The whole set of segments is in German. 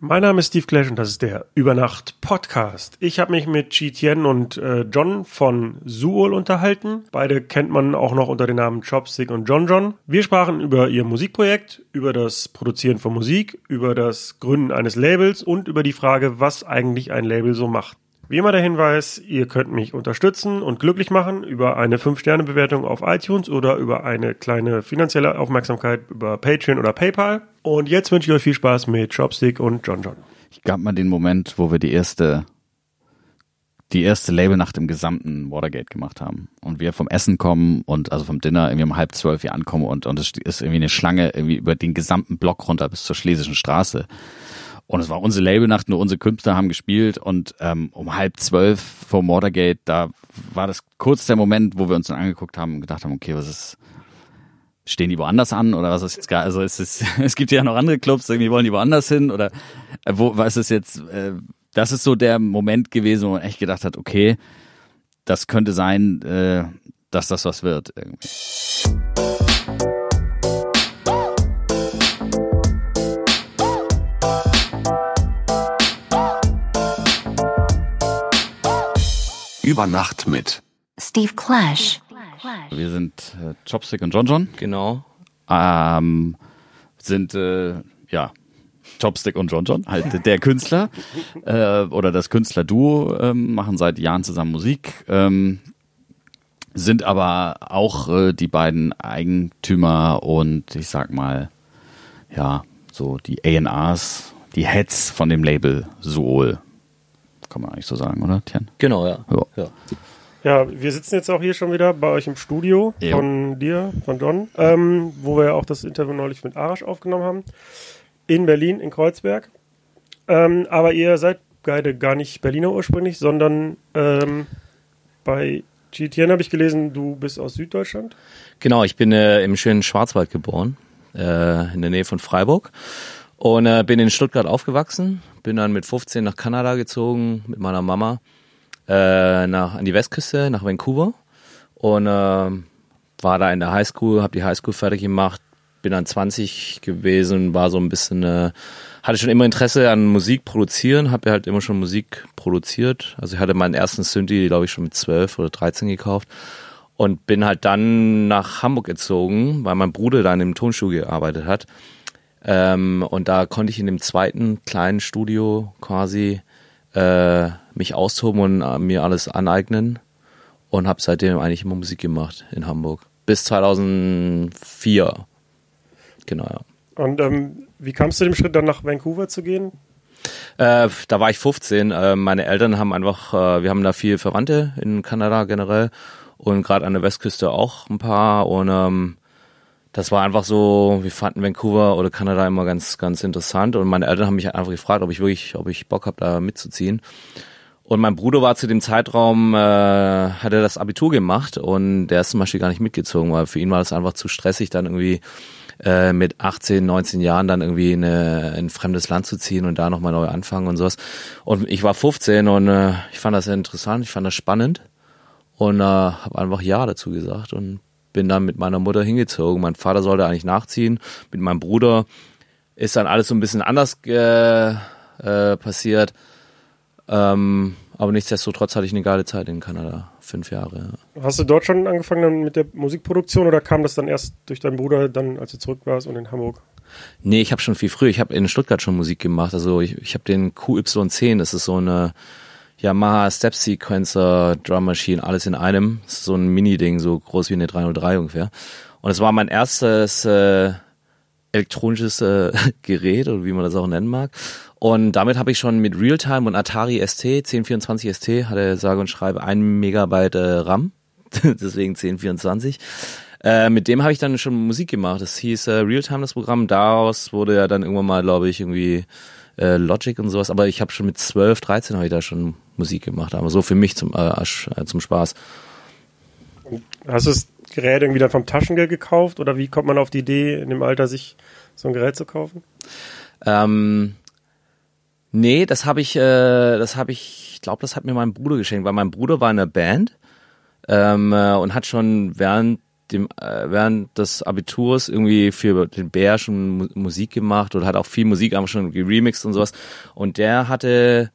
Mein Name ist Steve Clash und das ist der Übernacht Podcast. Ich habe mich mit Chi Tien und äh, John von Suol unterhalten. Beide kennt man auch noch unter den Namen Chopstick und John John. Wir sprachen über ihr Musikprojekt, über das Produzieren von Musik, über das Gründen eines Labels und über die Frage, was eigentlich ein Label so macht. Wie immer der Hinweis, ihr könnt mich unterstützen und glücklich machen über eine 5-Sterne-Bewertung auf iTunes oder über eine kleine finanzielle Aufmerksamkeit über Patreon oder PayPal. Und jetzt wünsche ich euch viel Spaß mit Chopstick und John John. Ich gab mal den Moment, wo wir die erste, die erste Labelnacht im gesamten Watergate gemacht haben. Und wir vom Essen kommen und also vom Dinner irgendwie um halb zwölf hier ankommen und, und es ist irgendwie eine Schlange irgendwie über den gesamten Block runter bis zur Schlesischen Straße. Und es war unsere Labelnacht, nur unsere Künstler haben gespielt und ähm, um halb zwölf vor Watergate, da war das kurz der Moment, wo wir uns dann angeguckt haben und gedacht haben, okay, was ist, stehen die woanders an oder was ist jetzt gar, also es ist, es gibt ja noch andere Clubs, irgendwie wollen die woanders hin oder äh, wo, was ist jetzt, äh, das ist so der Moment gewesen, wo man echt gedacht hat, okay, das könnte sein, äh, dass das was wird irgendwie. Über Nacht mit Steve Clash. Wir sind äh, Chopstick und John John. Genau. Ähm, sind äh, ja Chopstick und John John, halt der Künstler äh, oder das Künstlerduo ähm, machen seit Jahren zusammen Musik, ähm, sind aber auch äh, die beiden Eigentümer und ich sag mal ja so die A&Rs, die Heads von dem Label Soul. Kann man eigentlich so sagen, oder, Tian? Genau, ja. Ja. ja. Ja, wir sitzen jetzt auch hier schon wieder bei euch im Studio Jo. von dir, von John, ähm, wo wir ja auch das Interview neulich mit Arash aufgenommen haben. In Berlin, in Kreuzberg. Ähm, aber ihr seid beide gar nicht Berliner ursprünglich, sondern ähm, bei GTN habe ich gelesen, du bist aus Süddeutschland. Genau, ich bin äh, im schönen Schwarzwald geboren, äh, in der Nähe von Freiburg. Und äh, bin in Stuttgart aufgewachsen, bin dann mit 15 nach Kanada gezogen mit meiner Mama äh, nach, an die Westküste, nach Vancouver. Und äh, war da in der Highschool, habe die Highschool fertig gemacht, bin dann 20 gewesen, war so ein bisschen, äh, hatte schon immer Interesse an Musik produzieren, habe ja halt immer schon Musik produziert. Also ich hatte meinen ersten Synthi, glaube ich, schon mit 12 oder 13 gekauft und bin halt dann nach Hamburg gezogen, weil mein Bruder da in dem Tonstudio gearbeitet hat. Ähm, und da konnte ich in dem zweiten kleinen Studio quasi äh, mich austoben und äh, mir alles aneignen und habe seitdem eigentlich immer Musik gemacht in Hamburg. Bis 2004. Genau, ja. Und ähm, wie kamst du dem Schritt, dann nach Vancouver zu gehen? Äh, da war ich 15. Äh, meine Eltern haben einfach, äh, wir haben da viel Verwandte in Kanada generell und gerade an der Westküste auch ein paar. Und ähm, das war einfach so, wir fanden Vancouver oder Kanada immer ganz, ganz interessant. Und meine Eltern haben mich einfach gefragt, ob ich wirklich, ob ich Bock habe, da mitzuziehen. Und mein Bruder war zu dem Zeitraum, äh, hat er das Abitur gemacht und der ist zum Beispiel gar nicht mitgezogen, weil für ihn war das einfach zu stressig, dann irgendwie äh, mit 18, 19 Jahren dann irgendwie in, eine, in ein fremdes Land zu ziehen und da nochmal neu anfangen und sowas. Und ich war 15 und äh, ich fand das sehr interessant, ich fand das spannend und äh, habe einfach Ja dazu gesagt und bin dann mit meiner Mutter hingezogen. Mein Vater sollte eigentlich nachziehen, mit meinem Bruder ist dann alles so ein bisschen anders äh, äh, passiert. Ähm, aber nichtsdestotrotz hatte ich eine geile Zeit in Kanada. Fünf Jahre. Ja. Hast du dort schon angefangen dann mit der Musikproduktion oder kam das dann erst durch deinen Bruder, dann als du zurück warst und in Hamburg? Nee, ich habe schon viel früher. Ich habe in Stuttgart schon Musik gemacht. Also ich, ich habe den QY10, das ist so eine Yamaha Step Sequencer, Drum Machine, alles in einem. So ein Mini-Ding, so groß wie eine 303 ungefähr. Und es war mein erstes äh, elektronisches äh, Gerät oder wie man das auch nennen mag. Und damit habe ich schon mit Realtime und Atari ST, 1024 ST, hatte sage und schreibe ein Megabyte äh, RAM, deswegen 1024. Äh, mit dem habe ich dann schon Musik gemacht. Das hieß äh, Realtime, das Programm. Daraus wurde ja dann irgendwann mal, glaube ich, irgendwie äh, Logic und sowas. Aber ich habe schon mit 12, 13 habe ich da schon Musik gemacht. Aber so für mich zum, äh, zum Spaß. Hast du das Gerät irgendwie dann vom Taschengeld gekauft oder wie kommt man auf die Idee, in dem Alter sich so ein Gerät zu kaufen? Ähm, nee, das habe ich, äh, das habe ich, ich glaube, das hat mir mein Bruder geschenkt, weil mein Bruder war in einer Band ähm, äh, und hat schon während dem äh, während des Abiturs irgendwie für den Bär schon Mu Musik gemacht oder hat auch viel Musik einfach schon geremixed und sowas. Und der hatte,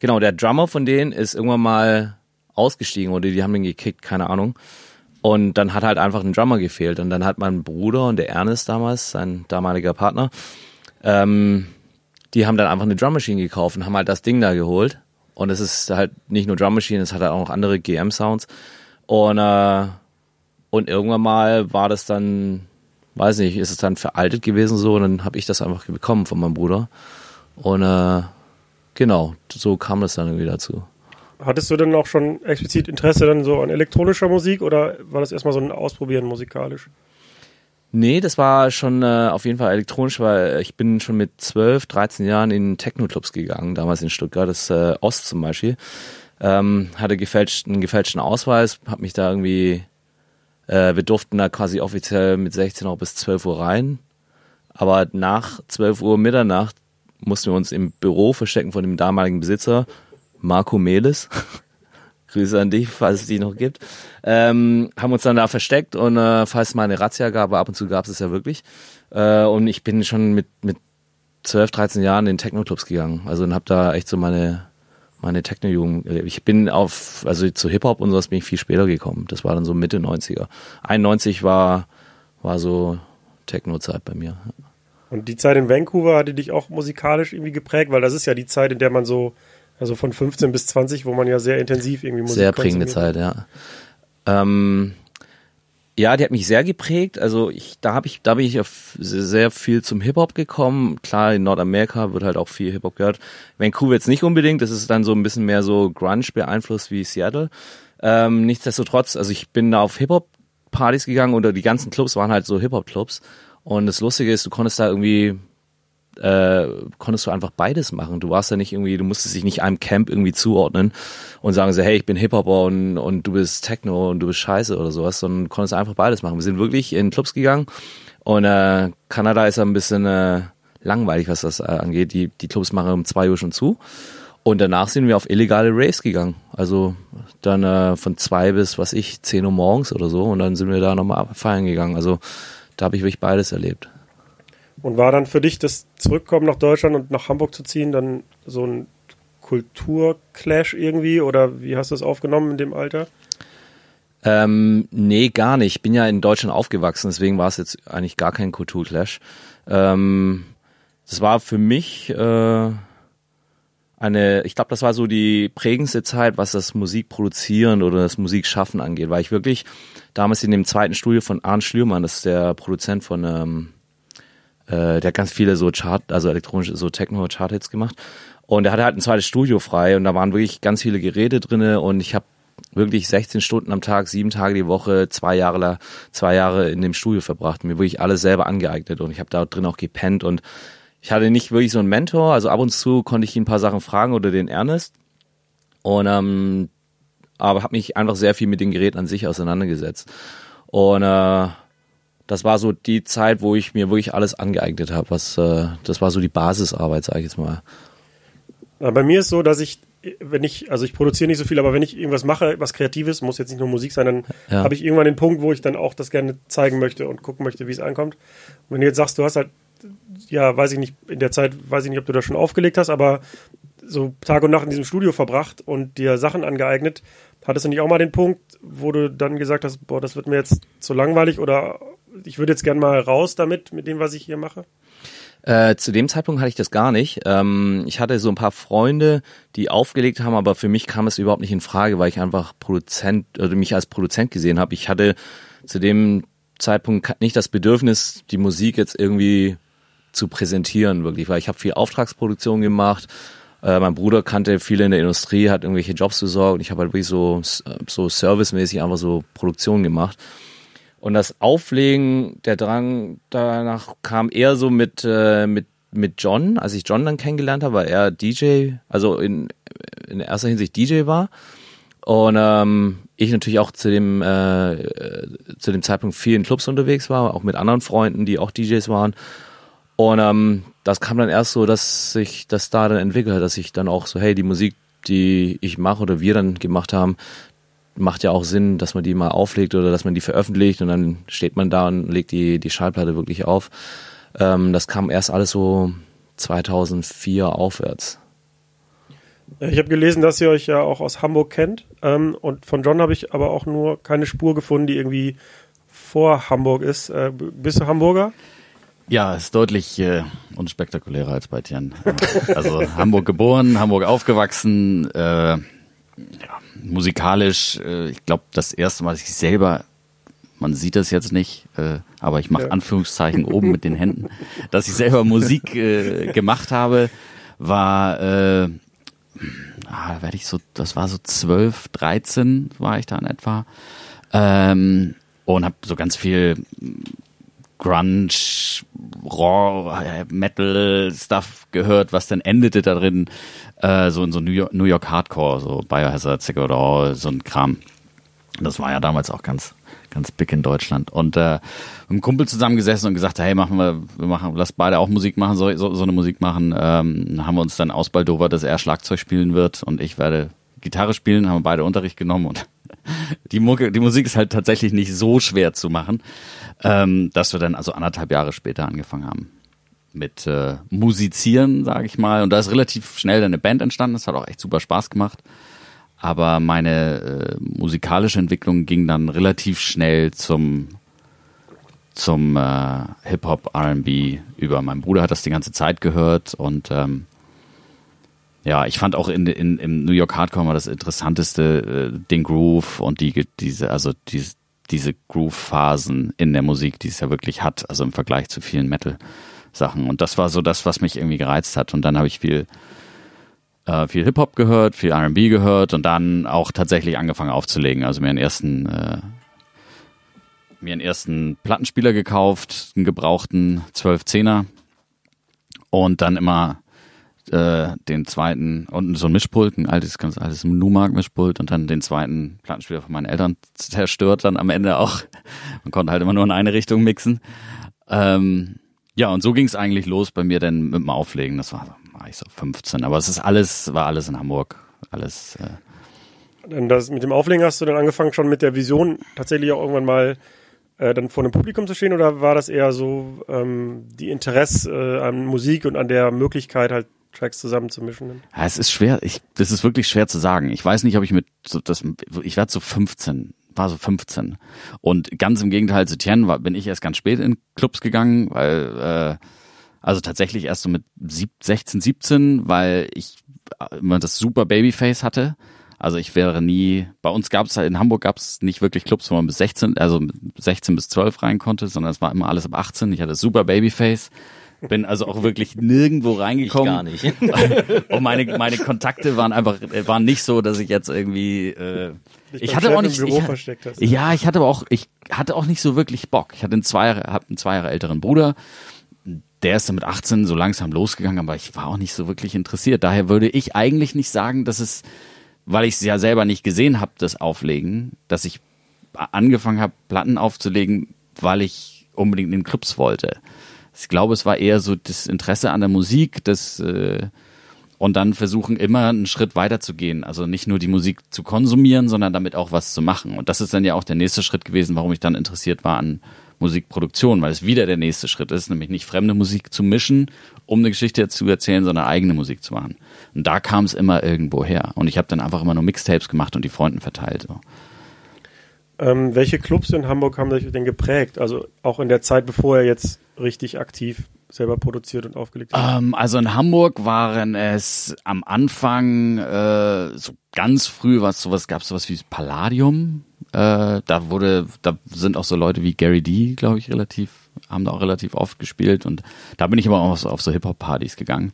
genau, der Drummer von denen ist irgendwann mal ausgestiegen oder die haben ihn gekickt, keine Ahnung. Und dann hat halt einfach ein Drummer gefehlt. Und dann hat mein Bruder und der Ernest damals, sein damaliger Partner, ähm, die haben dann einfach eine Drum Machine gekauft und haben halt das Ding da geholt. Und es ist halt nicht nur Drum Machine, es hat halt auch noch andere GM-Sounds. Und, äh, und irgendwann mal war das dann, weiß nicht, ist es dann veraltet gewesen so und dann habe ich das einfach bekommen von meinem Bruder. Und äh, genau, so kam das dann irgendwie dazu. Hattest du denn auch schon explizit Interesse dann so an elektronischer Musik oder war das erstmal so ein Ausprobieren musikalisch? Nee, das war schon äh, auf jeden Fall elektronisch, weil ich bin schon mit 12, 13 Jahren in Techno-Clubs gegangen, damals in Stuttgart, das äh, Ost zum Beispiel. Ähm, hatte gefälscht, einen gefälschten Ausweis, hab mich da irgendwie, äh, wir durften da quasi offiziell mit 16 auch bis 12 Uhr rein. Aber nach 12 Uhr Mitternacht mussten wir uns im Büro verstecken von dem damaligen Besitzer, Marco Melis. Grüße an dich, falls es die noch gibt. Ähm, haben uns dann da versteckt und äh, falls es mal eine Razzia gab, aber ab und zu gab es es ja wirklich. Äh, und ich bin schon mit, mit 12, 13 Jahren in Techno-Clubs gegangen. Also und habe da echt so meine, meine Techno-Jugend erlebt. Ich bin auf, also zu Hip-Hop und sowas bin ich viel später gekommen. Das war dann so Mitte 90er. 91 war, war so Techno-Zeit bei mir. Und die Zeit in Vancouver hatte dich auch musikalisch irgendwie geprägt, weil das ist ja die Zeit, in der man so also von 15 bis 20, wo man ja sehr intensiv irgendwie Musik Sehr prägende Zeit, ja. Ähm, ja, die hat mich sehr geprägt. Also ich, da habe ich, da bin ich auf sehr viel zum Hip Hop gekommen. Klar, in Nordamerika wird halt auch viel Hip Hop gehört. Vancouver jetzt nicht unbedingt. Das ist dann so ein bisschen mehr so Grunge beeinflusst wie Seattle. Ähm, nichtsdestotrotz, also ich bin da auf Hip Hop Partys gegangen oder die ganzen Clubs waren halt so Hip Hop Clubs. Und das Lustige ist, du konntest da irgendwie äh, konntest du einfach beides machen. Du warst ja nicht irgendwie, du musstest dich nicht einem Camp irgendwie zuordnen und sagen so, hey, ich bin Hip-Hopper und, und du bist Techno und du bist Scheiße oder sowas, sondern konntest einfach beides machen. Wir sind wirklich in Clubs gegangen und äh, Kanada ist ja ein bisschen äh, langweilig, was das äh, angeht. Die, die Clubs machen um zwei Uhr schon zu. Und danach sind wir auf illegale Raves gegangen. Also dann äh, von zwei bis, was ich, zehn Uhr morgens oder so. Und dann sind wir da nochmal feiern gegangen. Also da habe ich wirklich beides erlebt. Und war dann für dich das Zurückkommen nach Deutschland und nach Hamburg zu ziehen dann so ein Kulturclash irgendwie oder wie hast du es aufgenommen in dem Alter? Ähm, nee, gar nicht. Ich bin ja in Deutschland aufgewachsen, deswegen war es jetzt eigentlich gar kein Kulturclash. Ähm, das war für mich äh, eine, ich glaube, das war so die prägendste Zeit, was das Musikproduzieren oder das Musikschaffen angeht, weil ich wirklich damals in dem zweiten Studio von Arndt Schlürmann, das ist der Produzent von ähm, äh, der hat ganz viele so Chart, also elektronische, so Techno-Chart-Hits gemacht. Und er hatte halt ein zweites Studio frei und da waren wirklich ganz viele Geräte drinne und ich habe wirklich 16 Stunden am Tag, sieben Tage die Woche, zwei Jahre, zwei Jahre in dem Studio verbracht, mir wirklich alles selber angeeignet und ich habe da drin auch gepennt und ich hatte nicht wirklich so einen Mentor, also ab und zu konnte ich ihn ein paar Sachen fragen oder den Ernest und ähm, aber habe mich einfach sehr viel mit den Geräten an sich auseinandergesetzt und äh, das war so die Zeit, wo ich mir wirklich alles angeeignet habe. Was, äh, das war so die Basisarbeit, sage ich jetzt mal. Na, bei mir ist so, dass ich, wenn ich, also ich produziere nicht so viel, aber wenn ich irgendwas mache, was Kreatives, muss jetzt nicht nur Musik sein, dann ja. habe ich irgendwann den Punkt, wo ich dann auch das gerne zeigen möchte und gucken möchte, wie es ankommt. Und wenn du jetzt sagst, du hast halt, ja, weiß ich nicht, in der Zeit, weiß ich nicht, ob du das schon aufgelegt hast, aber so Tag und Nacht in diesem Studio verbracht und dir Sachen angeeignet, hattest du nicht auch mal den Punkt, wo du dann gesagt hast, boah, das wird mir jetzt zu langweilig oder ich würde jetzt gerne mal raus damit, mit dem, was ich hier mache? Äh, zu dem Zeitpunkt hatte ich das gar nicht. Ähm, ich hatte so ein paar Freunde, die aufgelegt haben, aber für mich kam es überhaupt nicht in Frage, weil ich einfach Produzent oder mich als Produzent gesehen habe. Ich hatte zu dem Zeitpunkt nicht das Bedürfnis, die Musik jetzt irgendwie zu präsentieren, wirklich, weil ich habe viel Auftragsproduktion gemacht. Äh, mein Bruder kannte viele in der Industrie, hat irgendwelche Jobs besorgt und ich habe halt wirklich so, so servicemäßig einfach so Produktion gemacht. Und das Auflegen, der Drang danach kam eher so mit, äh, mit, mit John, als ich John dann kennengelernt habe, weil er DJ, also in, in erster Hinsicht DJ war. Und ähm, ich natürlich auch zu dem, äh, zu dem Zeitpunkt viel in Clubs unterwegs war, auch mit anderen Freunden, die auch DJs waren. Und ähm, das kam dann erst so, dass sich das da dann entwickelt hat, dass ich dann auch so, hey, die Musik, die ich mache oder wir dann gemacht haben, macht ja auch Sinn, dass man die mal auflegt oder dass man die veröffentlicht und dann steht man da und legt die, die Schallplatte wirklich auf. Ähm, das kam erst alles so 2004 aufwärts. Ich habe gelesen, dass ihr euch ja auch aus Hamburg kennt. Ähm, und von John habe ich aber auch nur keine Spur gefunden, die irgendwie vor Hamburg ist. Äh, bist du Hamburger? Ja, ist deutlich äh, unspektakulärer als bei Tian. Also Hamburg geboren, Hamburg aufgewachsen, äh, ja, musikalisch, äh, ich glaube, das erste Mal, dass ich selber, man sieht das jetzt nicht, äh, aber ich mache ja. Anführungszeichen oben mit den Händen, dass ich selber Musik äh, gemacht habe, war, äh, ah, werde ich so, das war so 12, 13 war ich da in etwa. Ähm, und habe so ganz viel Grunge, Raw, Metal Stuff gehört, was dann endete darin äh, so in so New York, New York Hardcore, so Biohazard, Second so ein Kram. Das war ja damals auch ganz ganz big in Deutschland und äh, mit einem Kumpel zusammengesessen und gesagt, hey, machen wir, wir machen, lass beide auch Musik machen, so, so, so eine Musik machen. Ähm, haben wir uns dann ausbaldowert, dass er Schlagzeug spielen wird und ich werde Gitarre spielen, haben wir beide Unterricht genommen und die, Mucke, die Musik ist halt tatsächlich nicht so schwer zu machen, ähm, dass wir dann also anderthalb Jahre später angefangen haben mit äh, Musizieren, sage ich mal. Und da ist relativ schnell eine Band entstanden. Das hat auch echt super Spaß gemacht. Aber meine äh, musikalische Entwicklung ging dann relativ schnell zum zum äh, Hip Hop R&B über. Mein Bruder hat das die ganze Zeit gehört und ähm, ja, ich fand auch in, in, im New York Hardcore mal das interessanteste äh, den Groove und die diese also diese diese Groove-Phasen in der Musik, die es ja wirklich hat, also im Vergleich zu vielen Metal-Sachen. Und das war so das, was mich irgendwie gereizt hat. Und dann habe ich viel äh, viel Hip Hop gehört, viel R&B gehört und dann auch tatsächlich angefangen aufzulegen. Also mir einen ersten äh, mir einen ersten Plattenspieler gekauft, einen gebrauchten 12-10er und dann immer äh, den zweiten und so ein Mischpult, ein altes, ganz altes Numark-Mischpult und dann den zweiten Plattenspieler von meinen Eltern zerstört dann am Ende auch. Man konnte halt immer nur in eine Richtung mixen. Ähm, ja, und so ging es eigentlich los bei mir denn mit dem Auflegen. Das war, war ich so 15, aber es ist alles, war alles in Hamburg. Alles. Äh, das, mit dem Auflegen hast du dann angefangen schon mit der Vision, tatsächlich auch irgendwann mal äh, dann vor einem Publikum zu stehen oder war das eher so ähm, die Interesse äh, an Musik und an der Möglichkeit halt Tracks zusammenzumischen? Ja, es ist schwer, ich, das ist wirklich schwer zu sagen. Ich weiß nicht, ob ich mit so das, ich werde so 15, war so 15. Und ganz im Gegenteil zu Tien war, bin ich erst ganz spät in Clubs gegangen, weil, äh, also tatsächlich erst so mit 16, 17, weil ich immer das super Babyface hatte. Also ich wäre nie, bei uns gab es halt, in Hamburg gab es nicht wirklich Clubs, wo man bis 16, also 16 bis 12 rein konnte, sondern es war immer alles ab 18. Ich hatte super Babyface bin also auch wirklich nirgendwo reingekommen. Ich gar nicht. Und meine, meine Kontakte waren einfach, waren nicht so, dass ich jetzt irgendwie, äh, ich hatte auch nicht, ich, ja, ich hatte aber auch, ich hatte auch nicht so wirklich Bock. Ich hatte einen zwei Jahre, hab einen zwei Jahre älteren Bruder. Der ist dann mit 18 so langsam losgegangen, aber ich war auch nicht so wirklich interessiert. Daher würde ich eigentlich nicht sagen, dass es, weil ich es ja selber nicht gesehen habe, das Auflegen, dass ich angefangen habe, Platten aufzulegen, weil ich unbedingt in den Clubs wollte ich glaube, es war eher so das Interesse an der Musik, das äh, und dann versuchen immer einen Schritt weiter zu gehen. Also nicht nur die Musik zu konsumieren, sondern damit auch was zu machen. Und das ist dann ja auch der nächste Schritt gewesen, warum ich dann interessiert war an Musikproduktion, weil es wieder der nächste Schritt ist, nämlich nicht fremde Musik zu mischen, um eine Geschichte zu erzählen, sondern eigene Musik zu machen. Und da kam es immer irgendwo her. Und ich habe dann einfach immer nur Mixtapes gemacht und die Freunden verteilt. So. Ähm, welche Clubs in Hamburg haben sich denn geprägt? Also auch in der Zeit, bevor er jetzt richtig aktiv selber produziert und aufgelegt hat? Ähm, also in Hamburg waren es am Anfang äh, so ganz früh was sowas gab es sowas wie Palladium. Äh, da wurde, da sind auch so Leute wie Gary D, glaube ich, relativ, haben da auch relativ oft gespielt und da bin ich aber auch so, auf so Hip-Hop-Partys gegangen.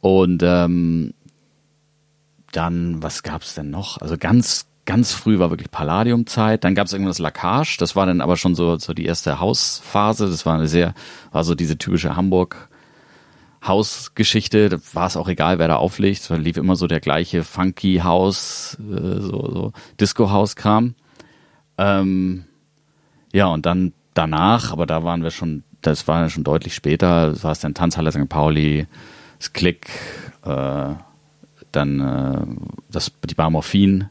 Und ähm, dann, was gab's denn noch? Also ganz ganz früh war wirklich Palladium-Zeit, dann gab es irgendwas Lacage, das war dann aber schon so, so die erste Hausphase, das war eine sehr, war so diese typische Hamburg Hausgeschichte, da war es auch egal, wer da auflegt, da lief immer so der gleiche funky Haus, äh, so, so Disco-Haus-Kram. Ähm, ja, und dann danach, aber da waren wir schon, das war schon deutlich später, das war es dann Tanzhalle St. Pauli, das Klick, äh, dann äh, das, die Bar Morphin,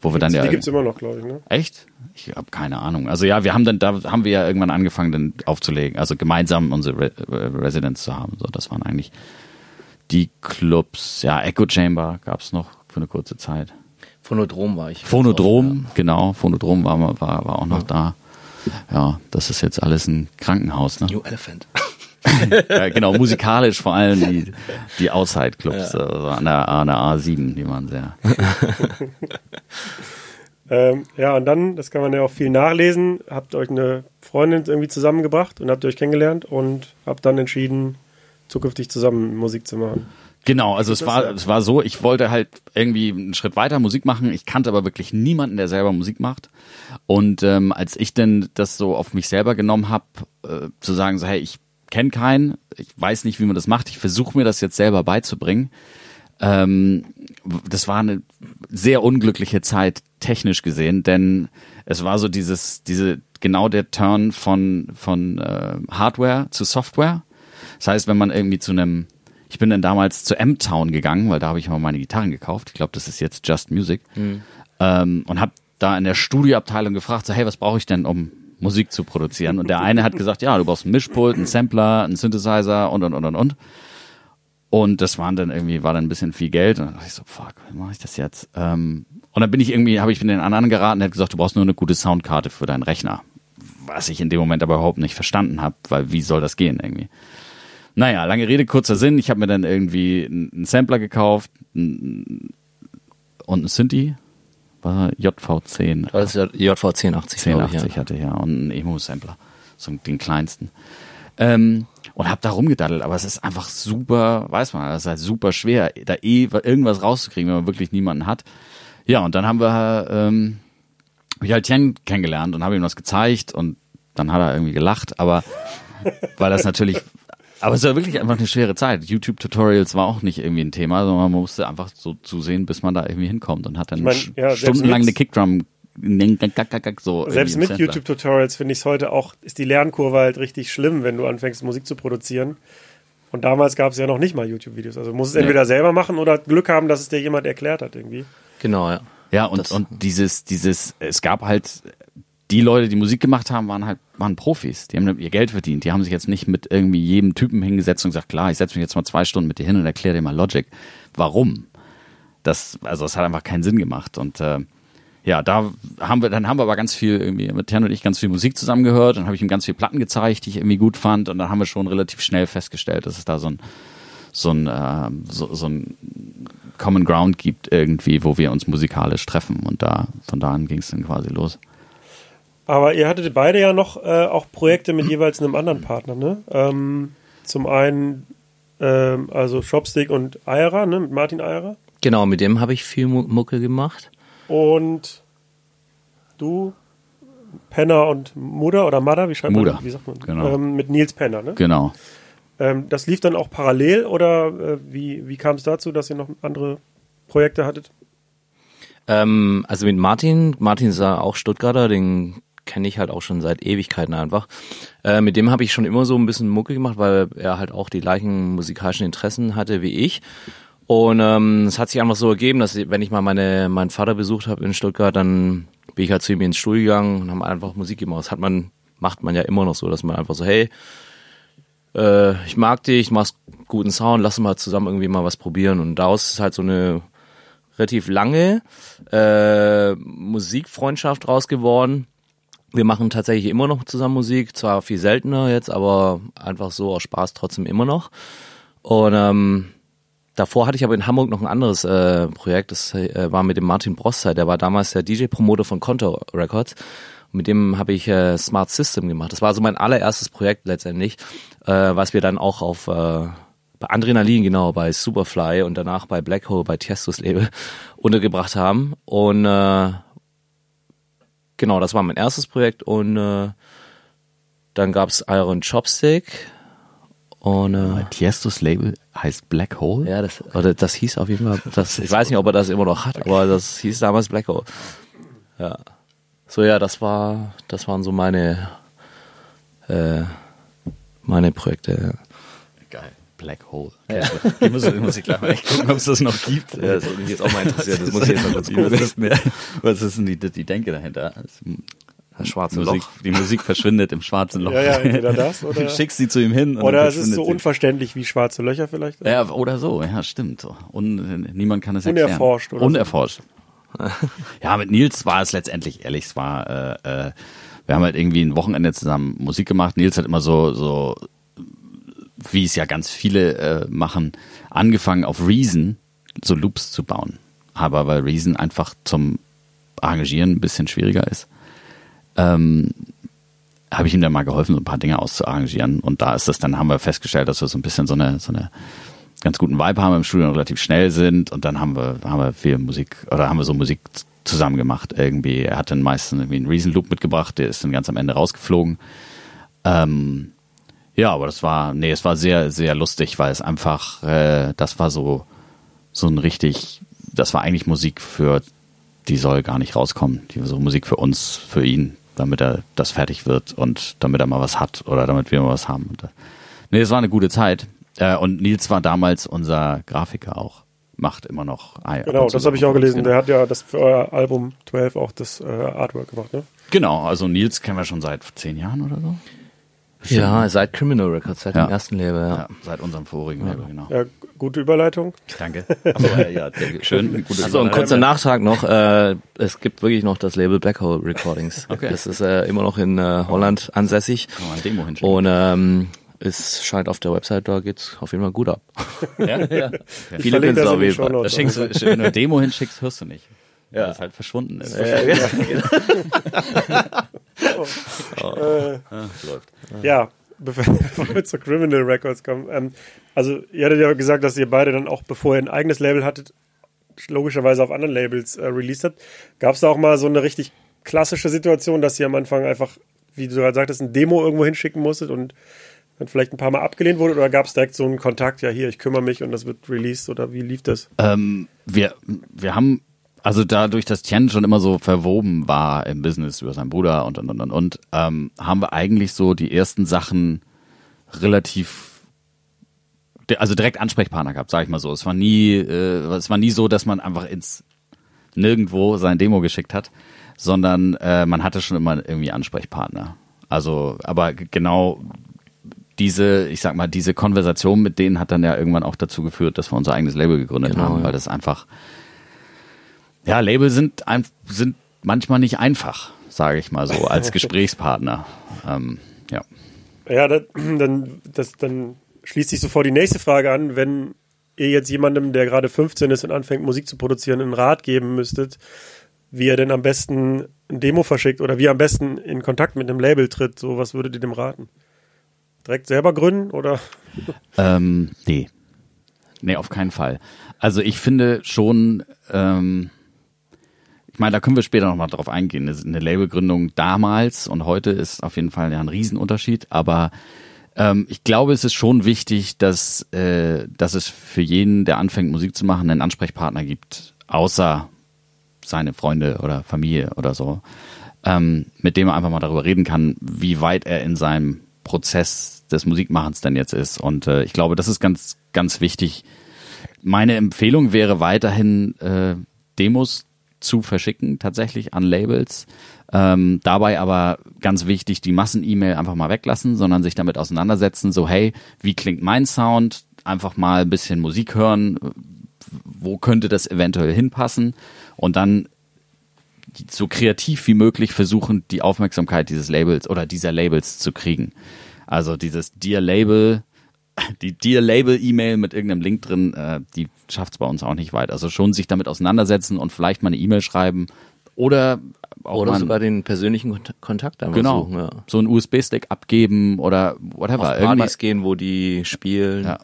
wo wir dann ja Die gibt's immer noch, glaube ich, ne? Echt? Ich habe keine Ahnung. Also ja, wir haben dann, da haben wir ja irgendwann angefangen, dann aufzulegen, also gemeinsam unsere Re Re- Residents zu haben. So, das waren eigentlich die Clubs. Ja, Echo Chamber gab's noch für eine kurze Zeit. Phonodrom war ich. Phonodrom, genau, Phonodrom war, war, war auch noch da. Ja, das ist jetzt alles ein Krankenhaus, ne? New Elephant. Ja, genau, musikalisch vor allem die, die Outside-Clubs also an, der, an der A7, die waren sehr. Ähm, ja, und dann, das kann man ja auch viel nachlesen, habt euch eine Freundin irgendwie zusammengebracht und habt euch kennengelernt und habt dann entschieden, zukünftig zusammen Musik zu machen. Genau, also es war, ja. es war so, ich wollte halt irgendwie einen Schritt weiter Musik machen. Ich kannte aber wirklich niemanden, der selber Musik macht. Und ähm, als ich denn das so auf mich selber genommen habe, äh, zu sagen, so, hey, ich kenne keinen, ich weiß nicht, wie man das macht, ich versuche mir das jetzt selber beizubringen. Ähm, das war eine sehr unglückliche Zeit technisch gesehen, denn es war so dieses, diese genau der Turn von von äh, Hardware zu Software. Das heißt, wenn man irgendwie zu einem, ich bin dann damals zu M-Town gegangen, weil da habe ich mal meine Gitarren gekauft. Ich glaube, das ist jetzt Just Music ähm, und habe da in der Studioabteilung gefragt, so hey, was brauche ich denn, um Musik zu produzieren? Und der eine hat gesagt, ja, du brauchst einen Mischpult, einen Sampler, einen Synthesizer und und und und und. Und das waren dann irgendwie, war dann ein bisschen viel Geld. Und dann dachte ich so, fuck, wie mache ich das jetzt? Ähm, und dann bin ich irgendwie, habe ich mit den anderen geraten, der hat gesagt, du brauchst nur eine gute Soundkarte für deinen Rechner. Was ich in dem Moment aber überhaupt nicht verstanden habe, weil wie soll das gehen irgendwie? Naja, lange Rede, kurzer Sinn. Ich habe mir dann irgendwie einen Sampler gekauft und einen Synthi, war JV10. Das ist ja JV 1080, glaube ich. 1080 Ja. hatte ich ja und einen Emo-Sampler, so den kleinsten. Ähm, und hab da rumgedaddelt, aber es ist einfach super, weiß man, es ist halt super schwer, da eh irgendwas rauszukriegen, wenn man wirklich niemanden hat. Ja, und dann haben wir, ähm, ich halt Tien kennengelernt und habe ihm das gezeigt und dann hat er irgendwie gelacht, aber weil das natürlich, aber es war wirklich einfach eine schwere Zeit. YouTube-Tutorials war auch nicht irgendwie ein Thema, sondern man musste einfach so zusehen, bis man da irgendwie hinkommt und hat dann Ich mein, ja, stundenlang eine Kickdrum so Selbst mit. YouTube-Tutorials finde ich es heute auch, ist die Lernkurve halt richtig schlimm, wenn du anfängst, Musik zu produzieren. Und damals gab es ja noch nicht mal YouTube-Videos. Also du musst es entweder selber machen oder Glück haben, dass es dir jemand erklärt hat irgendwie. Genau, ja. Ja, und, Das- und dieses, dieses, es gab halt, die Leute, die Musik gemacht haben, waren halt, waren Profis. Die haben ihr Geld verdient. Die haben sich jetzt nicht mit irgendwie jedem Typen hingesetzt und gesagt, klar, ich setze mich jetzt mal zwei Stunden mit dir hin und erkläre dir mal Logic. Warum? Das, also, das hat einfach keinen Sinn gemacht. Und äh, ja, da haben wir, dann haben wir aber ganz viel irgendwie mit Tern und ich ganz viel Musik zusammengehört. Dann habe ich ihm ganz viel Platten gezeigt, die ich irgendwie gut fand. Und dann haben wir schon relativ schnell festgestellt, dass es da so ein, so ein, äh, so, so ein Common Ground gibt irgendwie, wo wir uns musikalisch treffen. Und da, von da an ging es dann quasi los. Aber ihr hattet beide ja noch äh, auch Projekte mit jeweils einem anderen Partner, ne? Ähm, zum einen ähm, also Shopstick und Eira, ne? Mit Martin Eira. Genau, mit dem habe ich viel Mu- Mucke gemacht. Und du, Penner und Muda oder Mada, wie schreibt Muda, man? Wie sagt man? genau. Ähm, mit Nils Penner, ne? Genau. Ähm, das lief dann auch parallel oder äh, wie, wie kam es dazu, dass ihr noch andere Projekte hattet? Ähm, also mit Martin, Martin ist ja auch Stuttgarter, den kenne ich halt auch schon seit Ewigkeiten einfach. Äh, mit dem habe ich schon immer so ein bisschen Mucke gemacht, weil er halt auch die gleichen musikalischen Interessen hatte wie ich. Und ähm, es hat sich einfach so ergeben, dass wenn ich mal meine, meinen Vater besucht habe in Stuttgart, dann bin ich halt zu ihm ins Studio gegangen und haben einfach Musik gemacht. Das hat man, macht man ja immer noch so, dass man einfach so, hey, äh, ich mag dich, machst guten Sound, lass uns mal zusammen irgendwie mal was probieren. Und daraus ist halt so eine relativ lange äh, Musikfreundschaft raus geworden. Wir machen tatsächlich immer noch zusammen Musik, zwar viel seltener jetzt, aber einfach so aus Spaß trotzdem immer noch. Und ähm, davor hatte ich aber in Hamburg noch ein anderes äh, Projekt, das äh, war mit dem Martin Brosszeit, der war damals der DJ-Promoter von Konto Records. Mit dem habe ich äh, Smart System gemacht. Das war so mein allererstes Projekt letztendlich, äh, was wir dann auch auf äh, bei Adrenalin, genau, bei Superfly und danach bei Black Hole, bei Tiestos Label untergebracht haben. Und äh, genau, das war mein erstes Projekt und äh, dann gab's Iron Chopstick und äh, Tiestos Label heißt Black Hole. ja, das, oder das hieß auf jeden Fall, das, ich weiß nicht, ob er das immer noch hat, aber das hieß damals Black Hole. Ja. So, ja, das war, das waren so meine, äh, meine Projekte. Black Hole. Ja. Ich muss, muss ich gleich mal echt gucken, ob es das noch gibt. Ja, das würde mich jetzt auch mal interessieren. Das muss ich jetzt mal kurz gucken. Was ist, denn, was ist denn die, die Denke dahinter? Das schwarze Musik, Loch. Die Musik verschwindet im schwarzen Loch. Ja, ja, entweder das oder- Du schickst sie zu ihm hin. Oder es ist so sie. unverständlich wie schwarze Löcher vielleicht. Ja, oder so, ja, stimmt. Und niemand kann es erklären. Unerforscht oder so. Unerforscht. ja, mit Nils war es letztendlich ehrlich, es war, äh, äh, wir haben halt irgendwie ein Wochenende zusammen Musik gemacht. Nils hat immer so, so, wie es ja ganz viele äh, machen, angefangen auf Reason so Loops zu bauen. Aber weil Reason einfach zum Arrangieren ein bisschen schwieriger ist, ähm, habe ich ihm dann mal geholfen, so ein paar Dinge auszuarrangieren. Und da ist das, dann haben wir festgestellt, dass wir so ein bisschen so eine, so eine ganz guten Vibe haben im Studio und relativ schnell sind. Und dann haben wir, haben wir viel Musik, oder haben wir so Musik zusammen gemacht irgendwie. Er hat dann meistens irgendwie einen Reason Loop mitgebracht, der ist dann ganz am Ende rausgeflogen. Ähm, ja, aber das war, nee, es war sehr, sehr lustig, weil es einfach, äh, das war so, so ein richtig, das war eigentlich Musik für, die soll gar nicht rauskommen. Die so Musik für uns, für ihn, damit er das fertig wird und damit er mal was hat oder damit wir mal was haben. Und, äh, nee, es war eine gute Zeit. Äh, und Nils war damals unser Grafiker auch. Macht immer noch. ah, Genau, das habe ich auch gelesen. Der hat ja das für euer Album 12 auch das äh, Artwork gemacht, ne? Genau, also Nils kennen wir schon seit zehn Jahren oder so. Ja, seit Criminal Records, seit Ja. dem ersten Label, ja. Ja, seit unserem vorigen Label, genau. Ja, gute Überleitung. Danke. Achso, ja, ja, schön. Gute Also ein kurzer Nachtrag noch, äh, es gibt wirklich noch das Label Black Hole Recordings. Okay. Das ist äh, immer noch in äh, Holland ansässig Kann man eine Demo hinschicken. und ähm, es scheint auf der Website, da geht's auf jeden Fall gut ab. ja, ja. Viele Künstler auf jeden Fall. Shownotes. Das schickst du, wenn du eine Demo hinschickst, hörst du nicht. Ja. Weil es halt verschwunden ist. Äh, läuft. ja, bevor bevor wir zu Criminal Records kommen. Ähm, also, ihr hattet ja gesagt, dass ihr beide dann auch, bevor ihr ein eigenes Label hattet, logischerweise auf anderen Labels äh, released habt. Gab es da auch mal so eine richtig klassische Situation, dass ihr am Anfang einfach, wie du gerade sagtest, ein Demo irgendwo hinschicken musstet und dann vielleicht ein paar Mal abgelehnt wurde? Oder gab es direkt so einen Kontakt, ja hier, ich kümmere mich und das wird released? Oder wie lief das? Ähm, wir, wir haben, also dadurch, dass Tien schon immer so verwoben war im Business über seinen Bruder und, und, und, und, und ähm, haben wir eigentlich so die ersten Sachen relativ also direkt Ansprechpartner gehabt, sag ich mal so. Es war nie, äh, es war nie so, dass man einfach ins nirgendwo sein Demo geschickt hat, sondern äh, man hatte schon immer irgendwie Ansprechpartner. Also, aber genau diese, ich sag mal, diese Konversation mit denen hat dann ja irgendwann auch dazu geführt, dass wir unser eigenes Label gegründet Genau, haben, weil das einfach, ja, Label sind, sind manchmal nicht einfach, sage ich mal so, als Gesprächspartner. Ähm, ja. Ja, das, dann, das, dann schließt sich sofort die nächste Frage an. Wenn ihr jetzt jemandem, der gerade 15 ist und anfängt, Musik zu produzieren, einen Rat geben müsstet, wie er denn am besten ein Demo verschickt oder wie er am besten in Kontakt mit einem Label tritt, so was würdet ihr dem raten? Direkt selber gründen oder? Ähm, nee. Nee, auf keinen Fall. Also ich finde schon, ähm, ich meine, da können wir später nochmal drauf eingehen. Eine- Labelgründung damals und heute ist auf jeden Fall ja ein Riesenunterschied, aber ähm, ich glaube, es ist schon wichtig, dass, äh, dass es für jeden, der anfängt, Musik zu machen, einen Ansprechpartner gibt, außer seine Freunde oder Familie oder so, ähm, mit dem er einfach mal darüber reden kann, wie weit er in seinem Prozess des Musikmachens denn jetzt ist. Und äh, ich glaube, das ist ganz, ganz wichtig. Meine Empfehlung wäre weiterhin äh, Demos zu verschicken, tatsächlich an Labels. Ähm, dabei aber ganz wichtig, die Massen-E-Mail einfach mal weglassen, sondern sich damit auseinandersetzen, so hey, wie klingt mein Sound? Einfach mal ein bisschen Musik hören, wo könnte das eventuell hinpassen und dann so kreativ wie möglich versuchen, die Aufmerksamkeit dieses Labels oder dieser Labels zu kriegen. Also dieses Dear Label, die Dear Label E-Mail mit irgendeinem Link drin, äh, die schafft es bei uns auch nicht weit. Also schon sich damit auseinandersetzen und vielleicht mal eine E-Mail schreiben oder auch Oder mal sogar den persönlichen Kont- Kontakt einfach genau suchen. Ja. so einen USB-Stick abgeben oder whatever. Auf Partys gehen, wo die spielen. ja.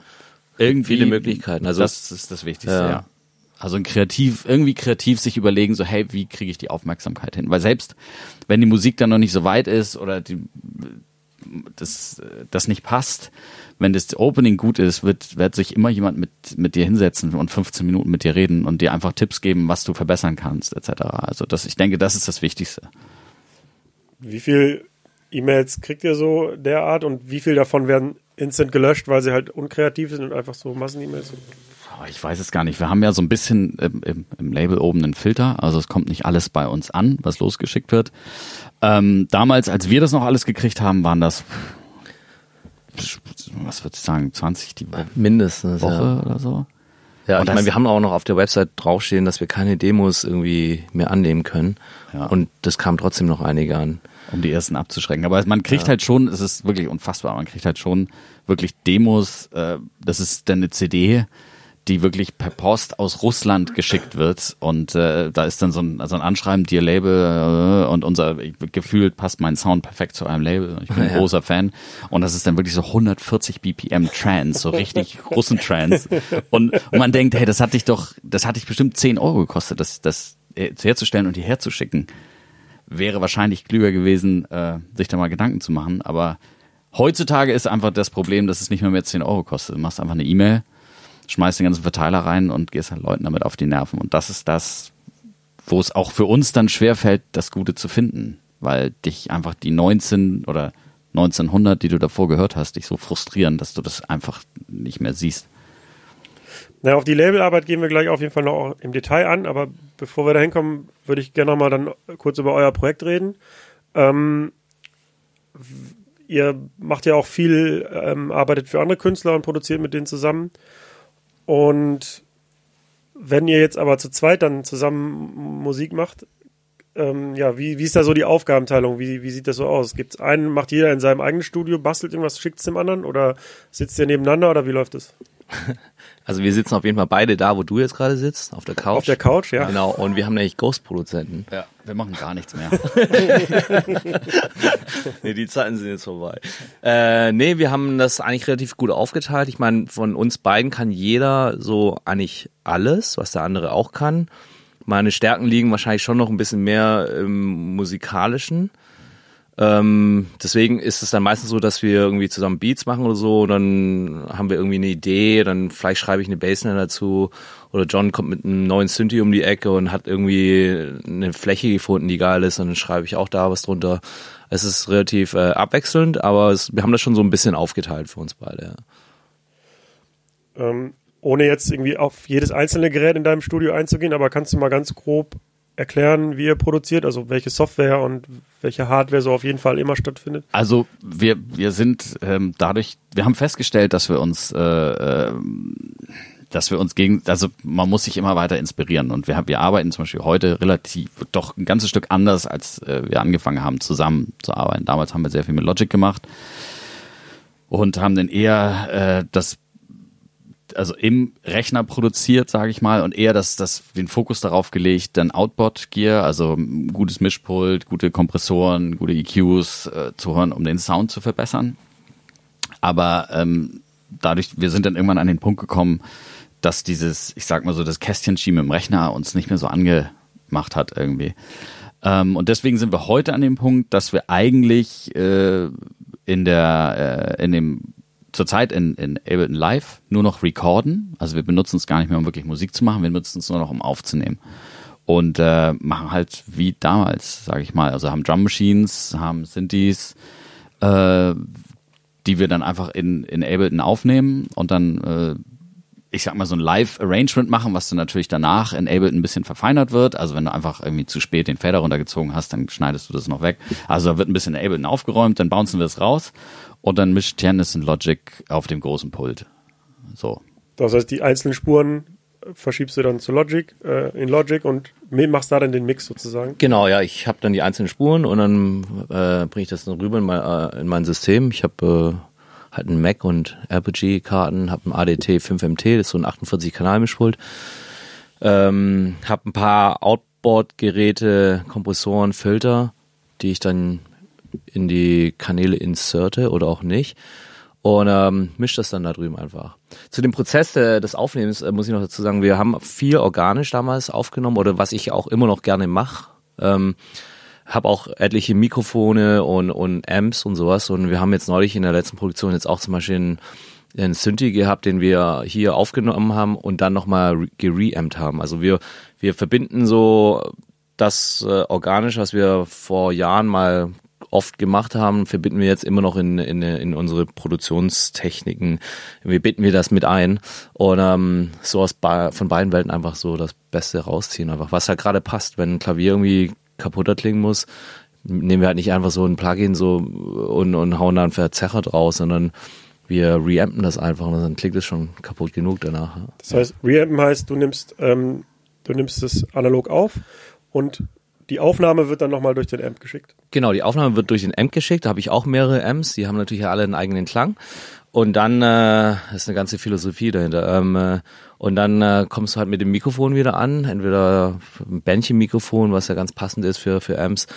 Irgendwie Viele Möglichkeiten. Also- das ist das Wichtigste, ja. Ja. Also ein kreativ, irgendwie kreativ sich überlegen, so hey, wie kriege ich die Aufmerksamkeit hin? Weil selbst wenn die Musik dann noch nicht so weit ist oder die, das, das nicht passt, wenn das Opening gut ist, wird, wird sich immer jemand mit, mit dir hinsetzen und 15 Minuten mit dir reden und dir einfach Tipps geben, was du verbessern kannst, etc. Also das, ich denke, das ist das Wichtigste. Wie viel E-Mails kriegt ihr so derart und wie viel davon werden instant gelöscht, weil sie halt unkreativ sind und einfach so Massen-E-Mails sind? Ich weiß es gar nicht. Wir haben ja so ein bisschen im, im, im, Label oben einen Filter. Also es kommt nicht alles bei uns an, was losgeschickt wird. Ähm, damals, als wir das noch alles gekriegt haben, waren das, was würde ich sagen, 20 die Mindestens, Woche ja. oder so. Ja, Und ich meine, wir haben auch noch auf der Website draufstehen, dass wir keine Demos irgendwie mehr annehmen können. Ja. Und das kam trotzdem noch einige an. um die ersten abzuschrecken. Aber man kriegt halt schon, es ist wirklich unfassbar, man kriegt halt schon wirklich Demos, äh, das ist dann eine CD, die wirklich per Post aus Russland geschickt wird und äh, da ist dann so ein, so ein Anschreiben, dir Label äh, und unser, ich, gefühlt passt mein Sound perfekt zu einem Label, ich bin ein Ja. großer Fan und das ist dann wirklich so 140 BPM Trance, so richtig Russen-Trance und, und man denkt, hey, das hat dich doch, das hat dich bestimmt 10 Euro gekostet, das, das äh, herzustellen und hierher zu schicken wäre wahrscheinlich klüger gewesen, äh, sich da mal Gedanken zu machen. Aber heutzutage ist einfach das Problem, dass es nicht mehr mehr 10 Euro kostet. Du machst einfach eine E-Mail, schmeißt den ganzen Verteiler rein und gehst halt Leuten damit auf die Nerven. Und das ist das, wo es auch für uns dann schwerfällt, das Gute zu finden. Weil dich einfach die 19 oder 1900, die du davor gehört hast, dich so frustrieren, dass du das einfach nicht mehr siehst. Na, auf die Labelarbeit gehen wir gleich auf jeden Fall noch im Detail an, aber bevor wir da hinkommen, würde ich gerne noch mal dann kurz über euer Projekt reden. Ähm, ihr macht ja auch viel, ähm, arbeitet für andere Künstler und produziert mit denen zusammen. Und wenn ihr jetzt aber zu zweit dann zusammen Musik macht, ähm, ja, wie, wie ist da so die Aufgabenteilung? Wie, wie sieht das so aus? Gibt's einen, macht jeder in seinem eigenen Studio, bastelt irgendwas, schickt es dem anderen oder sitzt ihr nebeneinander oder wie läuft es? Also wir sitzen auf jeden Fall beide da, wo du jetzt gerade sitzt, auf der Couch. Auf der Couch, ja. Genau, und wir haben nämlich Ghost-Produzenten. Ja, wir machen gar nichts mehr. Nee, die Zeiten sind jetzt vorbei. Äh, nee, wir haben das eigentlich relativ gut aufgeteilt. Ich meine, von uns beiden kann jeder so eigentlich alles, was der andere auch kann. Meine Stärken liegen wahrscheinlich schon noch ein bisschen mehr im musikalischen. Ähm, deswegen ist es dann meistens so, dass wir irgendwie zusammen Beats machen oder so, dann haben wir irgendwie eine Idee, dann vielleicht schreibe ich eine Bassline dazu oder John kommt mit einem neuen Synthi um die Ecke und hat irgendwie eine Fläche gefunden, die geil ist und dann schreibe ich auch da was drunter. Es ist relativ äh, abwechselnd, aber es, wir haben das schon so ein bisschen aufgeteilt für uns beide. Ähm, ohne jetzt irgendwie auf jedes einzelne Gerät in deinem Studio einzugehen, aber kannst du mal ganz grob erklären, wie ihr produziert, also welche Software und welche Hardware so auf jeden Fall immer stattfindet? Also wir, wir sind ähm, dadurch, wir haben festgestellt, dass wir uns, äh, ähm, dass wir uns gegen, also man muss sich immer weiter inspirieren und wir, wir arbeiten zum Beispiel heute relativ doch ein ganzes Stück anders, als äh, wir angefangen haben zusammen zu arbeiten. Damals haben wir sehr viel mit Logic gemacht und haben dann eher äh, das also im Rechner produziert, sage ich mal, und eher das, das, den Fokus darauf gelegt, dann Outboard-Gear, also gutes Mischpult, gute Kompressoren, gute EQs äh, zu hören, um den Sound zu verbessern. Aber ähm, dadurch, wir sind dann irgendwann an den Punkt gekommen, dass dieses, ich sag mal so, das Kästchenschieben im Rechner uns nicht mehr so angemacht hat irgendwie. Ähm, und deswegen sind wir heute an dem Punkt, dass wir eigentlich äh, in der, äh, in dem zurzeit in, in Ableton Live nur noch recorden. Also wir benutzen es gar nicht mehr, um wirklich Musik zu machen, wir benutzen es nur noch, um aufzunehmen. Und äh, machen halt wie damals, sage ich mal. Also haben Drum Machines, haben Synthes, äh, die wir dann einfach in, in Ableton aufnehmen und dann, äh, ich sag mal, so ein Live-Arrangement machen, was dann natürlich danach in Ableton ein bisschen verfeinert wird. Also wenn du einfach irgendwie zu spät den Fader runtergezogen hast, dann schneidest du das noch weg. Also da wird ein bisschen in Ableton aufgeräumt, dann bouncen wir es raus und dann mischt Janis in Logic auf dem großen Pult. So. Das heißt, die einzelnen Spuren äh, verschiebst du dann zu Logic, äh, in Logic und machst da dann den Mix sozusagen. Genau, ja, ich habe dann die einzelnen Spuren und dann äh, bringe ich das dann rüber in mein, äh, in mein System. Ich habe äh, halt einen Mac und RPG-Karten, habe ein ADT 5MT, das ist so ein 48-Kanal-Mischpult. Ähm, habe ein paar Outboard-Geräte, Kompressoren, Filter, die ich dann in die Kanäle inserte oder auch nicht. Und ähm, mischt das dann da drüben einfach. Zu dem Prozess der, des Aufnehmens äh, muss ich noch dazu sagen, wir haben viel organisch damals aufgenommen oder was ich auch immer noch gerne mache. Ähm, habe auch etliche Mikrofone und, und Amps und sowas. Und wir haben jetzt neulich in der letzten Produktion jetzt auch zum Beispiel einen, einen Synthi gehabt, den wir hier aufgenommen haben und dann nochmal re- gereamt haben. Also wir, wir verbinden so das äh, Organische, was wir vor Jahren mal oft gemacht haben, verbinden wir jetzt immer noch in, in, in unsere Produktionstechniken. Wir bitten wir das mit ein und ähm, so aus von beiden Welten einfach so das Beste rausziehen, einfach was halt gerade passt. Wenn ein Klavier irgendwie kaputter klingen muss, nehmen wir halt nicht einfach so ein Plugin so und, und hauen da einen Verzerrer draus, sondern wir reampen das einfach und dann klingt es schon kaputt genug danach. Das heißt, reampen heißt, du nimmst, ähm, du nimmst es analog auf und die Aufnahme wird dann nochmal durch den Amp geschickt. Genau, die Aufnahme wird durch den Amp geschickt. Da habe ich auch mehrere Amps, die haben natürlich alle einen eigenen Klang. Und dann äh, ist eine ganze Philosophie dahinter. Ähm, äh, und dann äh, kommst du halt mit dem Mikrofon wieder an, entweder ein Bändchenmikrofon, was ja ganz passend ist für, für Amps,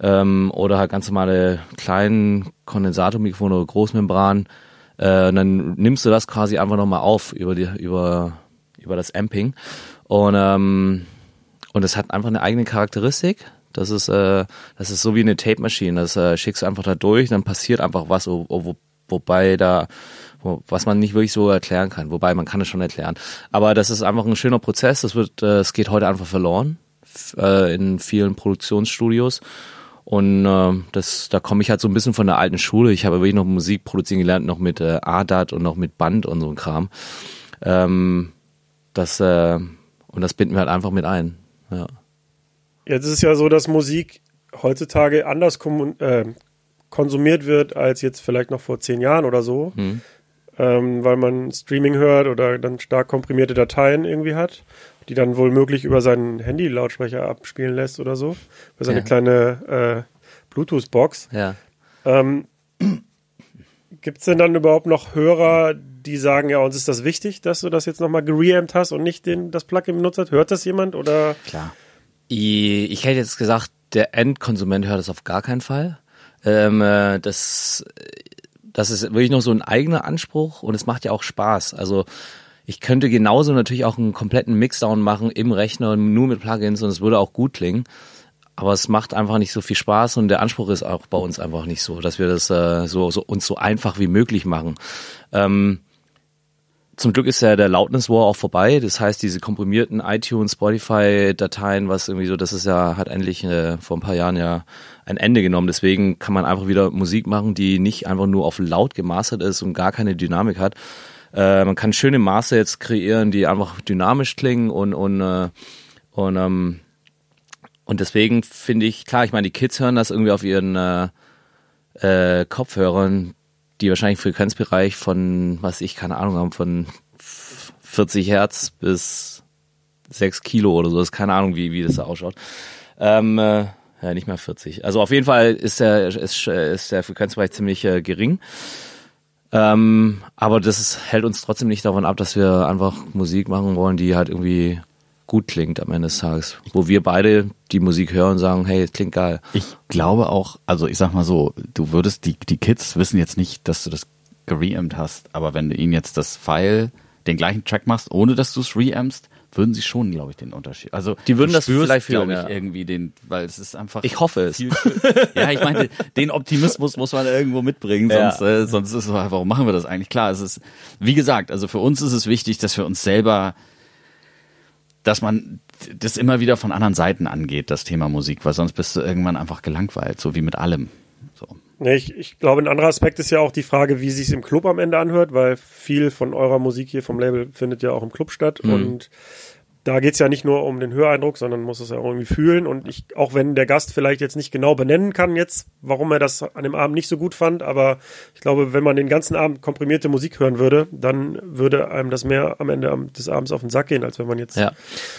ähm, oder halt ganz normale kleinen Kondensatormikrofone oder Großmembran. Äh, und dann nimmst du das quasi einfach nochmal auf über die, über, über das Amping. Und ähm, und es hat einfach eine eigene Charakteristik. Das ist, äh, das ist so wie eine Tape-Maschine. Das äh, schickst du einfach da durch, dann passiert einfach was, wo, wo, wobei da, wo, was man nicht wirklich so erklären kann. Wobei man kann es schon erklären. Aber das ist einfach ein schöner Prozess. Das wird, äh, es geht heute einfach verloren äh, in vielen Produktionsstudios. Und äh, das, da komme ich halt so ein bisschen von der alten Schule. Ich habe wirklich noch Musik produzieren gelernt, noch mit äh, ADAT und noch mit Band und so ein Kram. Ähm, das, äh, und das binden wir halt einfach mit ein. Ja. Jetzt ist es ja so, dass Musik heutzutage anders äh, konsumiert wird als jetzt vielleicht noch vor zehn Jahren oder so, hm. ähm, weil man Streaming hört oder dann stark komprimierte Dateien irgendwie hat, die dann wohl möglich über seinen Handy-Lautsprecher abspielen lässt oder so, über seine ja. kleine äh, Bluetooth-Box. Ja. Ähm, Gibt es denn dann überhaupt noch Hörer, die sagen, ja, uns ist das wichtig, dass du das jetzt nochmal gereamt hast und nicht den, das Plugin benutzt hast? Hört das jemand oder? Klar. Ich, ich hätte jetzt gesagt, der Endkonsument hört das auf gar keinen Fall. Ähm, äh, das, das ist wirklich noch so ein eigener Anspruch und es macht ja auch Spaß. Also ich könnte genauso natürlich auch einen kompletten Mixdown machen im Rechner nur mit Plugins und es würde auch gut klingen. Aber es macht einfach nicht so viel Spaß und der Anspruch ist auch bei uns einfach nicht so, dass wir das äh, so, so uns so einfach wie möglich machen. Ähm, zum Glück ist ja der Loudness War auch vorbei. Das heißt, diese komprimierten iTunes, Spotify-Dateien, was irgendwie so, das ist ja, hat endlich äh, vor ein paar Jahren ja ein Ende genommen. Deswegen kann man einfach wieder Musik machen, die nicht einfach nur auf laut gemastert ist und gar keine Dynamik hat. Äh, man kann schöne Maße jetzt kreieren, die einfach dynamisch klingen und, und, äh, und, ähm, und deswegen finde ich, klar, ich meine, die Kids hören das irgendwie auf ihren äh, äh, Kopfhörern, die wahrscheinlich Frequenzbereich von, was ich keine Ahnung haben, von 40 Hertz bis 6 Kilo oder so. Das ist keine Ahnung, wie, wie das da ausschaut. Ähm, äh, ja, nicht mehr 40. Also auf jeden Fall ist der, ist, ist der Frequenzbereich ziemlich äh, gering. Ähm, aber das ist, hält uns trotzdem nicht davon ab, dass wir einfach Musik machen wollen, die halt irgendwie gut klingt am Ende des Tages. Wo wir beide die Musik hören und sagen, hey, es klingt geil. Ich glaube auch, also ich sag mal so, du würdest, die, die Kids wissen jetzt nicht, dass du das gereamt hast, aber wenn du ihnen jetzt das File, den gleichen Track machst, ohne dass du es reampst, würden sie schon, glaube ich, den Unterschied. Also die würden das vielleicht glaube ich, ja. irgendwie den, weil es ist einfach. Ich hoffe es. ja, ich meine, den Optimismus muss man irgendwo mitbringen, sonst, ja. äh, sonst ist es, warum machen wir das eigentlich? Klar, es ist, wie gesagt, also für uns ist es wichtig, dass wir uns selber dass man das immer wieder von anderen Seiten angeht, das Thema Musik, weil sonst bist du irgendwann einfach gelangweilt, so wie mit allem. Nee, ich, ich glaube, ein anderer Aspekt ist ja auch die Frage, wie sich im Club am Ende anhört, weil viel von eurer Musik hier vom Label findet ja auch im Club statt mhm. und da geht's ja nicht nur um den Höreindruck, sondern muss es ja irgendwie fühlen. Und ich, auch wenn der Gast vielleicht jetzt nicht genau benennen kann jetzt, warum er das an dem Abend nicht so gut fand, aber ich glaube, wenn man den ganzen Abend komprimierte Musik hören würde, dann würde einem das mehr am Ende des Abends auf den Sack gehen, als wenn man jetzt. Ja,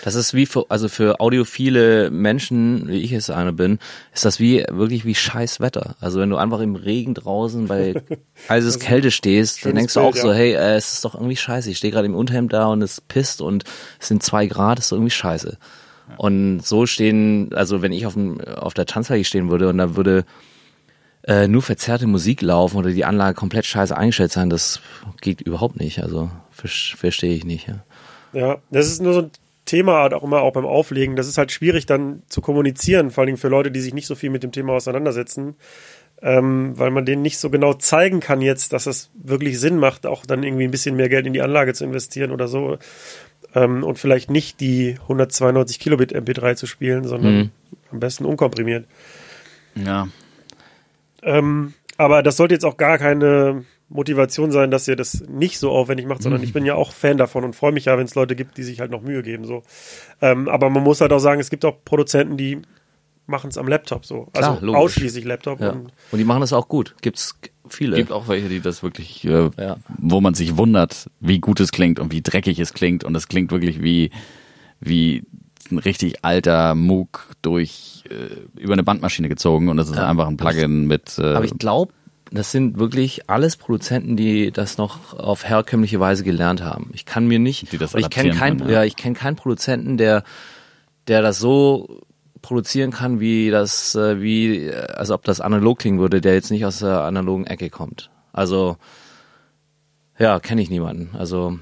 das ist wie für, also für audiophile Menschen, wie ich es eine bin, ist das wie, wirklich wie scheiß Wetter. Also wenn du einfach im Regen draußen bei heißes Kälte stehst, dann denkst du auch Bild, so, ja. hey, äh, es ist doch irgendwie scheiße. Ich stehe gerade im Unterhemd da und es pisst und es sind zwei Grad Grad ist irgendwie scheiße. Und so stehen, also wenn ich auf, dem, auf der Tanzfläche stehen würde und da würde äh, nur verzerrte Musik laufen oder die Anlage komplett scheiße eingestellt sein, das geht überhaupt nicht. Also verstehe ich nicht. Ja. ja, das ist nur so ein Thema halt auch immer auch beim Auflegen. Das ist halt schwierig dann zu kommunizieren, vor allem für Leute, die sich nicht so viel mit dem Thema auseinandersetzen. Ähm, weil man denen nicht so genau zeigen kann jetzt, dass es wirklich Sinn macht, auch dann irgendwie ein bisschen mehr Geld in die Anlage zu investieren oder so ähm, und vielleicht nicht die 192 Kilobit MP3 zu spielen, sondern mhm. am besten unkomprimiert. Ja. Ähm, aber das sollte jetzt auch gar keine Motivation sein, dass ihr das nicht so aufwendig macht, sondern ich bin ja auch Fan davon und freue mich ja, wenn es Leute gibt, die sich halt noch Mühe geben. So. Ähm, aber man muss halt auch sagen, es gibt auch Produzenten, die machen es am Laptop so. Also Klar, logisch. ausschließlich Laptop. Ja. Und Und die machen das auch gut. Gibt's viele. gibt auch welche, die das wirklich, äh, Ja. wo man sich wundert, wie gut es klingt und wie dreckig es klingt. Und es klingt wirklich wie, wie ein richtig alter Moog durch äh, über eine Bandmaschine gezogen und das ist Ja. einfach ein Plugin mit. Äh, Aber ich glaube, das sind wirklich alles Produzenten, die das noch auf herkömmliche Weise gelernt haben. Ich kann mir nicht, Die das oder ich kenne keinen, ja. ja. ich kenne keinen Produzenten, der, der das so produzieren kann, wie das, äh, wie, äh, also ob das analog klingen würde, der jetzt nicht aus der analogen Ecke kommt. Also, ja, kenne ich niemanden. Also,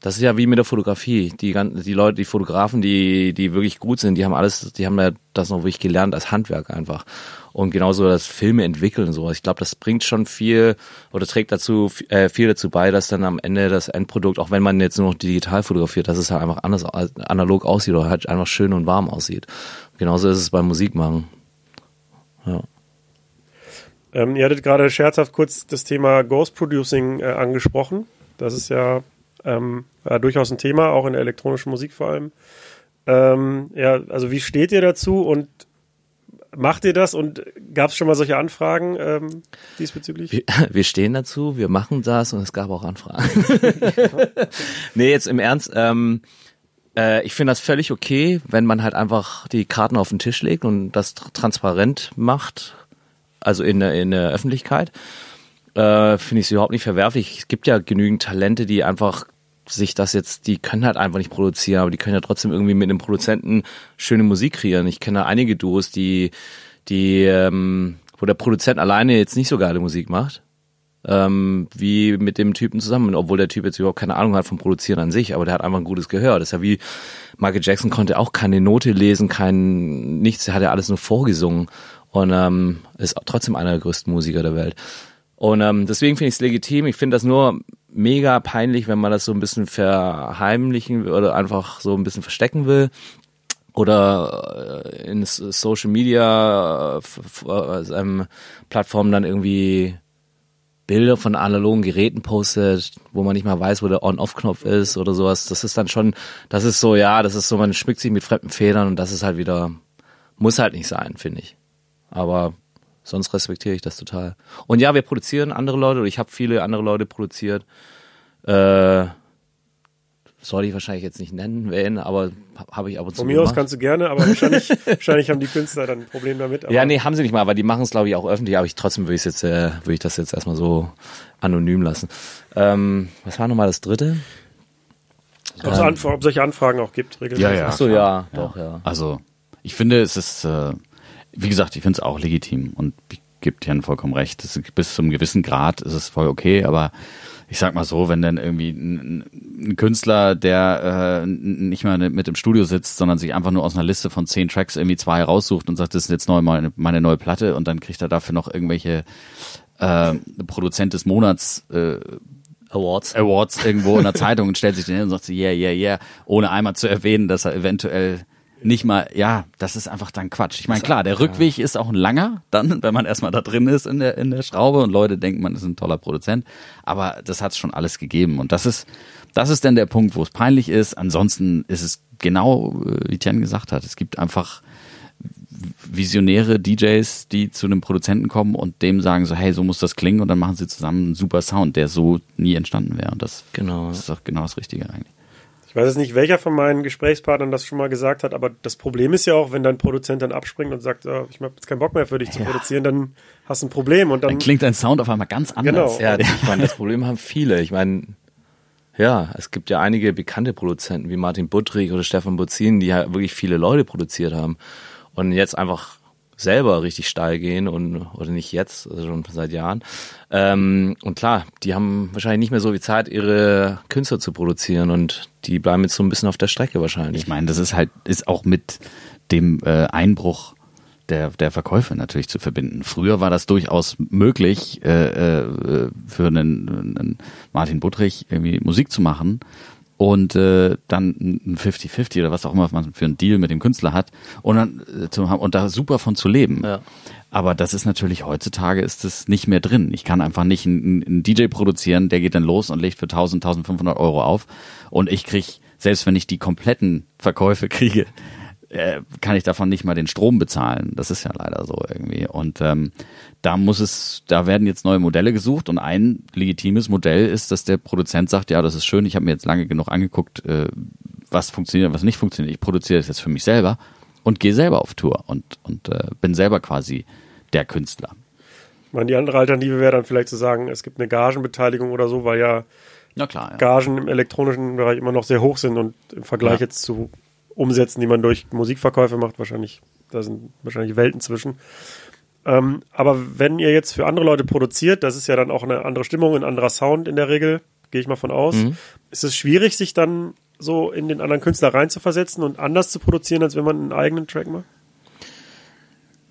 das ist ja wie mit der Fotografie. Die, die Leute, die Fotografen, die, die wirklich gut sind, die haben alles, die haben ja das noch wirklich gelernt als Handwerk einfach. Und genauso das Filme entwickeln und sowas. Ich glaube, das bringt schon viel oder trägt dazu äh, viel dazu bei, dass dann am Ende das Endprodukt, auch wenn man jetzt nur noch digital fotografiert, dass es halt einfach anders analog aussieht oder halt einfach schön und warm aussieht. Genauso ist es beim Musikmachen. Ja. Ähm, ihr hattet gerade scherzhaft kurz das Thema Ghost Producing äh, angesprochen. Das ist ja, ähm, ja durchaus ein Thema, auch in der elektronischen Musik vor allem. Ähm, ja, also wie steht ihr dazu und macht ihr das und gab es schon mal solche Anfragen ähm, diesbezüglich? Wir, wir stehen dazu, wir machen das und es gab auch Anfragen. nee, jetzt im Ernst, ähm, äh, ich finde das völlig okay, wenn man halt einfach die Karten auf den Tisch legt und das tr transparent macht, also in, der- in der Öffentlichkeit. Äh, finde ich es überhaupt nicht verwerflich. Es gibt ja genügend Talente, die einfach sich das jetzt, die können halt einfach nicht produzieren, aber die können ja trotzdem irgendwie mit einem Produzenten schöne Musik kreieren. Ich kenne einige Duos, die, die, ähm, wo der Produzent alleine jetzt nicht so geile Musik macht, ähm, wie mit dem Typen zusammen, obwohl der Typ jetzt überhaupt keine Ahnung hat vom Produzieren an sich, aber der hat einfach ein gutes Gehör. Das ist ja wie Michael Jackson konnte auch keine Note lesen, kein nichts, er hat ja alles nur vorgesungen und ähm, ist trotzdem einer der größten Musiker der Welt. Und ähm, deswegen finde ich es legitim. Ich finde das nur mega peinlich, wenn man das so ein bisschen verheimlichen oder einfach so ein bisschen verstecken will oder äh, in Social Media äh, ähm, Plattformen dann irgendwie Bilder von analogen Geräten postet, wo man nicht mal weiß, wo der On-Off-Knopf ist oder sowas. Das ist dann schon, das ist so, ja, das ist so, man schmückt sich mit fremden Federn und das ist halt wieder, muss halt nicht sein, finde ich. Aber sonst respektiere ich das total. Und ja, wir produzieren andere Leute, oder ich habe viele andere Leute produziert. Äh, soll ich wahrscheinlich jetzt nicht nennen, wen, aber ha- habe ich ab und zu Von mir aus gemacht. kannst du gerne, aber wahrscheinlich, wahrscheinlich haben die Künstler dann ein Problem damit. Aber Ja, nee, haben sie nicht mal, aber die machen es, glaube ich, auch öffentlich, aber ich trotzdem würde ich jetzt, äh, würde ich das jetzt erstmal so anonym lassen. Ähm, was war nochmal das dritte? ob es ob solche Anfragen auch gibt, regelmäßig. Ja, ja. Ach so, ja, doch, ja. Also, ich finde, es ist, äh, wie gesagt, ich finde es auch legitim und gebe Jan vollkommen recht. Ist, bis zum gewissen Grad ist es voll okay, aber ich sag mal so, wenn dann irgendwie ein, ein Künstler, der äh, nicht mal mit im Studio sitzt, sondern sich einfach nur aus einer Liste von zehn Tracks irgendwie zwei raussucht und sagt, das ist jetzt neu meine, meine neue Platte und dann kriegt er dafür noch irgendwelche äh, Produzent des Monats äh, Awards. Awards irgendwo in der Zeitung und stellt sich den hin und sagt, yeah, yeah, yeah, ohne einmal zu erwähnen, dass er eventuell nicht mal, ja, das ist einfach dann Quatsch. Ich meine, klar, der Rückweg ist auch ein langer, dann, wenn man erstmal da drin ist in der, in der Schraube und Leute denken, man ist ein toller Produzent. Aber das hat es schon alles gegeben. Und das ist, das ist dann der Punkt, wo es peinlich ist. Ansonsten ist es genau, äh, wie Tian gesagt hat, es gibt einfach visionäre DJs, die zu einem Produzenten kommen und dem sagen so, hey, so muss das klingen und dann machen sie zusammen einen super Sound, der so nie entstanden wäre. Und das, Genau. das ist doch genau das Richtige eigentlich. Ich weiß jetzt nicht, welcher von meinen Gesprächspartnern das schon mal gesagt hat, aber das Problem ist ja auch, wenn dein Produzent dann abspringt und sagt, oh, ich habe jetzt keinen Bock mehr für dich zu produzieren, dann hast du ein Problem und dann, Dann klingt dein Sound auf einmal ganz anders. Genau. Ja, ich meine, das Problem haben viele. Ich meine, ja, es gibt ja einige bekannte Produzenten wie Martin Buttrich oder Stefan Buzin, die ja wirklich viele Leute produziert haben und jetzt einfach selber richtig steil gehen und oder nicht jetzt, also schon seit Jahren. Ähm, und klar, die haben wahrscheinlich nicht mehr so viel Zeit, ihre Künstler zu produzieren und die bleiben jetzt so ein bisschen auf der Strecke wahrscheinlich. Ich meine, das ist halt, ist auch mit dem äh, Einbruch der, der Verkäufe natürlich zu verbinden. Früher war das durchaus möglich, äh, äh, für einen, einen Martin Buttrich irgendwie Musik zu machen. Und äh, dann ein 50-50 oder was auch immer man für einen Deal mit dem Künstler hat und dann äh, zu haben und da super von zu leben. Ja. Aber das ist natürlich heutzutage ist es nicht mehr drin. Ich kann einfach nicht einen, einen DJ produzieren, der geht dann los und legt für 1000, 1500 Euro auf und ich krieg selbst wenn ich die kompletten Verkäufe kriege, äh, kann ich davon nicht mal den Strom bezahlen. Das ist ja leider so irgendwie. Und ähm, da muss es, da werden jetzt neue Modelle gesucht und ein legitimes Modell ist, dass der Produzent sagt, ja, das ist schön, ich habe mir jetzt lange genug angeguckt, äh, was funktioniert, was nicht funktioniert. Ich produziere das jetzt für mich selber und gehe selber auf Tour und, und äh, bin selber quasi der Künstler. Ich meine, die andere Alternative wäre dann vielleicht zu sagen, es gibt eine Gagenbeteiligung oder so, weil ja Na klar, ja. Gagen im elektronischen Bereich immer noch sehr hoch sind und im Vergleich Ja. jetzt zu Umsätzen, die man durch Musikverkäufe macht, wahrscheinlich, da sind wahrscheinlich Welten zwischen. Ähm, aber wenn ihr jetzt für andere Leute produziert, das ist ja dann auch eine andere Stimmung, ein anderer Sound in der Regel, gehe ich mal von aus. Ist es schwierig, sich dann so in den anderen Künstler reinzuversetzen und anders zu produzieren, als wenn man einen eigenen Track macht?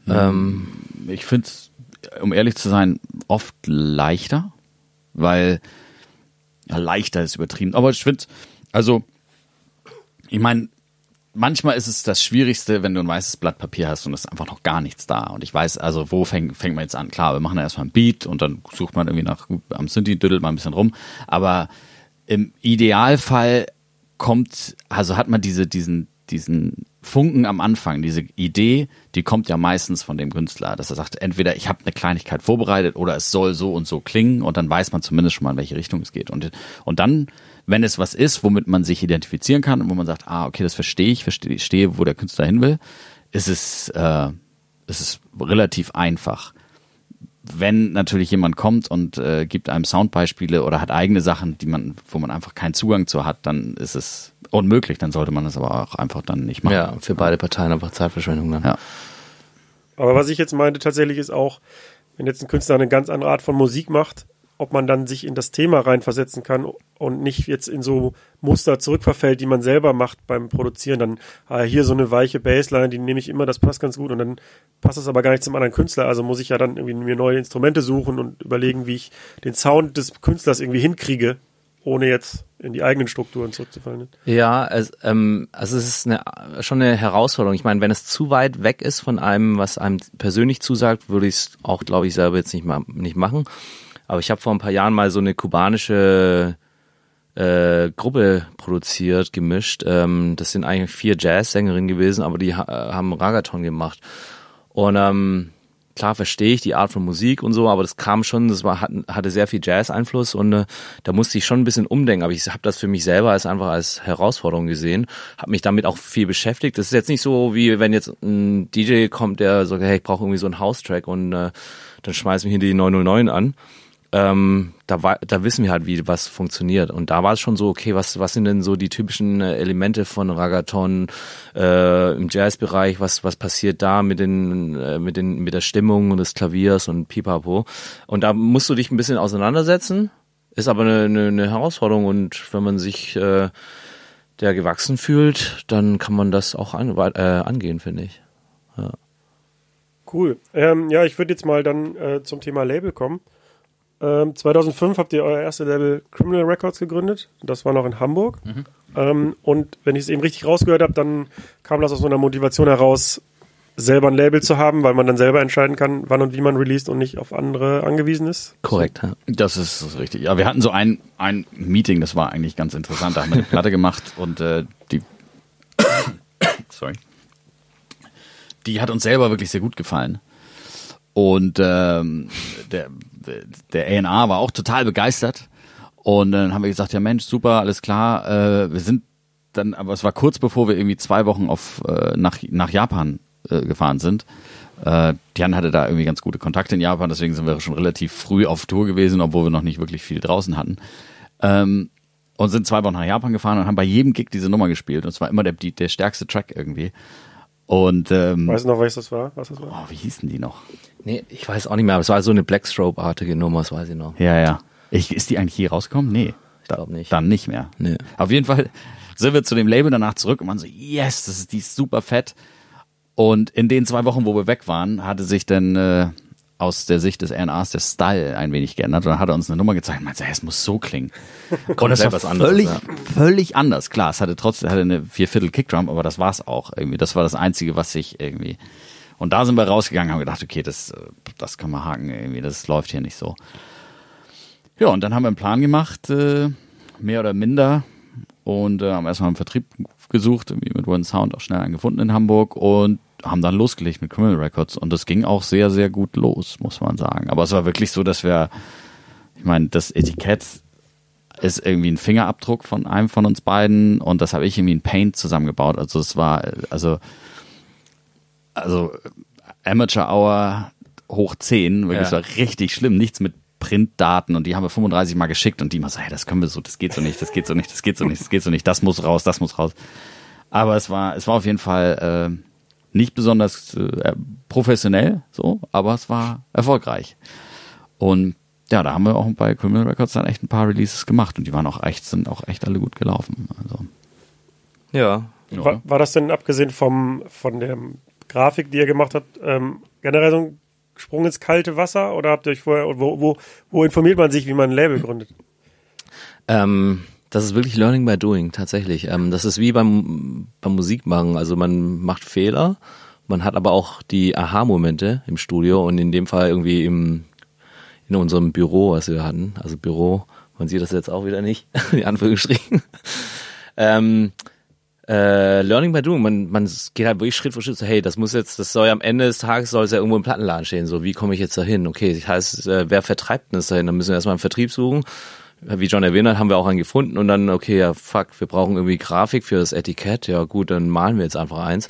Ähm, ich finde es, um ehrlich zu sein, oft leichter, weil ja, leichter ist übertrieben. Aber ich finde, also, ich meine, manchmal ist es das Schwierigste, wenn du ein weißes Blatt Papier hast und es ist einfach noch gar nichts da. Und ich weiß, also, wo fängt, fängt man jetzt an? Klar, wir machen erstmal ein Beat und dann sucht man irgendwie nach, am Synthi düdelt man ein bisschen rum. Aber im Idealfall kommt, also hat man diese, diesen, diesen Funken am Anfang, diese Idee, die kommt ja meistens von dem Künstler, dass er sagt, entweder ich habe eine Kleinigkeit vorbereitet oder es soll so und so klingen und dann weiß man zumindest schon mal, in welche Richtung es geht. Und, und dann, wenn es was ist, womit man sich identifizieren kann und wo man sagt, ah, okay, das verstehe ich, verstehe, wo der Künstler hin will, ist es, äh, ist es relativ einfach wenn natürlich jemand kommt und äh, gibt einem Soundbeispiele oder hat eigene Sachen, die man, wo man einfach keinen Zugang zu hat, dann ist es unmöglich. Dann sollte man es aber auch einfach dann nicht machen. ja, für beide Parteien einfach Zeitverschwendung dann. Ja. Aber was ich jetzt meinte tatsächlich ist auch, wenn jetzt ein Künstler eine ganz andere Art von Musik macht, ob man dann sich in das Thema reinversetzen kann und nicht jetzt in so Muster zurückverfällt, die man selber macht beim Produzieren. Dann ah, hier so eine weiche Bassline, die nehme ich immer, das passt ganz gut und dann passt es aber gar nicht zum anderen Künstler. Also muss ich ja dann irgendwie mir neue Instrumente suchen und überlegen, wie ich den Sound des Künstlers irgendwie hinkriege, ohne jetzt in die eigenen Strukturen zurückzufallen. Ja, es, ähm, also es ist eine, schon eine Herausforderung. Ich meine, wenn es zu weit weg ist von einem, was einem persönlich zusagt, würde ich es auch, glaube ich, selber jetzt nicht mal nicht machen. Aber ich habe vor ein paar Jahren mal so eine kubanische äh, Gruppe produziert, gemischt. Ähm, das sind eigentlich vier Jazzsängerinnen gewesen, aber die ha haben Ragaton gemacht. Und ähm, klar verstehe ich die Art von Musik und so, aber das kam schon, das war, hat, hatte sehr viel Jazz-Einfluss und äh, da musste ich schon ein bisschen umdenken. Aber ich habe das für mich selber als einfach als Herausforderung gesehen, habe mich damit auch viel beschäftigt. Das ist jetzt nicht so, wie wenn jetzt ein DJ kommt, der sagt, hey, ich brauche irgendwie so einen House-Track und äh, dann schmeißen wir hier die 909 an ähm, da, da wissen wir halt, wie was funktioniert. Und da war es schon so, okay, was, was sind denn so die typischen äh, Elemente von Ragaton äh, im Jazzbereich? Was, was passiert da mit den, äh, mit den, mit der Stimmung des Klaviers und Pipapo? Und da musst du dich ein bisschen auseinandersetzen. Ist aber eine, eine, eine Herausforderung und wenn man sich äh, der gewachsen fühlt, dann kann man das auch an, äh, angehen, finde ich. Cool. Ähm, ja, ich würde jetzt mal dann äh, zum Thema Label kommen. Ähm, 2005 habt ihr euer erstes Label Criminal Records gegründet. Das war noch in Hamburg. Ähm, und wenn ich es eben richtig rausgehört habe, dann kam das aus so einer Motivation heraus, selber ein Label zu haben, weil man dann selber entscheiden kann, wann und wie man released und nicht auf andere angewiesen ist. Korrekt. Ja. Das ist richtig. Ja, wir hatten so ein, ein Meeting, das war eigentlich ganz interessant. Da haben wir eine Platte gemacht und äh, die sorry. Die hat uns selber wirklich sehr gut gefallen. Und ähm, der, der A&R war auch total begeistert. Und dann haben wir gesagt, ja Mensch, super, alles klar. Äh, wir sind dann, aber es war kurz bevor wir irgendwie zwei Wochen auf äh, nach, nach Japan äh, gefahren sind. Äh, Jan hatte da irgendwie ganz gute Kontakte in Japan, deswegen sind wir schon relativ früh auf Tour gewesen, obwohl wir noch nicht wirklich viel draußen hatten. Ähm, und sind zwei Wochen nach Japan gefahren und haben bei jedem Gig diese Nummer gespielt. Und es war immer der, die, der stärkste Track irgendwie. Und ähm, Weißt du noch, was das war? Was das war? oh, wie hießen die noch? Nee, ich weiß auch nicht mehr, aber es war so eine Blackstrobe-artige Nummer, das weiß ich noch. Ja, ja. Ich, ist die eigentlich hier rausgekommen? Nee. Ich glaub nicht. Dann nicht mehr. Nee. Auf jeden Fall sind wir zu dem Label danach zurück und waren so, yes, das ist, die ist super fett. Und in den zwei Wochen, wo wir weg waren, hatte sich dann äh, aus der Sicht des RNAs der Style ein wenig geändert und dann hat er uns eine Nummer gezeigt und meinte, hey, es muss so klingen. und das war was anderes, völlig, ja. völlig anders. Klar, es hatte trotzdem hatte eine Vierviertel Kickdrum, aber das war's auch irgendwie. Das war das Einzige, was sich irgendwie und da sind wir rausgegangen, haben gedacht, okay, das, äh, das kann man haken irgendwie, das läuft hier nicht so. Ja, und dann haben wir einen Plan gemacht, äh, mehr oder minder, und äh, haben erstmal einen Vertrieb gesucht, irgendwie mit One Sound auch schnell einen gefunden in Hamburg und haben dann losgelegt mit Criminal Records. Und das ging auch sehr, sehr gut los, muss man sagen. Aber es war wirklich so, dass wir, ich meine, das Etikett ist irgendwie ein Fingerabdruck von einem von uns beiden und das habe ich irgendwie in Paint zusammengebaut. Also es war, also, also Amateur Hour hoch 10, wirklich, Ja. es war richtig schlimm. Nichts mit Printdaten und die haben wir 35 Mal geschickt und die immer so, hey, das können wir so, das geht so nicht, das geht so nicht, das geht so nicht, das geht so nicht, das muss raus, das muss raus. Aber es war, es war auf jeden Fall äh, nicht besonders äh, professionell, so, aber es war erfolgreich. Und ja, da haben wir auch bei Criminal Records dann echt ein paar Releases gemacht und die waren auch echt, sind auch echt alle gut gelaufen. Also, Ja. War, war das denn abgesehen vom, von der Grafik, die ihr gemacht habt, ähm, generell so ein Sprung ins kalte Wasser oder habt ihr euch vorher, wo, wo, wo informiert man sich, wie man ein Label gründet? Ähm, das ist wirklich Learning by Doing, tatsächlich. Ähm, das ist wie beim, beim Musikmachen. Also man macht Fehler, man hat aber auch die Aha-Momente im Studio und in dem Fall irgendwie im, in unserem Büro, was wir hatten. Also Büro, man sieht das jetzt auch wieder nicht, in Anführungsstrichen. ähm, äh, Learning by Doing, man, man geht halt wirklich Schritt für Schritt so, hey, das muss jetzt, das soll ja am Ende des Tages soll es ja irgendwo im Plattenladen stehen, so, wie komme ich jetzt dahin? Okay, das heißt, äh, wer vertreibt denn das dahin? Dann müssen wir erstmal einen Vertrieb suchen. Wie John erwähnt hat, haben wir auch einen gefunden und dann, okay, ja, fuck, wir brauchen irgendwie Grafik für das Etikett. Ja, gut, dann malen wir jetzt einfach eins.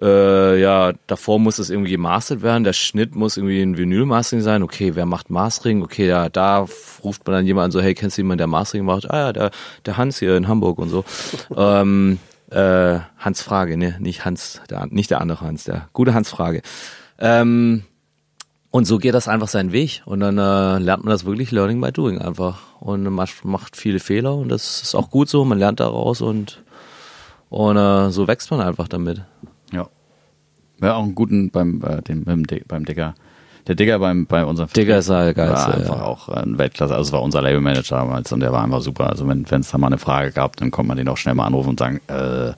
Äh, ja, davor muss es irgendwie gemastert werden. Der Schnitt muss irgendwie ein Vinyl-Mastering sein. Okay, wer macht Mastering? Okay, ja, da ruft man dann jemanden so, hey, kennst du jemanden, der Mastering macht? Ah ja, der, der Hans hier in Hamburg und so. ähm, äh, Hans Frage, ne, nicht Hans, der, nicht der andere Hans, der gute Hans Frage. Ähm, und so geht das einfach seinen Weg und dann äh, lernt man das wirklich Learning by Doing einfach und macht, macht viele Fehler und das ist auch gut so, man lernt daraus und und äh, so wächst man einfach damit. ja. Ja, auch einen guten beim, äh, dem, beim, Di- beim Digger. Der Digger beim, bei unserem Digger ist halt geil, war ja. einfach auch ein Weltklasse. Also es war unser Labelmanager damals und der war einfach super. Also wenn wenn es da mal eine Frage gab, dann konnte man den auch schnell mal anrufen und sagen, äh,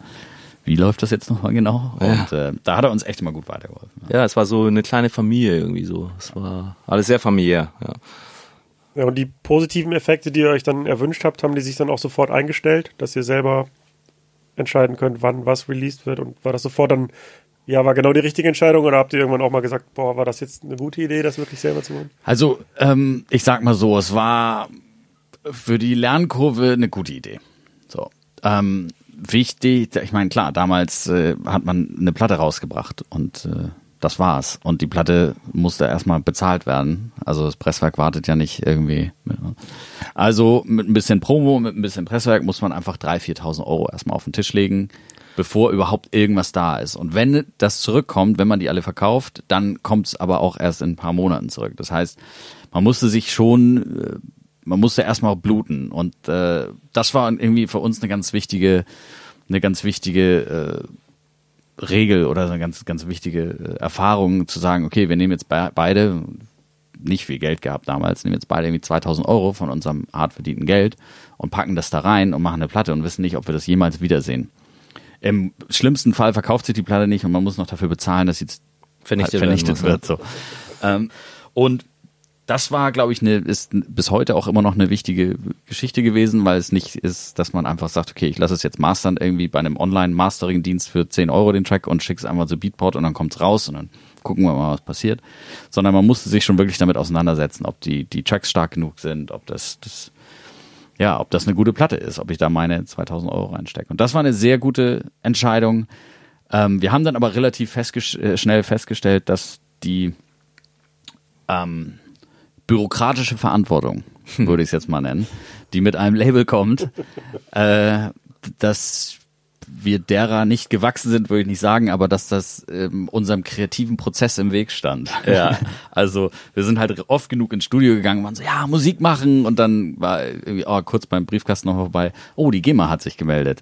wie läuft das jetzt nochmal genau? Und äh, da hat er uns echt immer gut weitergeholfen. Ja, es war so eine kleine Familie irgendwie so. Es war alles sehr familiär. Ja. Ja, und die positiven Effekte, die ihr euch dann erwünscht habt, haben die sich dann auch sofort eingestellt, dass ihr selber entscheiden könnt, wann was released wird und war das sofort dann, ja, war genau die richtige Entscheidung oder habt ihr irgendwann auch mal gesagt, boah, war das jetzt eine gute Idee, das wirklich selber zu machen? Also, ähm, ich sag mal so, es war für die Lernkurve eine gute Idee. So. Ähm, wichtig, ich meine, klar, damals äh, hat man eine Platte rausgebracht und äh, das war's. Und die Platte musste erstmal bezahlt werden. Also das Presswerk wartet ja nicht irgendwie. Also mit ein bisschen Promo, mit ein bisschen Presswerk muss man einfach 3.000, 4.000 Euro erstmal auf den Tisch legen, bevor überhaupt irgendwas da ist. Und wenn das zurückkommt, wenn man die alle verkauft, dann kommt es aber auch erst in ein paar Monaten zurück. Das heißt, man musste sich schon, äh, man musste erstmal auch bluten. Und äh, das war irgendwie für uns eine ganz wichtige, eine ganz wichtige äh, Regel oder eine ganz, ganz wichtige äh, Erfahrung zu sagen, okay, wir nehmen jetzt be beide, nicht viel Geld gehabt damals, nehmen jetzt beide irgendwie 2000 Euro von unserem hart verdienten Geld und packen das da rein und machen eine Platte und wissen nicht, ob wir das jemals wiedersehen. Im schlimmsten Fall verkauft sich die Platte nicht und man muss noch dafür bezahlen, dass sie jetzt Vernichtet halt vernichtet werden wird. So. Ähm, und das war, glaube ich, eine, ist bis heute auch immer noch eine wichtige Geschichte gewesen, weil es nicht ist, dass man einfach sagt, okay, ich lasse es jetzt mastern irgendwie bei einem Online-Mastering-Dienst für 10 Euro den Track und schick's einmal zu Beatport und dann kommt's raus und dann gucken wir mal, was passiert. Sondern man musste sich schon wirklich damit auseinandersetzen, ob die, die Tracks stark genug sind, ob das, das, ja, ob das eine gute Platte ist, ob ich da meine 2000 Euro reinstecke. Und das war eine sehr gute Entscheidung. Ähm, wir haben dann aber relativ festgest äh, schnell festgestellt, dass die ähm, bürokratische Verantwortung, würde ich es jetzt mal nennen, die mit einem Label kommt, äh, dass wir derer nicht gewachsen sind, würde ich nicht sagen, aber dass das ähm, unserem kreativen Prozess im Weg stand. Ja, also wir sind halt oft genug ins Studio gegangen, waren so, ja, Musik machen und dann war irgendwie, oh, kurz beim Briefkasten noch vorbei, oh, die GEMA hat sich gemeldet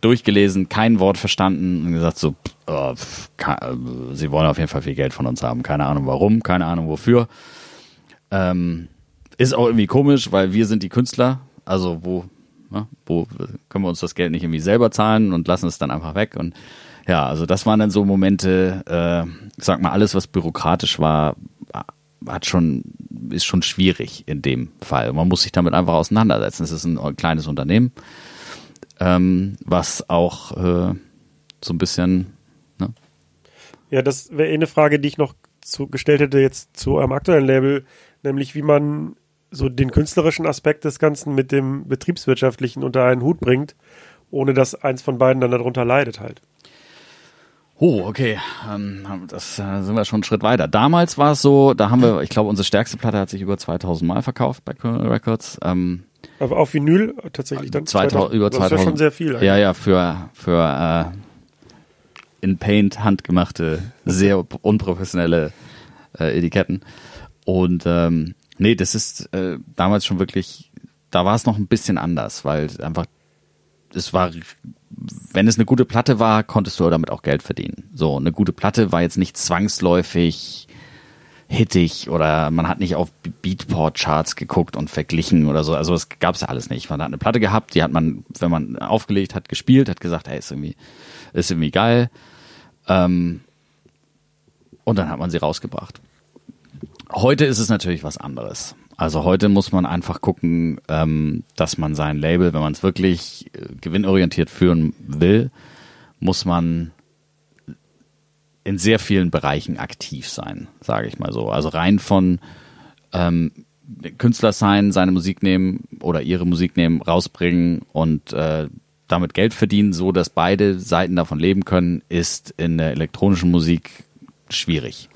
durchgelesen, kein Wort verstanden und gesagt so, oh, pff, ka- äh, sie wollen auf jeden Fall viel Geld von uns haben. Keine Ahnung warum, keine Ahnung wofür. Ähm, ist auch irgendwie komisch, weil wir sind die Künstler. Also wo, ne, wo können wir uns das Geld nicht irgendwie selber zahlen und lassen es dann einfach weg. Und ja, also das waren dann so Momente, äh, ich sag mal, alles, was bürokratisch war, hat schon, ist schon schwierig in dem Fall. Man muss sich damit einfach auseinandersetzen. Es ist ein kleines Unternehmen, ähm, was auch äh, so ein bisschen, ne? Ja, das wäre eh eine Frage, die ich noch zu, gestellt hätte jetzt zu eurem aktuellen Label, nämlich wie man so den künstlerischen Aspekt des Ganzen mit dem betriebswirtschaftlichen unter einen Hut bringt, ohne dass eins von beiden dann darunter leidet halt. Oh, okay. Ähm, das äh, sind wir schon einen Schritt weiter. Damals war es so, da haben wir, ich glaube, unsere stärkste Platte hat sich über 2000 Mal verkauft bei Colonel Records. Ähm, Aber auf Vinyl tatsächlich dann 2000, über Das ist 2000. ja schon sehr viel. Ja, ja, für, für äh, in Paint handgemachte, sehr unprofessionelle äh, Etiketten. Und ähm, nee, das ist äh, damals schon wirklich, da war es noch ein bisschen anders, weil einfach, es war, wenn es eine gute Platte war, konntest du damit auch Geld verdienen. So, eine gute Platte war jetzt nicht zwangsläufig hittig oder man hat nicht auf Beatport-Charts geguckt und verglichen oder so. Also das gab's ja alles nicht. Man hat eine Platte gehabt, die hat man, wenn man aufgelegt hat, gespielt, hat gesagt, hey, ist irgendwie, ist irgendwie geil. Ähm, und dann hat man sie rausgebracht. Heute ist es natürlich was anderes. Also heute muss man einfach gucken, ähm, dass man sein Label, wenn man es wirklich äh, gewinnorientiert führen will, muss man in sehr vielen Bereichen aktiv sein, sage ich mal so. Also rein von ähm, Künstler sein, seine Musik nehmen oder ihre Musik nehmen, rausbringen und äh, damit Geld verdienen, so dass beide Seiten davon leben können, ist in der elektronischen Musik schwierig.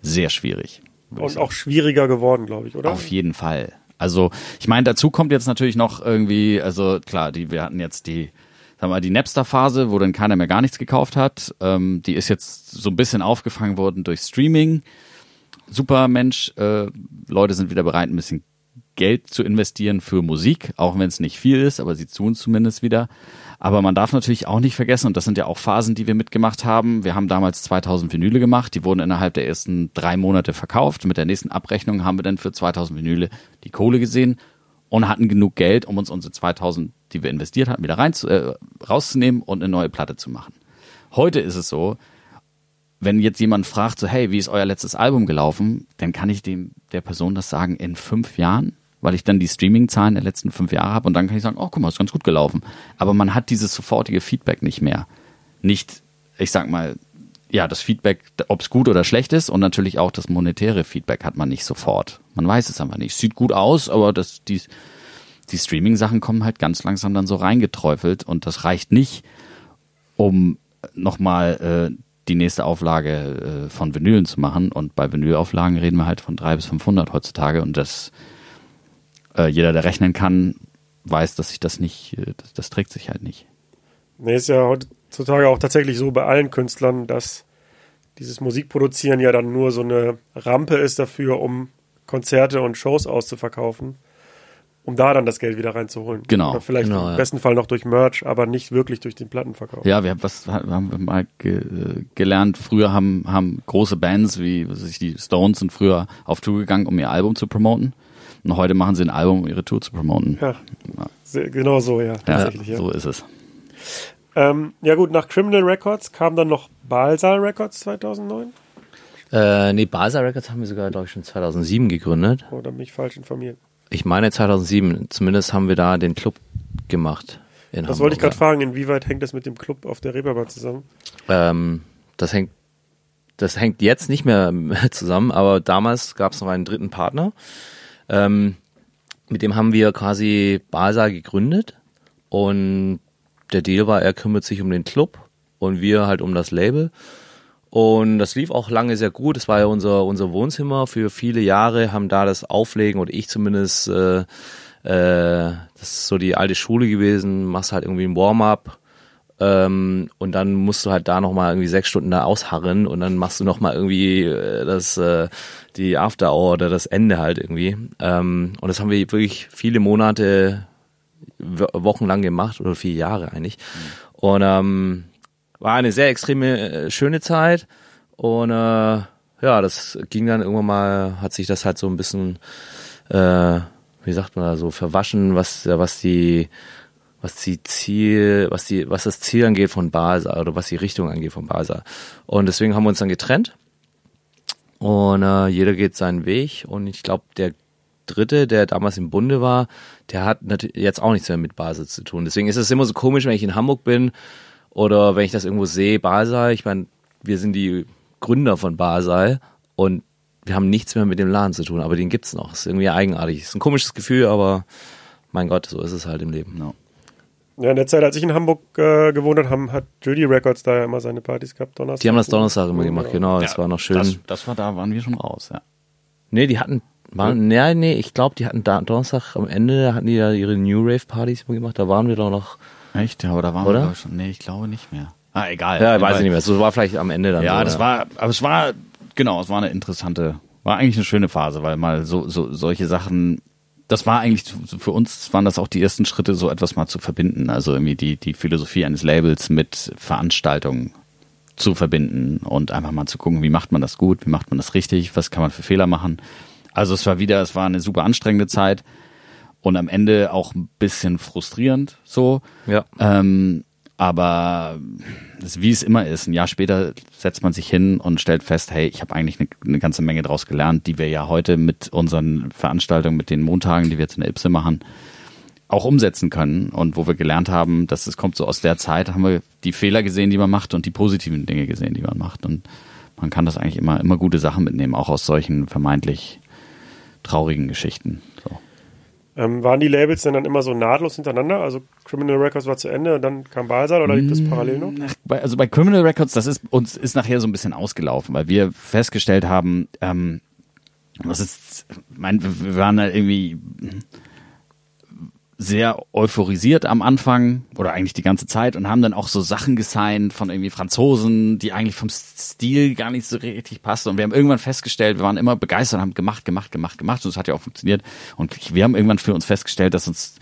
Sehr schwierig. Und auch schwieriger geworden, glaube ich, oder? Auf jeden Fall. Also ich meine, dazu kommt jetzt natürlich noch irgendwie, also klar, die, wir hatten jetzt die, sagen wir mal, die Napster-Phase, wo dann keiner mehr gar nichts gekauft hat. Ähm, die ist jetzt so ein bisschen aufgefangen worden durch Streaming. Super Mensch, äh, Leute sind wieder bereit, ein bisschen Geld zu investieren für Musik, auch wenn es nicht viel ist, aber sie tun es zumindest wieder. Aber man darf natürlich auch nicht vergessen, und das sind ja auch Phasen, die wir mitgemacht haben. Wir haben damals 2000 Vinyle gemacht, die wurden innerhalb der ersten drei Monate verkauft. Mit der nächsten Abrechnung haben wir dann für 2000 Vinyle die Kohle gesehen und hatten genug Geld, um uns unsere 2000, die wir investiert hatten, wieder rein, äh, rauszunehmen und eine neue Platte zu machen. Heute ist es so, wenn jetzt jemand fragt, so, hey, wie ist euer letztes Album gelaufen, dann kann ich dem der Person das sagen in fünf Jahren, weil ich dann die Streaming-Zahlen der letzten fünf Jahre habe und dann kann ich sagen, oh, guck mal, ist ganz gut gelaufen. Aber man hat dieses sofortige Feedback nicht mehr. Nicht, ich sag mal, ja, das Feedback, ob es gut oder schlecht ist und natürlich auch das monetäre Feedback hat man nicht sofort. Man weiß es einfach nicht. Sieht gut aus, aber das, die, die Streaming-Sachen kommen halt ganz langsam dann so reingeträufelt und das reicht nicht, um nochmal äh, die nächste Auflage äh, von Vinylen zu machen. Und bei Vinylauflagen reden wir halt von 300 bis 500 heutzutage. Und das, äh, jeder, der rechnen kann, weiß, dass sich das nicht, äh, das, das trägt sich halt nicht. Nee, ist ja heutzutage auch tatsächlich so bei allen Künstlern, dass dieses Musikproduzieren ja dann nur so eine Rampe ist dafür, um Konzerte und Shows auszuverkaufen, um da dann das Geld wieder reinzuholen. Genau. Oder vielleicht Genau, im ja. besten Fall noch durch Merch, aber nicht wirklich durch den Plattenverkauf. Ja, wir haben was haben wir mal ge, äh, gelernt. Früher haben haben große Bands wie was weiß ich, die Stones sind früher auf Tour gegangen, um ihr Album zu promoten. Und heute machen sie ein Album, um ihre Tour zu promoten. Ja, sehr, genau so, ja, tatsächlich. Ja, so ist es. ähm, ja gut, nach Criminal Records kam dann noch Balsal Records 2009. Äh, nee, Basa Records haben wir sogar, glaube ich, schon 2007 gegründet. Oder mich falsch informiert. Ich meine 2007. Zumindest haben wir da den Club gemacht. In Das wollte ich gerade Hamburg, fragen, inwieweit hängt das mit dem Club auf der Reeperbahn zusammen? ja. ähm, Das hängt, das hängt jetzt nicht mehr zusammen, aber damals gab es noch einen dritten Partner. Ähm, mit dem haben wir quasi Basa gegründet und der Deal war, er kümmert sich um den Club und wir halt um das Label. Und das lief auch lange sehr gut. Es war ja unser, unser Wohnzimmer für viele Jahre, haben da das Auflegen oder ich zumindest, äh, äh, das ist so die alte Schule gewesen, machst halt irgendwie ein Warm-up ähm, und dann musst du halt da nochmal irgendwie sechs Stunden da ausharren und dann machst du nochmal irgendwie äh, das, äh, die After Hour oder das Ende halt irgendwie. Ähm, und das haben wir wirklich viele Monate wochenlang gemacht oder vier Jahre eigentlich. Und ähm, war eine sehr extreme äh, schöne Zeit und äh, ja, das ging dann irgendwann mal, hat sich das halt so ein bisschen, äh, wie sagt man da so, verwaschen, was was die was die Ziel, was die, was das Ziel angeht von Basel oder was die Richtung angeht von Basel. Und deswegen haben wir uns dann getrennt. Und äh, jeder geht seinen Weg. Und ich glaube, der Dritte, der damals im Bunde war, der hat jetzt auch nichts mehr mit Basel zu tun. Deswegen ist es immer so komisch, wenn ich in Hamburg bin oder wenn ich das irgendwo sehe, Basel. Ich meine, wir sind die Gründer von Basel und wir haben nichts mehr mit dem Laden zu tun, aber den gibt's noch. Ist irgendwie eigenartig. ist ein komisches Gefühl, aber mein Gott, so ist es halt im Leben. No. Ja, in der Zeit, als ich in Hamburg äh, gewohnt habe, haben, hat Judy Records da ja immer seine Partys gehabt, Donnerstag. Die haben das Donnerstag immer gemacht, genau. Das ja, war noch schön. Das, das, war da, waren wir schon raus, ja. Nee, die hatten, waren, nee, nee, ich glaube, die hatten da Donnerstag am Ende, hatten die ja ihre New Rave Partys immer gemacht, da waren wir doch noch. Echt? Ja, aber da waren oder? wir schon, nee, ich glaube nicht mehr. Ah, egal. Ja, weiß ich nicht mehr. So war vielleicht am Ende dann. Ja, so, das ja. war, aber es war, genau, es war eine interessante, war eigentlich eine schöne Phase, weil mal so, so, solche Sachen das war eigentlich für uns waren das auch die ersten Schritte, so etwas mal zu verbinden. Also irgendwie die, die Philosophie eines Labels mit Veranstaltungen zu verbinden und einfach mal zu gucken, wie macht man das gut, wie macht man das richtig, was kann man für Fehler machen. Also es war wieder, es war eine super anstrengende Zeit und am Ende auch ein bisschen frustrierend so. Ja. Ähm, aber wie es immer ist, ein Jahr später setzt man sich hin und stellt fest, hey, ich habe eigentlich eine, eine, ganze Menge daraus gelernt, die wir ja heute mit unseren Veranstaltungen, mit den Montagen, die wir jetzt in der Ipse machen, auch umsetzen können. Und wo wir gelernt haben, dass es kommt so aus der Zeit, haben wir die Fehler gesehen, die man macht und die positiven Dinge gesehen, die man macht. Und man kann das eigentlich immer, immer gute Sachen mitnehmen, auch aus solchen vermeintlich traurigen Geschichten. So. Ähm, waren die Labels denn dann immer so nahtlos hintereinander? Also Criminal Records war zu Ende, dann kam Balsal oder liegt das parallel noch? Also bei Criminal Records, das ist uns ist nachher so ein bisschen ausgelaufen, weil wir festgestellt haben, ähm, das ist, mein, wir waren da irgendwie sehr euphorisiert am Anfang oder eigentlich die ganze Zeit und haben dann auch so Sachen gesigned von irgendwie Franzosen, die eigentlich vom Stil gar nicht so richtig passten. Und wir haben irgendwann festgestellt, wir waren immer begeistert und haben gemacht, gemacht, gemacht, gemacht und es hat ja auch funktioniert. Und wir haben irgendwann für uns festgestellt, dass uns,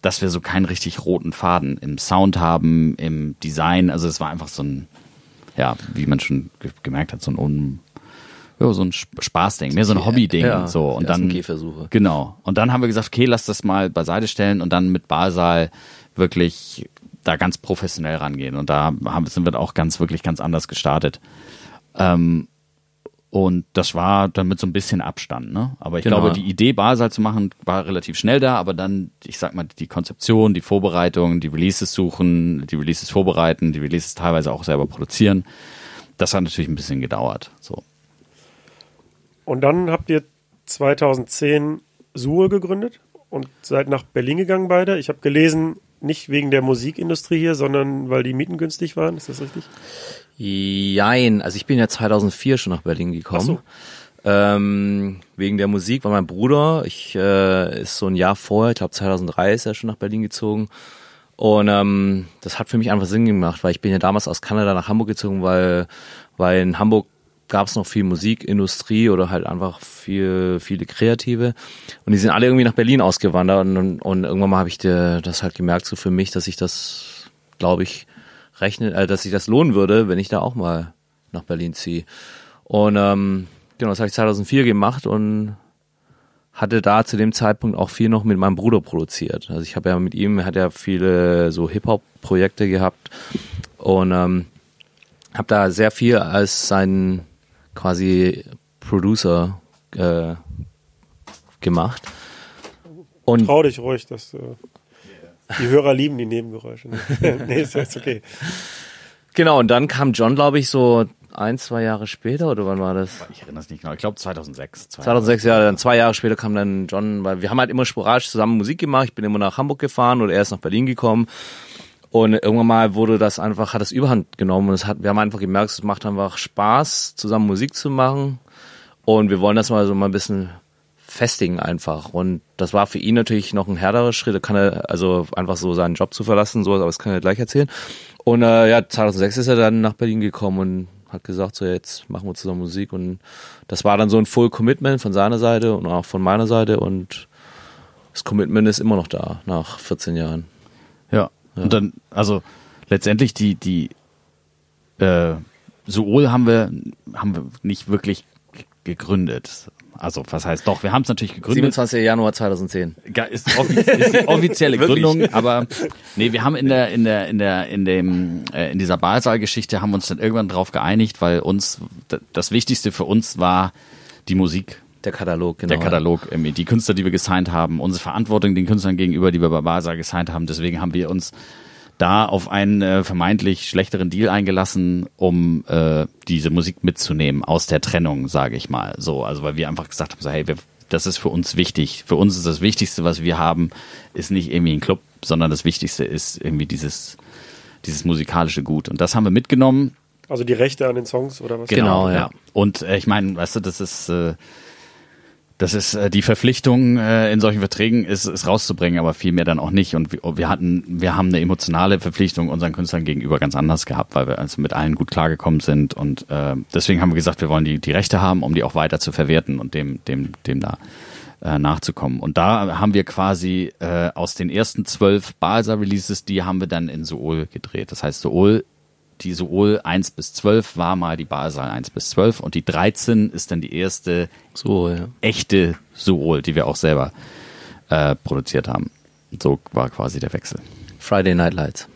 dass wir so keinen richtig roten Faden im Sound haben, im Design. Also es war einfach so ein, ja, wie man schon gemerkt hat, so ein ja, so ein Spaßding, mehr so ein Hobbyding. Ja, so. Und dann, Gehversuche. Genau. Und dann haben wir gesagt, okay, lass das mal beiseite stellen und dann mit Basal wirklich da ganz professionell rangehen. Und da haben, sind wir auch ganz, wirklich ganz anders gestartet. Ähm, und das war dann mit so ein bisschen Abstand, ne? Aber ich genau. glaube, die Idee, Basal zu machen, war relativ schnell da, aber dann, ich sag mal, die Konzeption, die Vorbereitung, die Releases suchen, die Releases vorbereiten, die Releases teilweise auch selber produzieren, das hat natürlich ein bisschen gedauert. So. Und dann habt ihr 2010 Suhl gegründet und seid nach Berlin gegangen beide. Ich habe gelesen, nicht wegen der Musikindustrie hier, sondern weil die Mieten günstig waren. Ist das richtig? Jein. Also ich bin ja 2004 schon nach Berlin gekommen. Ach so. Ähm, wegen der Musik, weil mein Bruder, ich äh, ist so ein Jahr vorher, ich glaube 2003 ist er schon nach Berlin gezogen. Und ähm, das hat für mich einfach Sinn gemacht, weil ich bin ja damals aus Kanada nach Hamburg gezogen, weil, weil in Hamburg gab es noch viel Musikindustrie oder halt einfach viel, viele Kreative. Und die sind alle irgendwie nach Berlin ausgewandert und, und irgendwann mal habe ich das halt gemerkt, so für mich, dass ich das, glaube ich, rechne, äh, dass sich das lohnen würde, wenn ich da auch mal nach Berlin ziehe. Und ähm, genau, das habe ich 2004 gemacht und hatte da zu dem Zeitpunkt auch viel noch mit meinem Bruder produziert. Also ich habe ja mit ihm, er hat ja viele so Hip-Hop-Projekte gehabt und ähm, habe da sehr viel als sein quasi Producer äh, gemacht. Und Trau dich ruhig, dass äh, die Hörer lieben die Nebengeräusche. nee, ist jetzt okay. Genau, und dann kam John, glaube ich, so ein, zwei Jahre später, oder wann war das? Ich erinnere es nicht genau. Ich glaube 2006. 2006, ja, dann zwei Jahre später kam dann John, weil wir haben halt immer sporadisch zusammen Musik gemacht. Ich bin immer nach Hamburg gefahren oder er ist nach Berlin gekommen. Und irgendwann mal wurde das einfach, hat das Überhand genommen und es hat, wir haben einfach gemerkt, es macht einfach Spaß, zusammen Musik zu machen. Und wir wollen das mal so mal ein bisschen festigen einfach. Und das war für ihn natürlich noch ein härterer Schritt. Da kann er, also einfach so seinen Job zu verlassen, sowas, aber das kann er gleich erzählen. Und äh, ja, 2006 ist er dann nach Berlin gekommen und hat gesagt, so jetzt machen wir zusammen Musik. Und das war dann so ein Full Commitment von seiner Seite und auch von meiner Seite. Und das Commitment ist immer noch da, nach 14 Jahren. Ja. Und dann, also letztendlich die, die äh, Suol haben wir, haben wir nicht wirklich gegründet. Also, was heißt doch, wir haben es natürlich gegründet. 27. Januar 2010. Ga- ist, offiz ist die offizielle? Gründung, aber nee, wir haben in der in der in der in dem äh, in dieser Baalsaal-Geschichte haben uns dann irgendwann drauf geeinigt, weil uns das Wichtigste für uns war die Musik, Der Katalog, genau. der Katalog, irgendwie, die Künstler, die wir gesigned haben, unsere Verantwortung den Künstlern gegenüber, die wir bei Baalsaal gesigned haben. Deswegen haben wir uns da auf einen äh, vermeintlich schlechteren Deal eingelassen, um äh, diese Musik mitzunehmen aus der Trennung, sage ich mal. So, also weil wir einfach gesagt haben, so, hey, wir, das ist für uns wichtig. Für uns ist das Wichtigste, was wir haben, ist nicht irgendwie ein Club, sondern das Wichtigste ist irgendwie dieses dieses musikalische Gut. Und das haben wir mitgenommen. Also die Rechte an den Songs oder was? Genau, ja. Und äh, ich meine, weißt du, das ist äh, das ist äh, die Verpflichtung äh, in solchen Verträgen ist, ist rauszubringen, aber viel mehr dann auch nicht. Und wir, wir hatten, wir haben eine emotionale Verpflichtung unseren Künstlern gegenüber ganz anders gehabt, weil wir also mit allen gut klargekommen sind. Und äh, deswegen haben wir gesagt, wir wollen die, die Rechte haben, um die auch weiter zu verwerten und dem, dem, dem da äh, nachzukommen. Und da haben wir quasi äh, aus den ersten zwölf Balsa-Releases, die haben wir dann in Sool gedreht. Das heißt, Sool die Sool 1 bis 12 war mal die Basal 1 bis 12 und die 13 ist dann die erste So, ja. echte Sool, die wir auch selber äh, produziert haben. So war quasi der Wechsel. Friday Night Lights.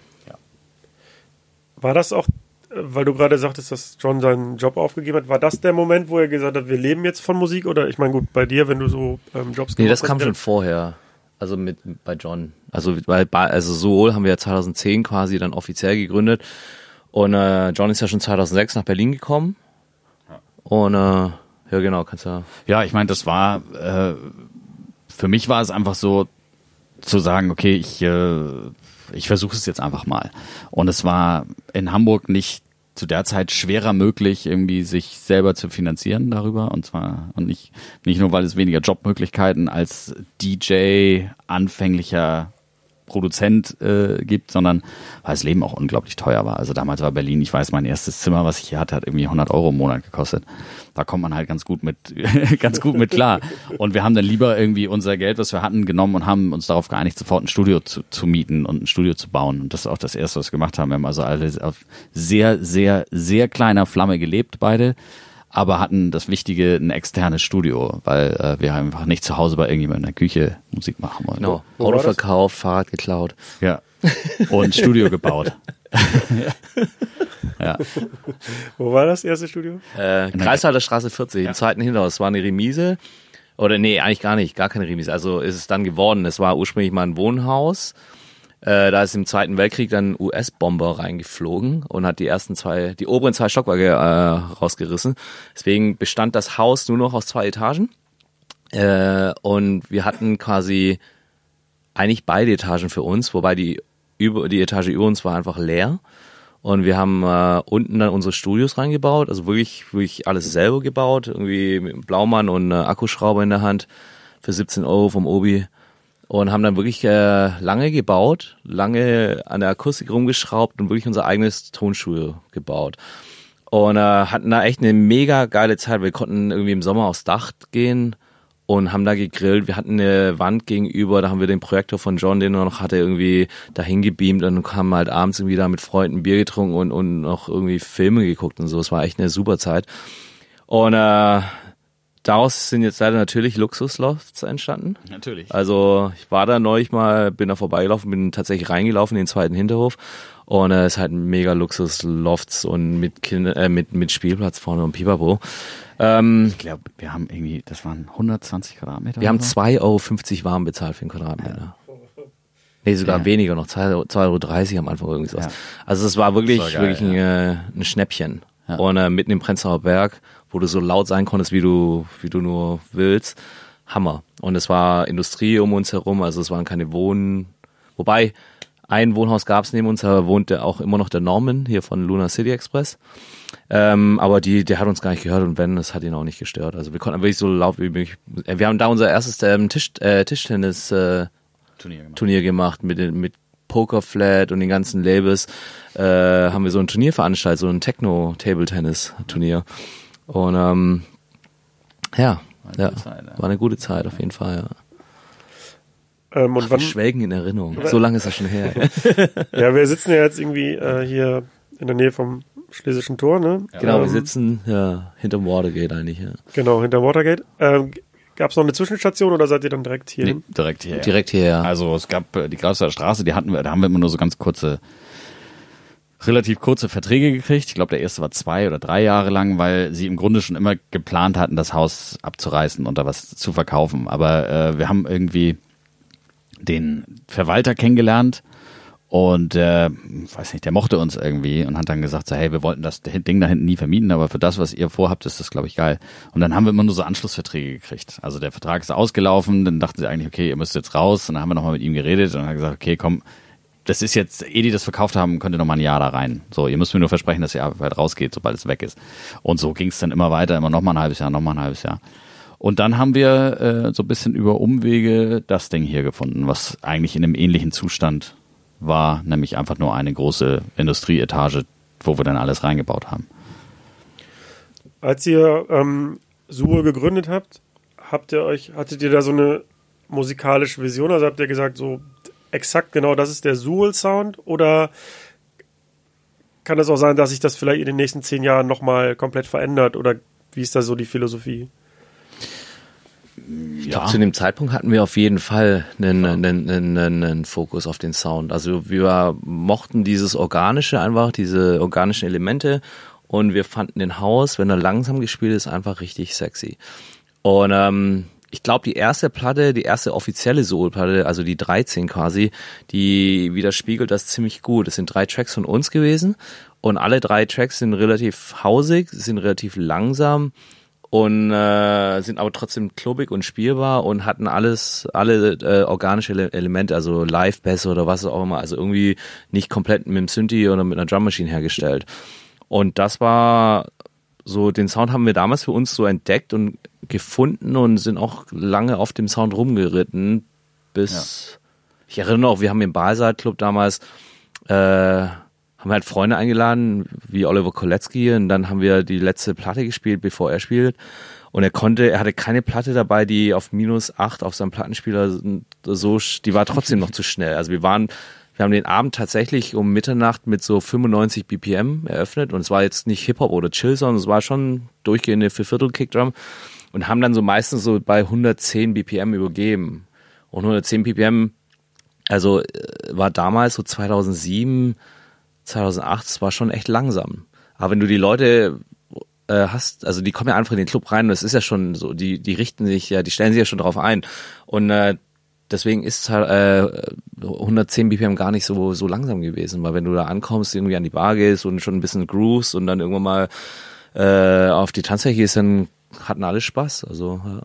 War das auch, äh, weil du gerade sagtest, dass John seinen Job aufgegeben hat, war das der Moment, wo er gesagt hat, wir leben jetzt von Musik? Oder ich meine, gut, bei dir, wenn du so ähm, Jobs Nee, das kam hast, schon vorher. Also mit bei John. Also bei also Soul haben wir ja 2010 quasi dann offiziell gegründet. Und äh, John ist ja schon 2006 nach Berlin gekommen. Und äh, ja genau, kannst du. Ja, ich meine, das war, äh, für mich war es einfach so zu sagen, okay, ich, äh, ich versuche es jetzt einfach mal. Und es war in Hamburg nicht zu der Zeit schwerer möglich, irgendwie sich selber zu finanzieren darüber. Und zwar, und nicht, nicht nur, weil es weniger Jobmöglichkeiten als DJ, anfänglicher Produzent äh, gibt, sondern weil das Leben auch unglaublich teuer war. Also damals war Berlin, ich weiß, mein erstes Zimmer, was ich hier hatte, hat irgendwie 100 Euro im Monat gekostet. Da kommt man halt ganz gut mit, ganz gut mit klar. Und wir haben dann lieber irgendwie unser Geld, was wir hatten, genommen und haben uns darauf geeinigt, sofort ein Studio zu, zu mieten und ein Studio zu bauen. Und das ist auch das Erste, was wir gemacht haben. Wir haben also alle auf sehr, sehr, sehr kleiner Flamme gelebt, beide aber hatten das Wichtige ein externes Studio, weil äh, wir einfach nicht zu Hause bei irgendjemandem in der Küche Musik machen wollen. Genau. Auto verkauft, Fahrrad geklaut. Ja. Und Studio gebaut. ja. Wo war das erste Studio? Äh, Kreishalter Straße 40, im zweiten Hinterhaus. Es war eine Remise. Oder nee, eigentlich gar nicht, gar keine Remise. Also ist es dann geworden. Es war ursprünglich mal ein Wohnhaus. Äh, da ist im Zweiten Weltkrieg dann US-Bomber reingeflogen und hat die ersten zwei, die oberen zwei Stockwerke äh, rausgerissen. Deswegen bestand das Haus nur noch aus zwei Etagen. Äh, und wir hatten quasi eigentlich beide Etagen für uns, wobei die über die Etage über uns war einfach leer. Und wir haben äh, unten dann unsere Studios reingebaut, also wirklich, wirklich alles selber gebaut, irgendwie mit Blaumann und äh, Akkuschrauber in der Hand für 17 Euro vom Obi. Und haben dann wirklich äh, lange gebaut, lange an der Akustik rumgeschraubt und wirklich unser eigenes Tonstudio gebaut. Und äh, hatten da echt eine mega geile Zeit. Wir konnten irgendwie im Sommer aufs Dach gehen und haben da gegrillt. Wir hatten eine Wand gegenüber, da haben wir den Projektor von John, den er noch hatte, irgendwie dahin gebeamt und haben halt abends irgendwie da mit Freunden Bier getrunken und, und noch irgendwie Filme geguckt und so. Es war echt eine super Zeit. Und äh, daraus sind jetzt leider natürlich Luxuslofts entstanden. Natürlich. Also ich war da neulich mal, bin da vorbeigelaufen, bin tatsächlich reingelaufen in den zweiten Hinterhof und äh, es ist halt ein mega Luxus-Lofts und mit, Kinder, äh, mit, mit Spielplatz vorne und Pipapo. Ähm, Ich glaube, wir haben irgendwie, das waren 120 Quadratmeter. wir haben oder so? 2,50 Euro warm bezahlt für den Quadratmeter. Nee, sogar Ja. weniger noch, 2,30 Euro am Anfang irgendwie sowas. Ja. Also es war wirklich, Das war geil, wirklich ein, äh, ein Schnäppchen. Ja. Und äh, mitten im Prenzlauer Berg, wo du so laut sein konntest, wie du, wie du nur willst. Hammer. Und es war Industrie um uns herum, also es waren keine Wohnen. Wobei, ein Wohnhaus gab es neben uns, da wohnte auch immer noch der Norman hier von Luna City Express. Ähm, aber die, der hat uns gar nicht gehört und wenn, das hat ihn auch nicht gestört. Also wir konnten wirklich so laut wie möglich. äh, Wir haben da unser erstes ähm, Tisch, äh, Tischtennis äh, Turnier gemacht. Turnier gemacht mit mit Pokerflat und den ganzen Labels. Äh, haben wir so ein Turnier veranstaltet, so ein Techno-Table-Tennis-Turnier. Und ähm, ja, eine ja, Zeit, ja. war eine gute Zeit auf jeden Fall. Ja. Ähm, und Ach, wann, wir schwelgen in Erinnerung. So lange ist das schon her. ja, wir sitzen ja jetzt irgendwie äh, hier in der Nähe vom Schlesischen Tor, ne? genau, wir Ähm, sitzen ja, hinterm Watergate eigentlich. Ja. Genau, hinter Watergate. Ähm, Gab es noch eine Zwischenstation oder seid ihr dann direkt hier? Nee, hin? direkt hier. Direkt hierher. Also es gab äh, die Grasser Straße, die hatten wir, da haben wir immer nur so ganz kurze, relativ kurze Verträge gekriegt. Ich glaube, der erste war zwei oder drei Jahre lang, weil sie im Grunde schon immer geplant hatten, das Haus abzureißen und da was zu verkaufen. Aber äh, wir haben irgendwie den Verwalter kennengelernt und äh, weiß nicht, der mochte uns irgendwie und hat dann gesagt, so, hey, wir wollten das Ding da hinten nie vermieten, aber für das, was ihr vorhabt, ist das, glaube ich, geil. Und dann haben wir immer nur so Anschlussverträge gekriegt. Also der Vertrag ist ausgelaufen, dann dachten sie eigentlich, okay, ihr müsst jetzt raus. Und dann haben wir nochmal mit ihm geredet und hat gesagt, okay, komm, das ist jetzt, ehe die das verkauft haben, könnt ihr noch mal ein Jahr da rein. So, ihr müsst mir nur versprechen, dass ihr bald rausgeht, sobald es weg ist. Und so ging es dann immer weiter, immer noch mal ein halbes Jahr, noch mal ein halbes Jahr. Und dann haben wir äh, so ein bisschen über Umwege das Ding hier gefunden, was eigentlich in einem ähnlichen Zustand war, nämlich einfach nur eine große Industrieetage, wo wir dann alles reingebaut haben. Als ihr ähm, Suhl gegründet habt, habt ihr euch, hattet ihr da so eine musikalische Vision? Also habt ihr gesagt, so exakt genau das ist der Suhl-Sound? Oder kann es auch sein, dass sich das vielleicht in den nächsten zehn Jahren nochmal komplett verändert? Oder wie ist da so die Philosophie? Ich glaube, zu dem Zeitpunkt hatten wir auf jeden Fall einen, einen, einen, einen Fokus auf den Sound. Also wir mochten dieses Organische einfach, diese organischen Elemente und wir fanden den Haus, wenn er langsam gespielt ist, einfach richtig sexy. Und ähm, ich glaube, die erste Platte, die erste offizielle Soul-Platte, also die 13 quasi, die widerspiegelt das ziemlich gut. Es sind drei Tracks von uns gewesen und alle drei Tracks sind relativ hausig, sind relativ langsam und äh, sind aber trotzdem klobig und spielbar und hatten alles, alle äh, organische Ele- Elemente, also Live-Bass oder was auch immer, also irgendwie nicht komplett mit dem Synthi oder mit einer Drum Machine hergestellt. Und das war so, den Sound haben wir damals für uns so entdeckt und gefunden und sind auch lange auf dem Sound rumgeritten, bis ich erinnere auch, wir haben im Balsaal Club damals äh, haben halt Freunde eingeladen, wie Oliver Kolecki, und dann haben wir die letzte Platte gespielt, bevor er spielt. Und er konnte, er hatte keine Platte dabei, die auf minus acht auf seinem Plattenspieler so, die war trotzdem noch zu schnell. Also wir waren, wir haben den Abend tatsächlich um Mitternacht mit so 95 BPM eröffnet und es war jetzt nicht Hip-Hop oder Chill, sondern es war schon durchgehende Vierviertel-Kickdrum und haben dann so meistens so bei 110 BPM übergeben. Und 110 BPM, also äh, war damals so 2007, 2008, es war schon echt langsam. Aber wenn du die Leute äh, hast, also die kommen ja einfach in den Club rein und es ist ja schon so, die, die richten sich ja, die stellen sich ja schon drauf ein. Und äh, deswegen ist halt äh, 110 BPM gar nicht so, so langsam gewesen, weil wenn du da ankommst, irgendwie an die Bar gehst und schon ein bisschen grooves und dann irgendwann mal äh, auf die Tanzfläche gehst, dann hatten alle Spaß. Also ja.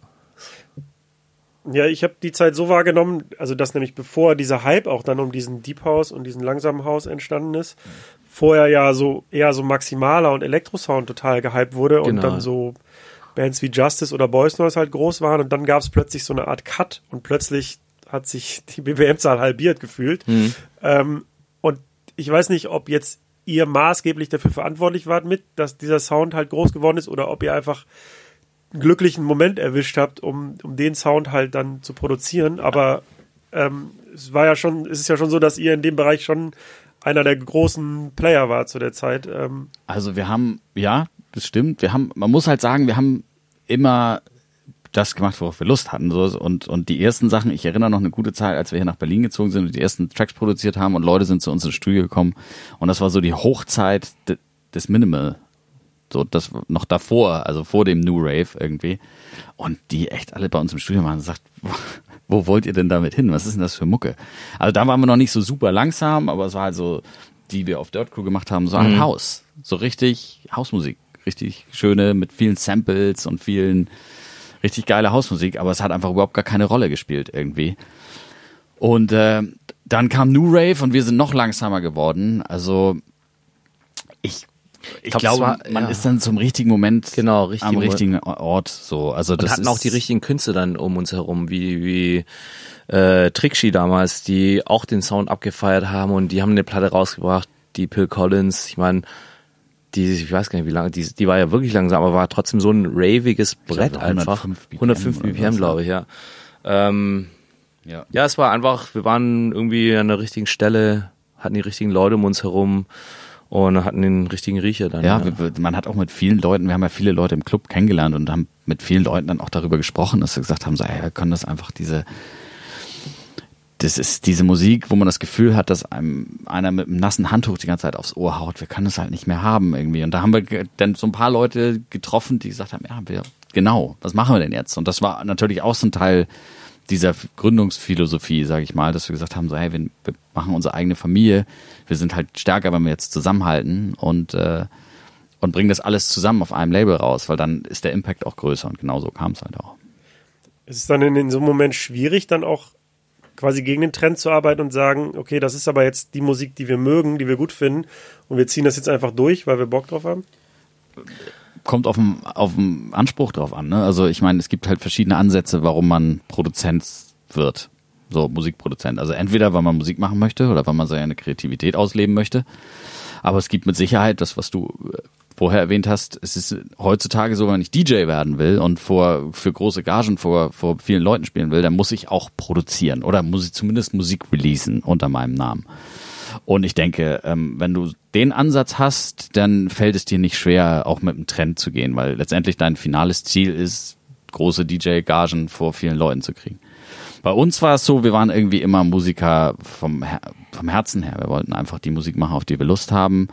Ja, ich habe die Zeit so wahrgenommen, also dass nämlich bevor dieser Hype auch dann um diesen Deep House und diesen langsamen House entstanden ist, vorher ja so eher so maximaler und Elektrosound total gehypt wurde und Genau. dann so Bands wie Justice oder Boys Noise halt groß waren und dann gab es plötzlich so eine Art Cut und plötzlich hat sich die BPM-Zahl halbiert gefühlt. Ähm, und ich weiß nicht, ob jetzt ihr maßgeblich dafür verantwortlich wart mit, dass dieser Sound halt groß geworden ist oder ob ihr einfach einen glücklichen Moment erwischt habt, um, um den Sound halt dann zu produzieren. Aber ähm, es war ja schon, es ist ja schon so, dass ihr in dem Bereich schon einer der großen Player war zu der Zeit. Ähm, Also wir haben, ja, das stimmt. Wir haben, man muss halt sagen, wir haben immer das gemacht, worauf wir Lust hatten. So, und, und die ersten Sachen, ich erinnere noch eine gute Zeit, als wir hier nach Berlin gezogen sind und die ersten Tracks produziert haben und Leute sind zu uns ins Studio gekommen. Und das war so die Hochzeit de, des Minimal. So, das noch davor, also vor dem New Rave irgendwie. Und die echt alle bei uns im Studio waren und sagt, wo wollt ihr denn damit hin? Was ist denn das für Mucke? Also da waren wir noch nicht so super langsam, aber es war halt so, die wir auf Dirt Crew gemacht haben, so ein Haus. So richtig Hausmusik. Richtig schöne, mit vielen Samples und vielen richtig geile Hausmusik, aber es hat einfach überhaupt gar keine Rolle gespielt irgendwie. Und äh, dann kam New Rave und wir sind noch langsamer geworden. Also ich, ich, glaub, glaube, war- man ja. ist dann zum richtigen Moment Genau, richtig am richtigen Ort. So, also Und das hatten ist, auch die richtigen Künste dann um uns herum, wie, wie äh, Trixie damals, die auch den Sound abgefeiert haben und die haben eine Platte rausgebracht, die Phil Collins, ich meine, die, ich weiß gar nicht wie lange, die, die war ja wirklich langsam, aber war trotzdem so ein raviges Brett glaube, einfach. 105 BPM 105 oder BPM, glaube ich, ja. Ähm, Ja. ja, es war einfach, wir waren irgendwie an der richtigen Stelle, hatten die richtigen Leute um uns herum und hatten den richtigen Riecher dann. Ja, ja. man hat auch mit vielen Leuten, wir haben ja viele Leute im Club kennengelernt und haben mit vielen Leuten dann auch darüber gesprochen, dass sie gesagt haben, so, ey, wir können das einfach diese, das ist diese Musik, wo man das Gefühl hat, dass einem einer mit einem nassen Handtuch die ganze Zeit aufs Ohr haut. Wir können das halt nicht mehr haben irgendwie. Und da haben wir dann so ein paar Leute getroffen, die gesagt haben, ja, wir, genau, was machen wir denn jetzt? Und das war natürlich auch so ein Teil dieser Gründungsphilosophie, sage ich mal, dass wir gesagt haben, so hey, wir, wir, machen unsere eigene Familie, wir sind halt stärker, wenn wir jetzt zusammenhalten und äh, und bringen das alles zusammen auf einem Label raus, weil dann ist der Impact auch größer und genauso kam es halt auch. Ist es dann in, in so einem Moment schwierig, dann auch quasi gegen den Trend zu arbeiten und sagen, okay, das ist aber jetzt die Musik, die wir mögen, die wir gut finden und wir ziehen das jetzt einfach durch, weil wir Bock drauf haben? kommt auf den, auf Anspruch drauf an. Ne? Also ich meine, es gibt halt verschiedene Ansätze, warum man Produzent wird. So Musikproduzent. Also entweder, weil man Musik machen möchte oder weil man seine Kreativität ausleben möchte. Aber es gibt mit Sicherheit das, was du äh, vorher erwähnt hast. Es ist heutzutage so, wenn ich DJ werden will und vor, für große Gagen vor, vor vielen Leuten spielen will, dann muss ich auch produzieren oder muss ich zumindest Musik releasen unter meinem Namen. Und ich denke, ähm, wenn du den Ansatz hast, dann fällt es dir nicht schwer, auch mit dem Trend zu gehen, weil letztendlich dein finales Ziel ist, große DJ-Gagen vor vielen Leuten zu kriegen. Bei uns war es so, wir waren irgendwie immer Musiker vom, vom Herzen her. Wir wollten einfach die Musik machen, auf die wir Lust haben.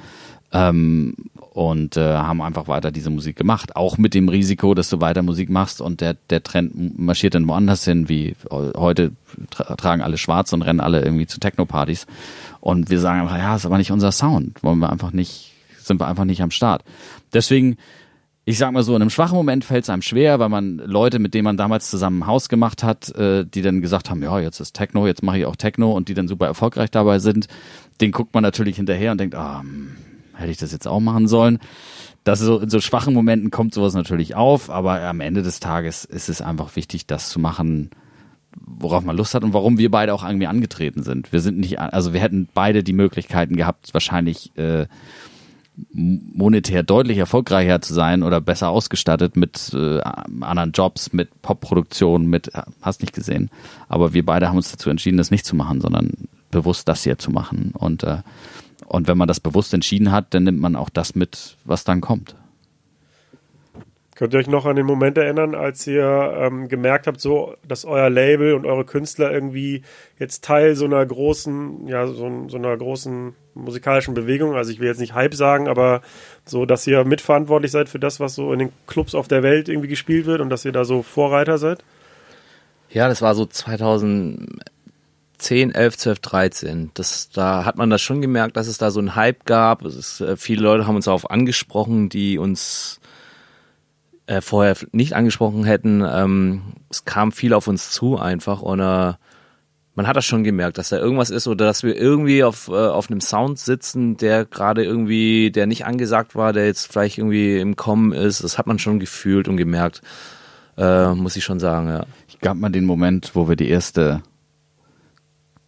Ähm, und äh, haben einfach weiter diese Musik gemacht. Auch mit dem Risiko, dass du weiter Musik machst und der, der Trend marschiert dann woanders hin, wie heute tra tragen alle schwarz und rennen alle irgendwie zu Techno-Partys. Und wir sagen einfach, ja, ist aber nicht unser Sound. Wollen wir einfach nicht, sind wir einfach nicht am Start. Deswegen, ich sag mal so, in einem schwachen Moment fällt es einem schwer, weil man Leute, mit denen man damals zusammen ein Haus gemacht hat, äh, die dann gesagt haben, ja, jetzt ist Techno, jetzt mache ich auch Techno und die dann super erfolgreich dabei sind, den guckt man natürlich hinterher und denkt, ah, hm, hätte ich das jetzt auch machen sollen. Das so, in so schwachen Momenten kommt sowas natürlich auf, aber am Ende des Tages ist es einfach wichtig, das zu machen, worauf man Lust hat und warum wir beide auch irgendwie angetreten sind. Wir sind nicht, also wir hätten beide die Möglichkeiten gehabt, wahrscheinlich äh, monetär deutlich erfolgreicher zu sein oder besser ausgestattet mit äh, anderen Jobs, mit Popproduktion, mit hast nicht gesehen. Aber wir beide haben uns dazu entschieden, das nicht zu machen, sondern bewusst das hier zu machen. Und äh, und wenn man das bewusst entschieden hat, dann nimmt man auch das mit, was dann kommt. Könnt ihr euch noch an den Moment erinnern, als ihr ähm, gemerkt habt, so, dass euer Label und eure Künstler irgendwie jetzt Teil so einer großen, ja, so, so einer großen musikalischen Bewegung, also ich will jetzt nicht Hype sagen, aber so, dass ihr mitverantwortlich seid für das, was so in den Clubs auf der Welt irgendwie gespielt wird und dass ihr da so Vorreiter seid? Ja, das war so 2010, 11, 12, 13. Das, da hat man das schon gemerkt, dass es da so einen Hype gab. Ist, äh, viele Leute haben uns darauf angesprochen, die uns äh, vorher nicht angesprochen hätten. Ähm, es kam viel auf uns zu einfach und äh, man hat das schon gemerkt, dass da irgendwas ist oder dass wir irgendwie auf, äh, auf einem Sound sitzen, der gerade irgendwie, der nicht angesagt war, der jetzt vielleicht irgendwie im Kommen ist. Das hat man schon gefühlt und gemerkt, äh, muss ich schon sagen, ja. Ich gab mal den Moment, wo wir die erste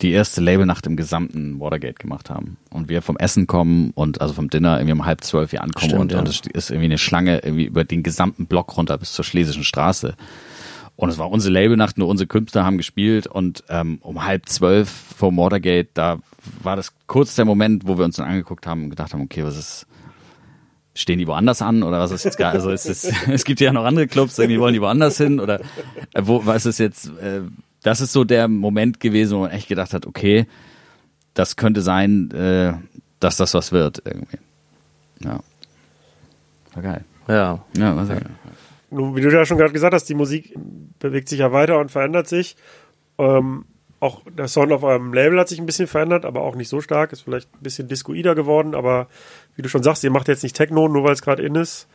die erste Labelnacht im gesamten Watergate gemacht haben. Und wir vom Essen kommen und also vom Dinner irgendwie um halb zwölf hier ankommen Stimmt, und, ja. und es ist irgendwie eine Schlange irgendwie über den gesamten Block runter bis zur Schlesischen Straße. Und es war unsere Labelnacht, nur unsere Künstler haben gespielt und ähm, um halb zwölf vor Watergate, da war das kurz der Moment, wo wir uns dann angeguckt haben und gedacht haben, okay, was ist, stehen die woanders an oder was ist jetzt gar, also ist es, es gibt ja noch andere Clubs, irgendwie wollen die woanders hin oder äh, wo, was ist jetzt, äh, das ist so der Moment gewesen, wo man echt gedacht hat, okay, das könnte sein, äh, dass das was wird irgendwie. Ja. War geil. Ja. Ja, war sehr geil. Wie du ja schon gerade gesagt hast, die Musik bewegt sich ja weiter und verändert sich. Ähm, auch der Sound auf eurem Label hat sich ein bisschen verändert, aber auch nicht so stark. Ist vielleicht ein bisschen discoider geworden, aber wie du schon sagst, ihr macht jetzt nicht Techno, nur weil es gerade in ist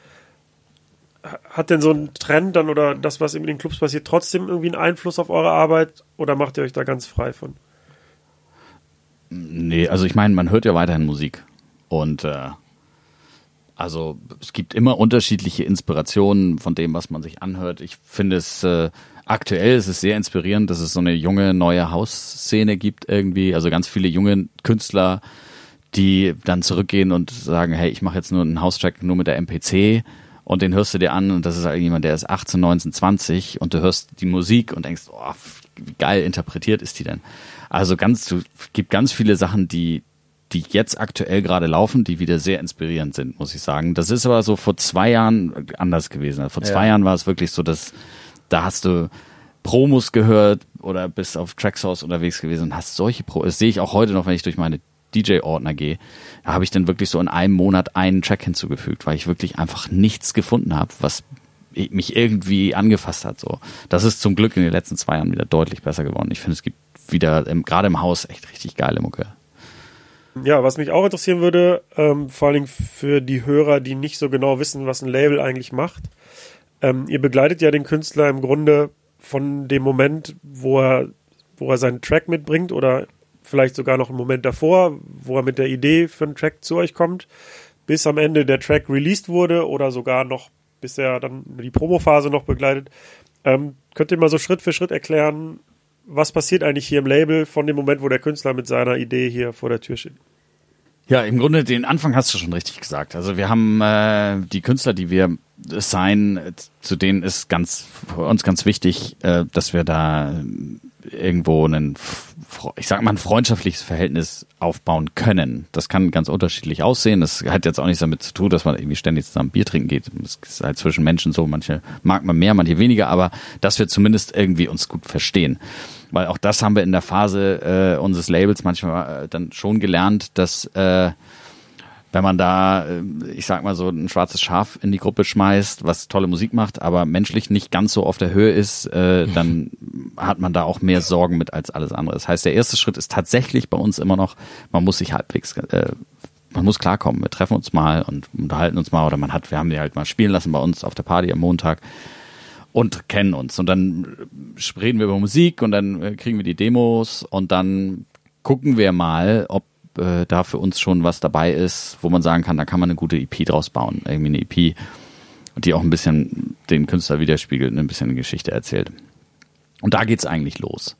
hat denn so ein Trend dann oder das, was in den Clubs passiert, trotzdem irgendwie einen Einfluss auf eure Arbeit oder macht ihr euch da ganz frei von? Nee, also ich meine, man hört ja weiterhin Musik. Und äh, also es gibt immer unterschiedliche Inspirationen von dem, was man sich anhört. Ich finde es äh, aktuell ist es sehr inspirierend, dass es so eine junge neue Hausszene gibt irgendwie. Also ganz viele junge Künstler, die dann zurückgehen und sagen, hey, ich mache jetzt nur einen Haustrack nur mit der MPC und den hörst du dir an und das ist halt jemand, der ist 18, 19, 20 und du hörst die Musik und denkst, oh, wie geil interpretiert ist die denn? Also ganz, du gibt ganz viele Sachen, die, die jetzt aktuell gerade laufen, die wieder sehr inspirierend sind, muss ich sagen. Das ist aber so vor zwei Jahren anders gewesen. Vor zwei Ja. Jahren war es wirklich so, dass da hast du Promos gehört oder bist auf Tracksource unterwegs gewesen und hast solche Pro. Das sehe ich auch heute noch, wenn ich durch meine DJ-Ordner gehe. Da habe ich dann wirklich so in einem Monat einen Track hinzugefügt, weil ich wirklich einfach nichts gefunden habe, was mich irgendwie angefasst hat. So, das ist zum Glück in den letzten zwei Jahren wieder deutlich besser geworden. Ich finde, es gibt wieder gerade im Haus echt richtig geile Mucke. Ja, was mich auch interessieren würde, ähm, vor allen Dingen für die Hörer, die nicht so genau wissen, was ein Label eigentlich macht. Ähm, ihr begleitet ja den Künstler im Grunde von dem Moment, wo er, wo er seinen Track mitbringt oder vielleicht sogar noch einen Moment davor, wo er mit der Idee für einen Track zu euch kommt, bis am Ende der Track released wurde oder sogar noch, bis er dann die Promophase noch begleitet. Ähm, könnt ihr mal so Schritt für Schritt erklären, was passiert eigentlich hier im Label von dem Moment, wo der Künstler mit seiner Idee hier vor der Tür steht? Ja, im Grunde den Anfang hast du schon richtig gesagt. Also wir haben äh, die Künstler, die wir sein, zu denen ist ganz für uns ganz wichtig, äh, dass wir da irgendwo einen, ich sag mal, ein freundschaftliches Verhältnis aufbauen können. Das kann ganz unterschiedlich aussehen. Das hat jetzt auch nichts damit zu tun, dass man irgendwie ständig zusammen Bier trinken geht. Das ist halt zwischen Menschen so. Manche mag man mehr, manche weniger, aber dass wir zumindest irgendwie uns gut verstehen. Weil auch das haben wir in der Phase äh, unseres Labels manchmal äh, dann schon gelernt, dass äh, wenn man da, äh, ich sag mal so, ein schwarzes Schaf in die Gruppe schmeißt, was tolle Musik macht, aber menschlich nicht ganz so auf der Höhe ist, äh, dann hat man da auch mehr Sorgen mit als alles andere. Das heißt, der erste Schritt ist tatsächlich bei uns immer noch, man muss sich halbwegs, äh, man muss klarkommen. Wir treffen uns mal und unterhalten uns mal oder man hat, wir haben die halt mal spielen lassen bei uns auf der Party am Montag und kennen uns. Und dann reden wir über Musik und dann kriegen wir die Demos und dann gucken wir mal, ob äh, da für uns schon was dabei ist, wo man sagen kann, da kann man eine gute EP draus bauen. Irgendwie eine EP, die auch ein bisschen den Künstler widerspiegelt ein bisschen eine Geschichte erzählt. Und da geht's eigentlich los.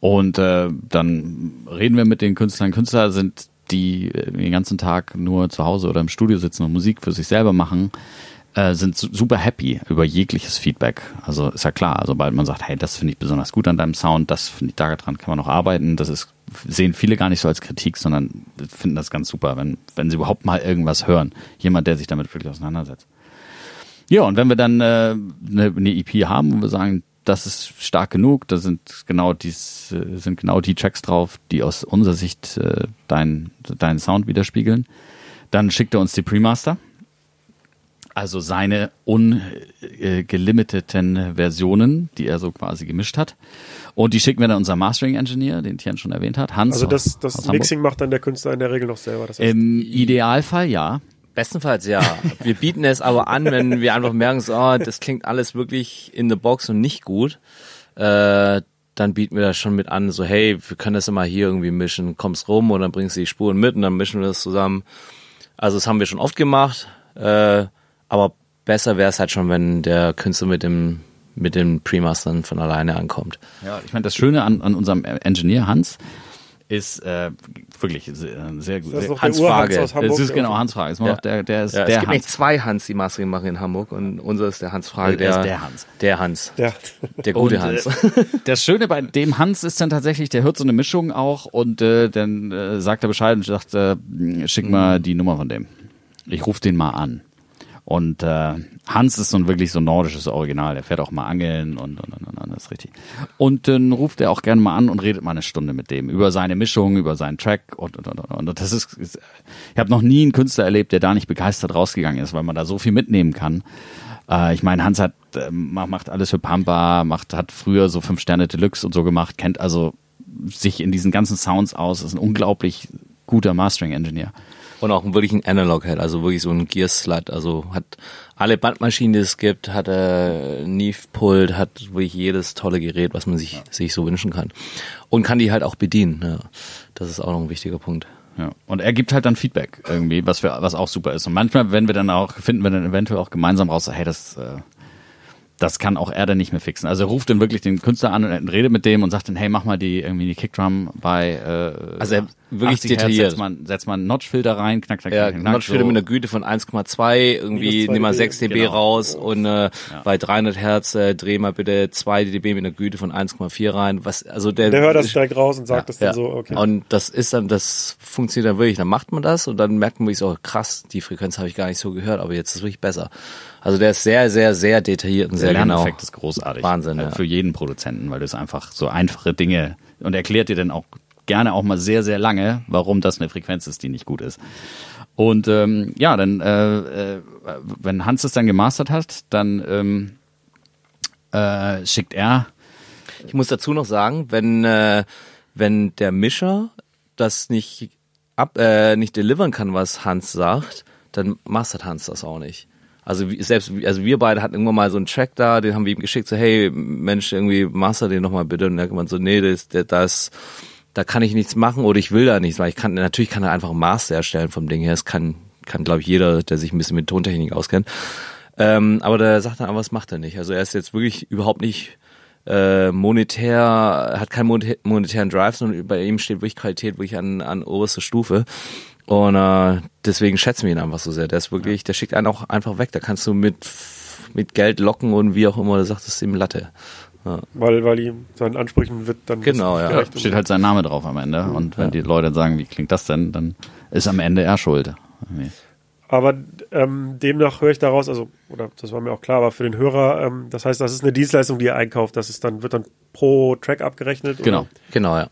Und äh, dann reden wir mit den Künstlern. Künstler sind die äh, den ganzen Tag nur zu Hause oder im Studio sitzen und Musik für sich selber machen, äh, sind su- super happy über jegliches Feedback. Also ist ja klar, sobald man sagt, hey, das finde ich besonders gut an deinem Sound, das finde ich daran kann man noch arbeiten, das ist sehen viele gar nicht so als Kritik, sondern finden das ganz super, wenn wenn sie überhaupt mal irgendwas hören, jemand, der sich damit wirklich auseinandersetzt. Ja, und wenn wir dann äh, eine, eine EP haben, wo wir sagen, das ist stark genug, da sind genau dies äh, sind genau die Tracks drauf, die aus unserer Sicht äh, deinen deinen Sound widerspiegeln, dann schickt er uns die Premaster. Also seine ungelimiteten Versionen, die er so quasi gemischt hat. Und die schicken wir dann unserem Mastering Engineer, den Tien schon erwähnt hat, Hans. Also das, aus das Hamburg. Mixing macht dann der Künstler in der Regel noch selber. Das heißt, Im Idealfall ja. Bestenfalls ja. Wir bieten es aber an, wenn wir einfach merken, so, oh, das klingt alles wirklich in the box und nicht gut. Äh, dann bieten wir das schon mit an, so hey, wir können das immer hier irgendwie mischen, kommst rum und dann bringst du die Spuren mit und dann mischen wir das zusammen. Also das haben wir schon oft gemacht, äh, aber besser wäre es halt schon, wenn der Künstler mit dem mit den Premastern von alleine ankommt. Ja, ich meine, das Schöne an, an unserem Engineer Hans ist äh, wirklich sehr, sehr gut. das Sehr, noch Hans der Frage. aus Hamburg. das ist genau Hans Frage. Ist Ja. der, der ist Ja, es der gibt nicht Hans. zwei Hans, die Mastering machen in Hamburg und unser ist der Hans Frage, Der der, ist der Hans. Der Hans. Ja. Der gute Und, Hans. Äh, das Schöne bei dem Hans ist dann tatsächlich, der hört so eine Mischung auch und äh, dann äh, sagt er Bescheid und sagt, äh, schick mal die Nummer von dem. Ich rufe den mal an. Und äh, Hans ist so ein wirklich so nordisches Original. Der fährt auch mal angeln und, und, und, und das ist richtig. Und dann ruft er auch gerne mal an und redet mal eine Stunde mit dem über seine Mischung, über seinen Track und und und, und. und das ist, ist ich habe noch nie einen Künstler erlebt, der da nicht begeistert rausgegangen ist, weil man da so viel mitnehmen kann. Äh, ich meine, Hans hat äh, macht alles für Pampa, macht hat früher so fünf Sterne Deluxe und so gemacht, kennt also sich in diesen ganzen Sounds aus, ist ein unglaublich guter Mastering Engineer. Und auch wirklich ein Analog-Head, also wirklich so ein Gear-Slut, also hat alle Bandmaschinen, die es gibt, hat äh, Neve-Pult, hat wirklich jedes tolle Gerät, was man sich, sich so wünschen kann. Und kann die halt auch bedienen, ja. Das ist auch noch ein wichtiger Punkt. Ja. Und er gibt halt dann Feedback irgendwie, was wir, was auch super ist. Und manchmal, wenn wir dann auch, finden wir dann eventuell auch gemeinsam raus, hey, das, äh, das kann auch er dann nicht mehr fixen. Also er ruft dann wirklich den Künstler an und redet mit dem und sagt dann, hey, mach mal die irgendwie die Kickdrum bei. Äh, Also er wirklich 80 Hertz detailliert. setzt man, setzt man einen Notch-Filter rein, knack, knack, Ja, knack, knack. Notch-Filter so. mit einer Güte von 1,2, irgendwie nimm mal dB, 6 dB genau. raus und äh, bei 300 Hertz äh, dreh mal bitte 2 dB mit einer Güte von 1,4 rein. Was, also der, Der hört das steigt raus und sagt das dann ja. so, okay. Und das ist dann, das funktioniert dann wirklich. Dann macht man das und dann merkt man wirklich so, krass, die Frequenz habe ich gar nicht so gehört, aber jetzt ist es wirklich besser. Also der ist sehr, sehr, sehr detailliert und Der sehr genau. Lerneffekt ist großartig. Wahnsinn, ja. Für jeden Produzenten, weil das einfach so einfache Dinge und erklärt dir dann auch gerne auch mal sehr, sehr lange, warum das eine Frequenz ist, die nicht gut ist. Und ähm, ja, dann, äh, äh, wenn Hans es dann gemastert hat, dann ähm, äh, schickt er Ich muss dazu noch sagen, wenn, äh, wenn der Mischer das nicht ab, äh, nicht delivern kann, was Hans sagt, dann mastert Hans das auch nicht. Also selbst, also wir beide hatten irgendwann mal so einen Track da, den haben wir ihm geschickt, so hey Mensch, irgendwie master den nochmal bitte. Und er gemeint so, nee, das, das, das, da kann ich nichts machen oder ich will da nichts, weil ich kann, natürlich kann er einfach Master erstellen vom Ding her. Das kann, kann glaube ich jeder, der sich ein bisschen mit Tontechnik auskennt. Ähm, aber der sagt dann, aber was macht er nicht? Also er ist jetzt wirklich überhaupt nicht äh, monetär, hat keinen monetären Drive, sondern bei ihm steht wirklich Qualität wirklich an, an oberster Stufe. Und äh, deswegen schätzen wir ihn einfach so sehr. Der ist wirklich, der schickt einen auch einfach weg. Da kannst du mit, mit Geld locken und wie auch immer, sagst, das ist ihm Latte. Ja. weil, weil ihm seinen Ansprüchen wird dann Genau, ja. gerecht. steht halt sein Name drauf am Ende. Und wenn die Leute sagen, wie klingt das denn, dann ist am Ende er schuld. Irgendwie. Aber ähm, demnach höre ich daraus, also, oder das war mir auch klar, aber für den Hörer, ähm, das heißt, das ist eine Dienstleistung, die er einkauft. Das ist dann, wird dann pro Track abgerechnet. Genau. Oder? Genau, ja.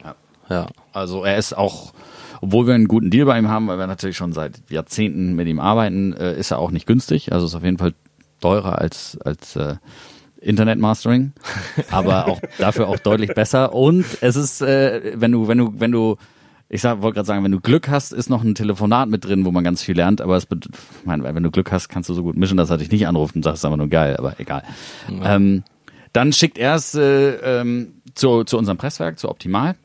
Ja. Also er ist auch, obwohl wir einen guten Deal bei ihm haben, weil wir natürlich schon seit Jahrzehnten mit ihm arbeiten, äh, ist er auch nicht günstig. Also ist auf jeden Fall teurer als, als äh, Internet Mastering, aber auch dafür auch deutlich besser. Und es ist, äh, wenn du, wenn du, wenn du, ich wollte gerade sagen, wenn du Glück hast, ist noch ein Telefonat mit drin, wo man ganz viel lernt. Aber es, meine, wenn du Glück hast, kannst du so gut mischen, dass er dich nicht anruft und sagt, es ist einfach nur geil. Aber egal. Ähm, dann schickt er es äh, ähm, zu, zu unserem Presswerk, zu Optimal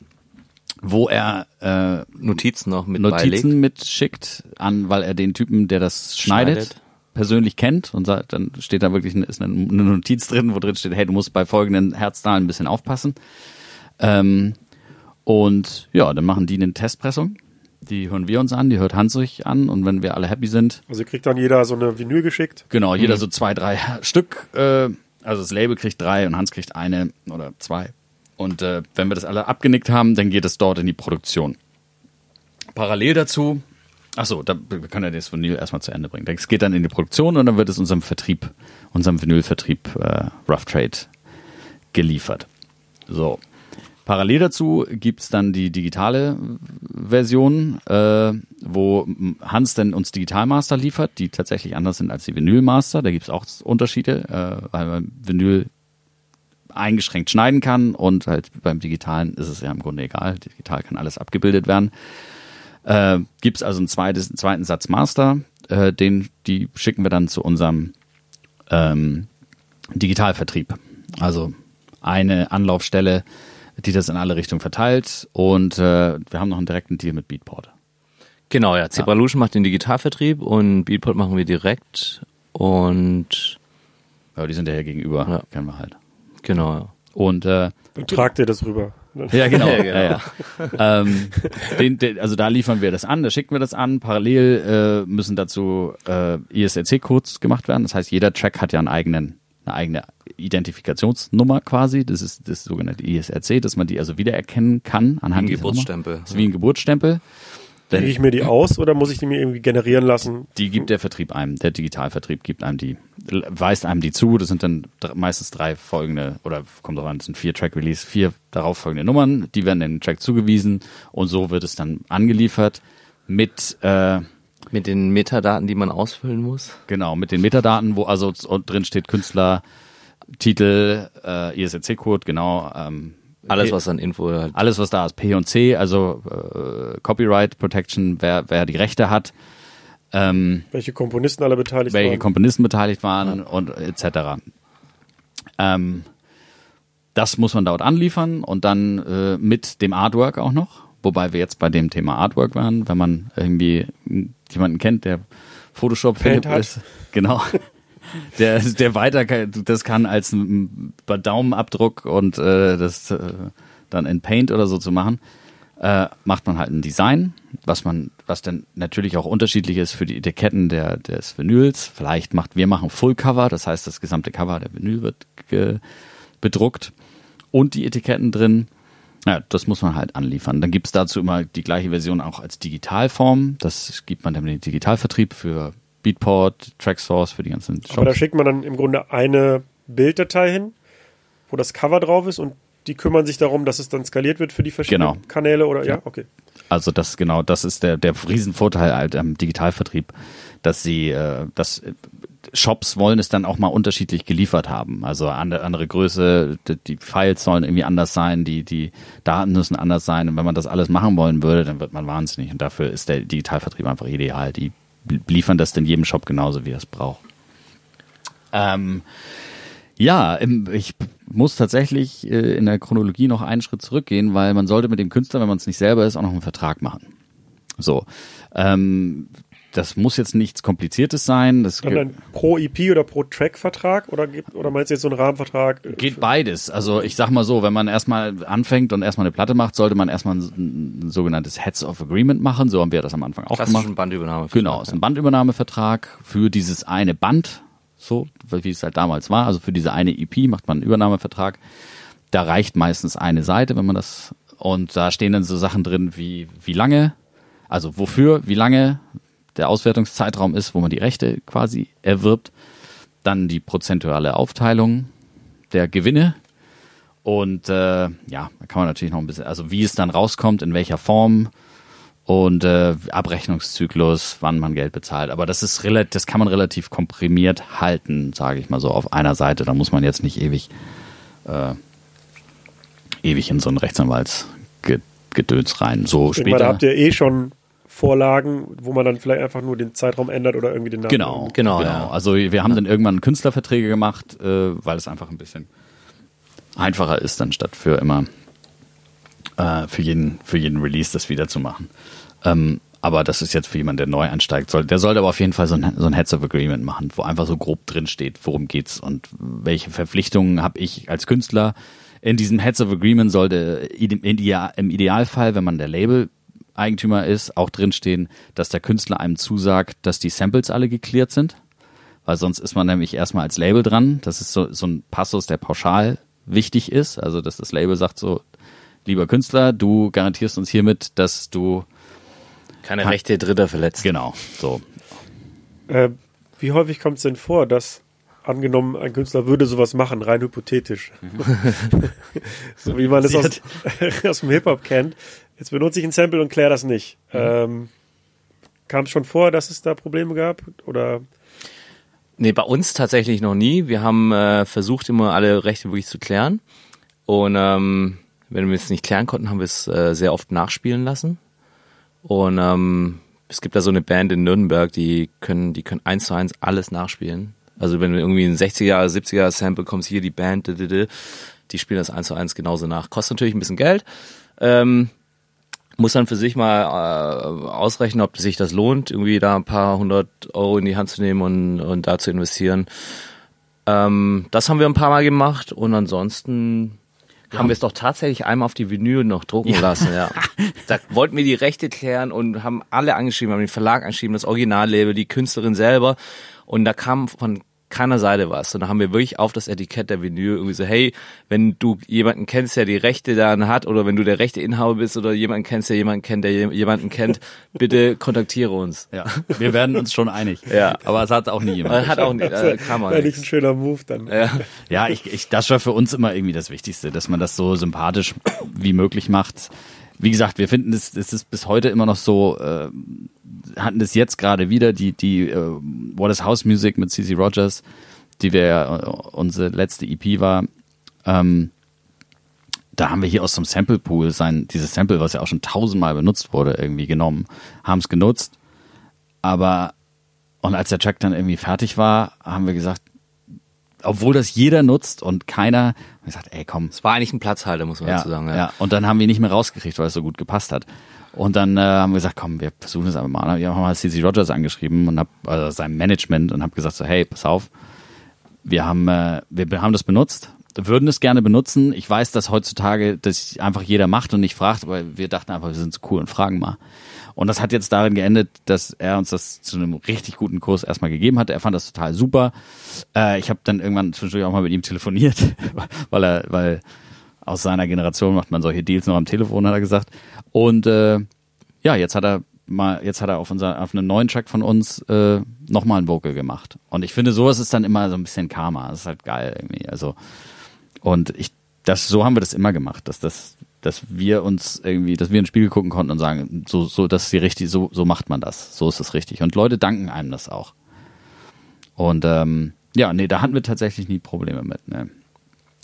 wo er äh, Notizen noch mit beilegt. Notizen mitschickt an, weil er den Typen, der das schneidet, Schneidet. Persönlich kennt und sagt, dann steht da wirklich eine, ist eine, Notiz drin, wo drin steht, hey, du musst bei folgenden Herzzahlen ein bisschen aufpassen. Ähm, und ja, dann machen die eine Testpressung. Die hören wir uns an, die hört Hans sich an und wenn wir alle happy sind, Also kriegt dann jeder so eine Vinyl geschickt. Genau, jeder so zwei, drei Stück. Äh, also das Label kriegt drei und Hans kriegt eine oder zwei. Und äh, wenn wir das alle abgenickt haben, dann geht es dort in die Produktion. Parallel dazu, ach so, da, wir können ja das Vinyl erstmal zu Ende bringen. Es geht dann in die Produktion und dann wird es unserem Vertrieb, unserem Vinylvertrieb äh, Rough Trade geliefert. So. Parallel dazu gibt's dann die digitale Version, äh, wo Hans dann uns Digitalmaster liefert, die tatsächlich anders sind als die Vinylmaster. Da gibt's auch Unterschiede, äh, weil man Vinyl eingeschränkt schneiden kann und halt beim Digitalen ist es ja im Grunde egal. Digital kann alles abgebildet werden. Äh, gibt's also einen, zweites, einen zweiten Satz Master, äh, den die schicken wir dann zu unserem ähm, Digitalvertrieb. Also eine Anlaufstelle, die das in alle Richtungen verteilt und äh, wir haben noch einen direkten Deal mit Beatport. Genau, ja. Zebralution macht den Digitalvertrieb und Beatport machen wir direkt und Ja, die sind ja hier gegenüber, Ja. kennen wir halt. genau, ja. Und äh, tragt ihr das rüber. Ja, genau. Ja, ja, genau. ja. ähm, den, den, also da liefern wir das an, da schicken wir das an. Parallel äh, müssen dazu äh, ISRC-Codes gemacht werden. Das heißt, jeder Track hat ja einen eigenen, eine eigene Identifikationsnummer quasi. Das ist das sogenannte ISRC, dass man die also wiedererkennen kann anhand Wie ein Geburtsstempel. Nummer. Das ist wie ein Geburtsstempel. Kriege ich mir die aus oder muss ich die mir irgendwie generieren lassen? Die gibt der Vertrieb einem, der Digitalvertrieb gibt einem die, weist einem die zu. Das sind dann meistens drei folgende, oder kommt drauf an, es sind vier Track-Release, vier darauf folgende Nummern, die werden dem Track zugewiesen und so wird es dann angeliefert mit, äh, Mit den Metadaten, die man ausfüllen muss. genau, mit den Metadaten, wo also drin steht Künstler, Titel, äh, ISRC-Code, genau, ähm, Alles, P- was an Info halt. alles was da ist, P und C, also äh, Copyright Protection, wer, wer die Rechte hat, ähm, Welche Komponisten alle beteiligt welche waren? Komponisten beteiligt waren und etc. Ähm, das muss man dort anliefern und dann äh, mit dem Artwork auch noch, wobei wir jetzt bei dem Thema Artwork waren, wenn man irgendwie jemanden kennt, der Photoshop hat. ist, genau. Der, der weiter das kann als ein Daumenabdruck und äh, das äh, dann in Paint oder so zu machen. äh, macht man halt ein Design, was man, was dann natürlich auch unterschiedlich ist für die Etiketten der, des Vinyls. Vielleicht macht, wir machen Full Cover, das heißt, das gesamte Cover der Vinyl wird bedruckt und die Etiketten drin. Ja, das muss man halt anliefern. Dann gibt's dazu immer die gleiche Version auch als Digitalform. Das gibt man dann den Digitalvertrieb für Beatport, Tracksource, für die ganzen Shops. Aber da schickt man dann im Grunde eine Bilddatei hin, wo das Cover drauf ist und die kümmern sich darum, dass es dann skaliert wird für die verschiedenen Genau. Kanäle oder ja, Ja. okay. Also das genau, das ist der der Riesenvorteil halt am Digitalvertrieb, dass sie, äh, dass Shops wollen es dann auch mal unterschiedlich geliefert haben. Also andere, andere Größe, die, die Files sollen irgendwie anders sein, die die Daten müssen anders sein. Und wenn man das alles machen wollen würde, dann wird man wahnsinnig. Und dafür ist der Digitalvertrieb einfach ideal. Die liefern das in jedem Shop genauso, wie er es braucht. Ähm, ja, ich muss tatsächlich äh, in der Chronologie noch einen Schritt zurückgehen, weil man sollte mit dem Künstler, wenn man es nicht selber ist, auch noch einen Vertrag machen. So. Ähm, das muss jetzt nichts Kompliziertes sein. Das Dann ein pro EP oder pro Track-Vertrag oder, gibt- oder meinst du jetzt so einen Rahmenvertrag? äh, Geht beides. Also ich sag mal so, wenn man erstmal anfängt und erstmal eine Platte macht, sollte man erstmal ein, ein sogenanntes Heads of Agreement machen. So haben wir das am Anfang auch gemacht. Klassischen Bandübernahme. Genau, ist ein Bandübernahmevertrag für dieses eine Band, so wie es halt damals war. Also für diese eine EP macht man einen Übernahmevertrag. Da reicht meistens eine Seite, wenn man das und da stehen dann so Sachen drin wie wie lange, also wofür, wie lange der Auswertungszeitraum ist, wo man die Rechte quasi erwirbt, dann die prozentuale Aufteilung der Gewinne und äh, ja, da kann man natürlich noch ein bisschen, also wie es dann rauskommt, in welcher Form, und äh, Abrechnungszyklus, wann man Geld bezahlt. Aber das ist relativ, das kann man relativ komprimiert halten, sage ich mal so, auf einer Seite. Da muss man jetzt nicht ewig, äh, ewig in so ein Rechtsanwaltsgedöns rein. So Ich denke mal, da später. habt ihr eh schon Vorlagen, wo man dann vielleicht einfach nur den Zeitraum ändert oder irgendwie den Namen. Genau, Genau, genau. ja. Also wir haben dann irgendwann Künstlerverträge gemacht, äh, weil es einfach ein bisschen einfacher ist, dann statt für immer äh, für jeden für jeden Release das wieder zu machen. Ähm, aber das ist jetzt für jemanden, der neu einsteigt, soll, der sollte aber auf jeden Fall so ein, so ein Heads of Agreement machen, wo einfach so grob drin steht, worum geht's und welche Verpflichtungen habe ich als Künstler. In diesem Heads of Agreement sollte im Idealfall, wenn man der Label Eigentümer ist, auch drinstehen, dass der Künstler einem zusagt, dass die Samples alle geklärt sind. Weil sonst ist man nämlich erstmal als Label dran. Das ist so, so ein Passus, der pauschal wichtig ist. Also, dass das Label sagt so, lieber Künstler, du garantierst uns hiermit, dass du, Keine Rechte Dritter verletzt. genau, so. Äh, wie häufig kommt es denn vor, dass angenommen ein Künstler würde sowas machen, rein hypothetisch, so wie man es aus, aus dem Hip-Hop kennt. Jetzt benutze ich ein Sample und kläre das nicht. Ähm, Kam es schon vor, dass es da Probleme gab? Oder Nee, bei uns tatsächlich noch nie. Wir haben äh, versucht, immer alle Rechte wirklich zu klären. Und ähm, wenn wir es nicht klären konnten, haben wir es äh, sehr oft nachspielen lassen. Und ähm, es gibt da so eine Band in Nürnberg, die können, die können eins zu eins alles nachspielen. Also wenn du irgendwie ein 60er, 70er Sample kommst, hier die Band, die spielen das eins zu eins genauso nach. Kostet natürlich ein bisschen Geld. Ähm, muss dann für sich mal äh, ausrechnen, ob sich das lohnt, irgendwie da ein paar hundert Euro in die Hand zu nehmen und, und da zu investieren. Ähm, das haben wir ein paar Mal gemacht und ansonsten haben wir es doch tatsächlich einmal auf die Vinyl noch drucken lassen, ja. Da wollten wir die Rechte klären und haben alle angeschrieben, haben den Verlag angeschrieben, das Originallabel, die Künstlerin selber und da kam von keiner Seite was. Und da haben wir wirklich auf das Etikett der Vinyl irgendwie so, hey, wenn du jemanden kennst, der die Rechte daran hat, oder wenn du der rechte Inhaber bist oder jemanden kennst, der jemanden kennt, der je- jemanden kennt, bitte kontaktiere uns. Ja, wir werden uns schon einig. Ja. Aber es hat auch nie jemand. Hat auch nicht, äh, kam auch wäre nicht ein schöner Move dann? Ja. Ja, ich, ich, das war für uns immer irgendwie das Wichtigste, dass man das so sympathisch wie möglich macht. Wie gesagt, wir finden es, es ist bis heute immer noch so, äh, hatten das jetzt gerade wieder, die, die äh, What is House Music mit CC Rogers, die wir ja, äh, unsere letzte EP war, ähm, da haben wir hier aus dem Sample Pool sein, dieses Sample, was ja auch schon tausendmal benutzt wurde, irgendwie genommen, haben es genutzt, aber und als der Track dann irgendwie fertig war, haben wir gesagt, obwohl das jeder nutzt und keiner, wir gesagt, ey komm, Es war eigentlich ein Platzhalter, muss man ja, dazu sagen. ja. Und dann haben wir ihn nicht mehr rausgekriegt, weil es so gut gepasst hat. Und dann äh, haben wir gesagt, komm, wir versuchen es einfach mal. Wir haben mal CC Rogers angeschrieben und hab, also sein Management und habe gesagt so, hey, pass auf, wir haben, äh, wir haben das benutzt würden es gerne benutzen. Ich weiß, dass heutzutage das einfach jeder macht und nicht fragt, aber wir dachten einfach, wir sind so cool und fragen mal. Und das hat jetzt darin geendet, dass er uns das zu einem richtig guten Kurs erstmal gegeben hat. Er fand das total super. Äh, ich habe dann irgendwann zwischendurch auch mal mit ihm telefoniert, weil er, weil aus seiner Generation macht man solche Deals noch am Telefon, hat er gesagt. Und äh, ja, jetzt hat er mal, jetzt hat er auf, unser, auf einen neuen Track von uns äh, nochmal ein Vocal gemacht. Und ich finde, sowas ist dann immer so ein bisschen Karma. Das ist halt geil irgendwie. Also, und ich, das, so haben wir das immer gemacht, dass das, dass wir uns irgendwie, dass wir in den Spiegel gucken konnten und sagen, so, so, das ist die richtig, so, so macht man das. So ist es richtig. Und Leute danken einem das auch. Und ähm, ja, nee, da hatten wir tatsächlich nie Probleme mit. Ne?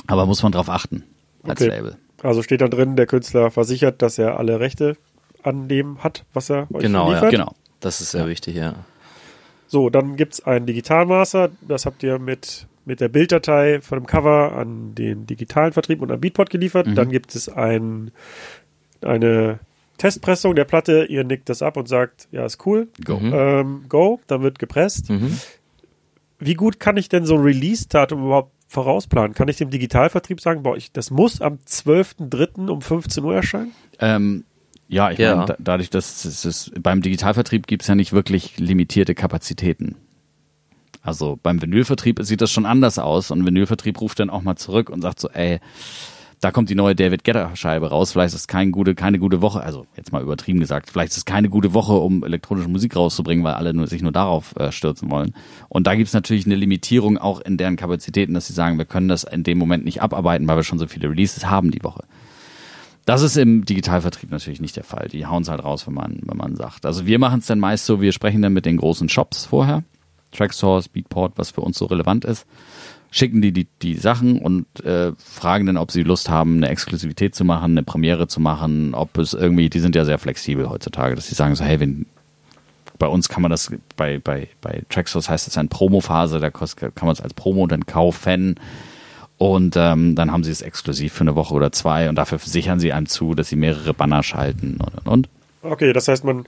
Aber muss man drauf achten als Okay. Label. Also steht da drin, der Künstler versichert, dass er alle Rechte an dem hat, was er euch Genau, ja. liefert. Genau. Das ist sehr wichtig, ja. So, dann gibt's einen Digitalmaster. Das habt ihr mit, mit der Bilddatei von dem Cover an den digitalen Vertrieb und an Beatport geliefert. Mhm. Dann gibt es ein, eine Testpressung der Platte. Ihr nickt das ab und sagt, ja, ist cool. Go. Ähm, go, dann wird gepresst. Mhm. Wie gut kann ich denn so ein Release-Datum überhaupt vorausplanen? Kann ich dem Digitalvertrieb sagen, boah, ich, das muss am 12.03. um 15 Uhr erscheinen? Ähm, ja, ich Ja. meine, da, dadurch, dass es ist, beim Digitalvertrieb gibt's ja nicht wirklich limitierte Kapazitäten. Also beim Vinylvertrieb sieht das schon anders aus und Vinylvertrieb ruft dann auch mal zurück und sagt so, ey, da kommt die neue David Guetta Scheibe raus, vielleicht ist es kein gute, keine gute Woche, also jetzt mal übertrieben gesagt, vielleicht ist es keine gute Woche, um elektronische Musik rauszubringen, weil alle nur, sich nur darauf äh, stürzen wollen. Und da gibt's natürlich eine Limitierung auch in deren Kapazitäten, dass sie sagen, wir können das in dem Moment nicht abarbeiten, weil wir schon so viele Releases haben die Woche. Das ist im Digitalvertrieb natürlich nicht der Fall. Die hauen es halt raus, wenn man, wenn man sagt. Also wir machen es dann meist so, wir sprechen dann mit den großen Shops vorher. Tracksource, Beatport, was für uns so relevant ist. Schicken die die, die Sachen und äh, fragen dann, ob sie Lust haben, eine Exklusivität zu machen, eine Premiere zu machen, ob es irgendwie, die sind ja sehr flexibel heutzutage, dass sie sagen so, hey, wenn bei uns kann man das, bei, bei, bei Tracksource heißt es dann Promo-Phase, da kann man es als Promo dann kaufen. Und ähm, dann haben sie es exklusiv für eine Woche oder zwei und dafür sichern sie einem zu, dass sie mehrere Banner schalten und und und. Okay, das heißt, man,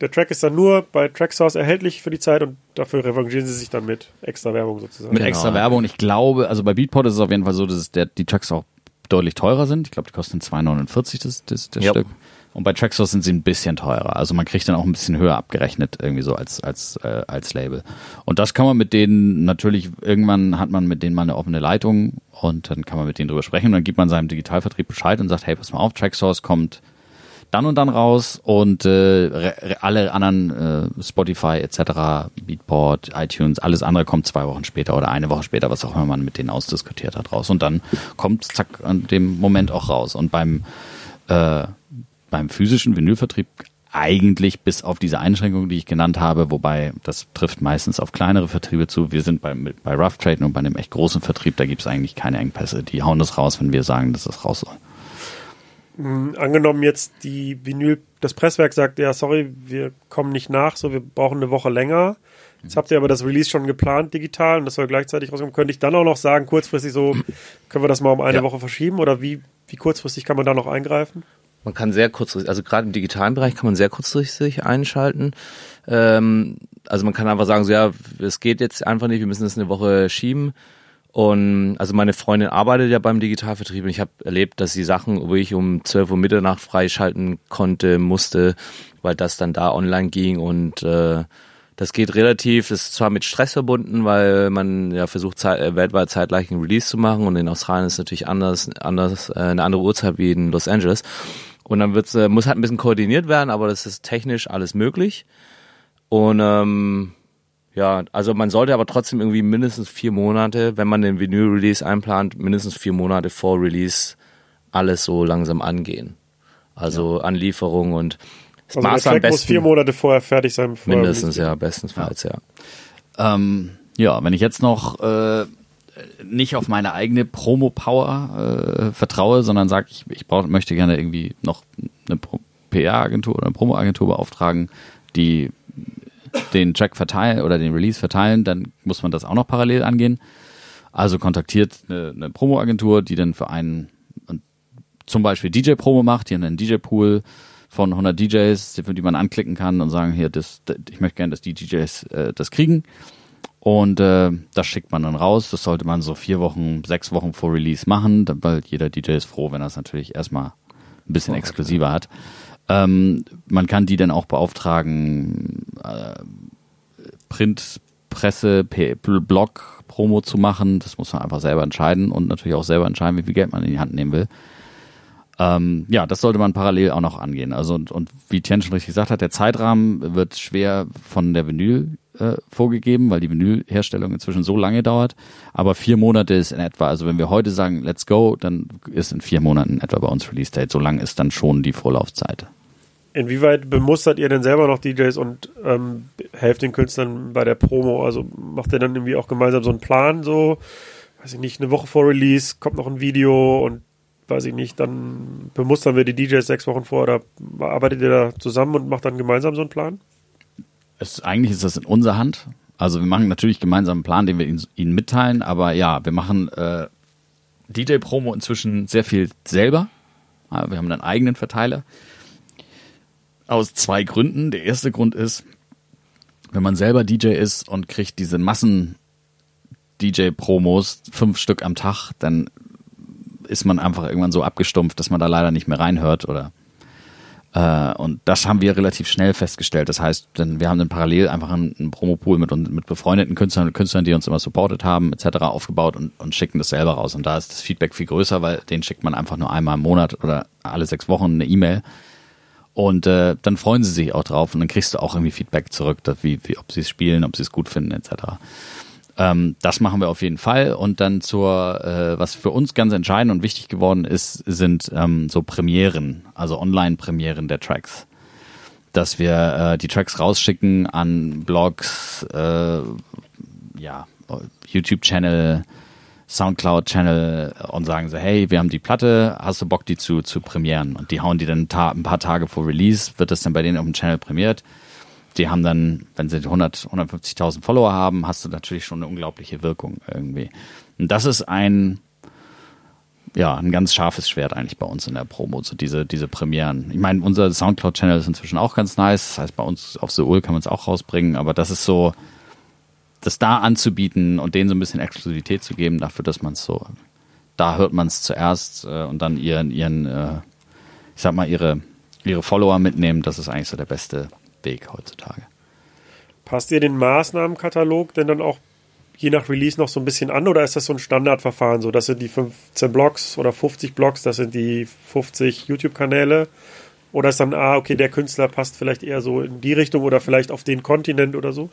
der Track ist dann nur bei Tracksource erhältlich für die Zeit und dafür revanchieren sie sich dann mit extra Werbung sozusagen. Mit Genau, extra. Werbung. Ich glaube, also bei Beatport ist es auf jeden Fall so, dass der, die Tracks auch deutlich teurer sind. Ich glaube, die kosten 2,49 das, das, das Ja. Stück. Und bei Tracksource sind sie ein bisschen teurer. Also man kriegt dann auch ein bisschen höher abgerechnet, irgendwie so als, als, äh, als Label. Und das kann man mit denen natürlich, irgendwann hat man mit denen mal eine offene Leitung und dann kann man mit denen drüber sprechen und dann gibt man seinem Digitalvertrieb Bescheid und sagt, hey, pass mal auf, Tracksource kommt dann und dann raus und äh, alle anderen äh, Spotify etc., Beatport, iTunes, alles andere kommt zwei Wochen später oder eine Woche später, was auch immer man mit denen ausdiskutiert hat, raus. Und dann kommt zack an dem Moment auch raus. Und beim äh, beim physischen Vinylvertrieb eigentlich bis auf diese Einschränkungen, die ich genannt habe, wobei das trifft meistens auf kleinere Vertriebe zu. Wir sind bei, bei Rough Trade und bei einem echt großen Vertrieb, da gibt es eigentlich keine Engpässe. Die hauen das raus, wenn wir sagen, dass das raus soll. Angenommen jetzt die Vinyl, das Presswerk sagt, ja, sorry, wir kommen nicht nach, so, wir brauchen eine Woche länger. Jetzt habt ihr aber das Release schon geplant digital und das soll gleichzeitig rauskommen. Könnte ich dann auch noch sagen, kurzfristig so, können wir das mal um eine Ja. Woche verschieben oder wie, wie kurzfristig kann man da noch eingreifen? Man kann sehr kurzfristig, also gerade im digitalen Bereich kann man sehr kurzfristig einschalten. Ähm, also man kann einfach sagen, so ja, es geht jetzt einfach nicht, wir müssen das eine Woche schieben. Und also meine Freundin arbeitet ja beim Digitalvertrieb und ich habe erlebt, dass sie Sachen, wo ich um 12 Uhr Mitternacht freischalten konnte, musste, weil das dann da online ging und äh, das geht relativ, das ist zwar mit Stress verbunden, weil man ja versucht, zeit, äh, weltweit zeitgleich einen Release zu machen und in Australien ist es natürlich anders, anders äh, eine andere Uhrzeit wie in Los Angeles. Und dann wird's, äh, muss halt ein bisschen koordiniert werden, aber das ist technisch alles möglich. Und ähm, ja, also man sollte aber trotzdem irgendwie mindestens vier Monate, wenn man den Vinyl-Release einplant, mindestens vier Monate vor Release alles so langsam angehen. Also Anlieferung und das Also der Master am Track muss besten vier Monate vorher fertig sein. bevor mindestens, ja, bestensfalls, ja. Ähm, ja, wenn ich jetzt noch äh, nicht auf meine eigene Promo-Power äh, vertraue, sondern sage, ich, ich brauch, möchte gerne irgendwie noch eine Pro- PR-Agentur oder eine Promo-Agentur beauftragen, die den Track verteilen oder den Release verteilen, dann muss man das auch noch parallel angehen. Also kontaktiert eine, eine Promo-Agentur, die dann für einen zum Beispiel DJ-Promo macht, die haben einen DJ-Pool von 100 DJs, die die man anklicken kann und sagen, hier, das, das, ich möchte gerne, dass die DJs äh, das kriegen. Und äh, das schickt man dann raus. Das sollte man so vier Wochen, sechs Wochen vor Release machen, weil jeder DJ ist froh, wenn er es natürlich erstmal ein bisschen exklusiver hat. Ähm, man kann die dann auch beauftragen, äh, Print, Presse, P Blog, Promo zu machen. Das muss man einfach selber entscheiden und natürlich auch selber entscheiden, wie viel Geld man in die Hand nehmen will. Ähm, ja, das sollte man parallel auch noch angehen. Also und, und wie Tien schon richtig gesagt hat, der Zeitrahmen wird schwer von der Vinyl äh, vorgegeben, weil die Vinylherstellung inzwischen so lange dauert. Aber vier Monate ist in etwa, also wenn wir heute sagen, let's go, dann ist in vier Monaten etwa bei uns Release Date. So lang ist dann schon die Vorlaufzeit. Inwieweit bemustert ihr denn selber noch DJs und ähm, helft den Künstlern bei der Promo? Also macht ihr dann irgendwie auch gemeinsam so einen Plan, so, weiß ich nicht, eine Woche vor Release kommt noch ein Video und weiß ich nicht, dann bemustern wir die DJs sechs Wochen vor oder arbeitet ihr da zusammen und macht dann gemeinsam so einen Plan? Es, eigentlich ist das in unserer Hand. Also wir machen natürlich gemeinsam einen Plan, den wir ihnen, ihnen mitteilen, aber ja, wir machen äh, DJ-Promo inzwischen sehr viel selber. Wir haben einen eigenen Verteiler. Aus zwei Gründen. Der erste Grund ist, wenn man selber DJ ist und kriegt diese Massen DJ-Promos, fünf Stück am Tag, dann ist man einfach irgendwann so abgestumpft, dass man da leider nicht mehr reinhört oder äh, und das haben wir relativ schnell festgestellt. Das heißt, denn wir haben dann parallel einfach einen, einen Promopool mit, mit befreundeten Künstlern und Künstlern, die uns immer supportet haben, etc. aufgebaut und, und schicken das selber raus. Und da ist das Feedback viel größer, weil den schickt man einfach nur einmal im Monat oder alle sechs Wochen eine E-Mail. Und äh, dann freuen sie sich auch drauf und dann kriegst du auch irgendwie Feedback zurück, dass, wie, wie, ob sie es spielen, ob sie es gut finden, etc. Ähm, das machen wir auf jeden Fall. Und dann zur, äh, was für uns ganz entscheidend und wichtig geworden ist, sind ähm, so Premieren, also Online-Premieren der Tracks. Dass wir äh, die Tracks rausschicken an Blogs, äh, ja, YouTube-Channel, Soundcloud-Channel und sagen so, hey, wir haben die Platte, hast du Bock, die zu, zu premieren? Und die hauen die dann ein paar Tage vor Release, wird das dann bei denen auf dem Channel premiert die haben dann, wenn sie 100, 150.000 Follower haben, hast du natürlich schon eine unglaubliche Wirkung irgendwie. Und das ist ein, ja, ein ganz scharfes Schwert eigentlich bei uns in der Promo, so diese, diese Premieren. Ich meine, unser Soundcloud-Channel ist inzwischen auch ganz nice. Das heißt, bei uns auf Seoul kann man es auch rausbringen, aber das ist so, das da anzubieten und denen so ein bisschen Exklusivität zu geben, dafür, dass man es so, da hört man es zuerst äh, und dann ihren, ihren, äh, ich sag mal, ihre, ihre Follower mitnehmen, das ist eigentlich so der beste, Weg heutzutage. Passt ihr den Maßnahmenkatalog denn dann auch je nach Release noch so ein bisschen an oder ist das so ein Standardverfahren? So, das sind die 15 Blogs oder 50 Blogs, das sind die 50 YouTube-Kanäle. Oder ist dann, ah, okay, der Künstler passt vielleicht eher so in die Richtung oder vielleicht auf den Kontinent oder so?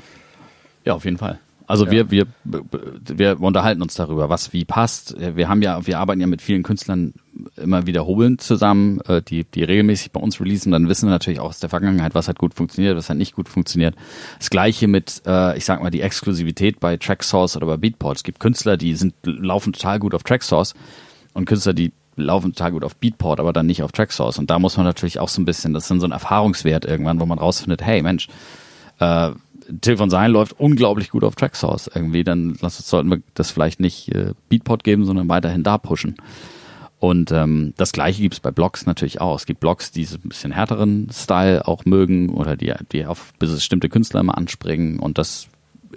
Ja, auf jeden Fall. Also ja. wir, wir, wir unterhalten uns darüber, was wie passt. Wir haben ja, wir arbeiten ja mit vielen Künstlern immer wiederholend zusammen, äh, die, die regelmäßig bei uns releasen. Dann wissen wir natürlich auch aus der Vergangenheit, was hat gut funktioniert, was hat nicht gut funktioniert. Das gleiche mit, äh, ich sag mal, die Exklusivität bei Tracksource oder bei Beatport. Es gibt Künstler, die sind, laufen total gut auf Tracksource und Künstler, die laufen total gut auf Beatport, aber dann nicht auf Tracksource. Und da muss man natürlich auch so ein bisschen, das ist dann so ein Erfahrungswert irgendwann, wo man rausfindet, hey Mensch, äh, Till von Sein läuft unglaublich gut auf Tracksource irgendwie, dann sollten wir das vielleicht nicht äh, Beatport geben, sondern weiterhin da pushen. Und ähm, das gleiche gibt es bei Blogs natürlich auch. Es gibt Blogs, die so ein bisschen härteren Style auch mögen oder die, die auf bestimmte Künstler immer anspringen. Und das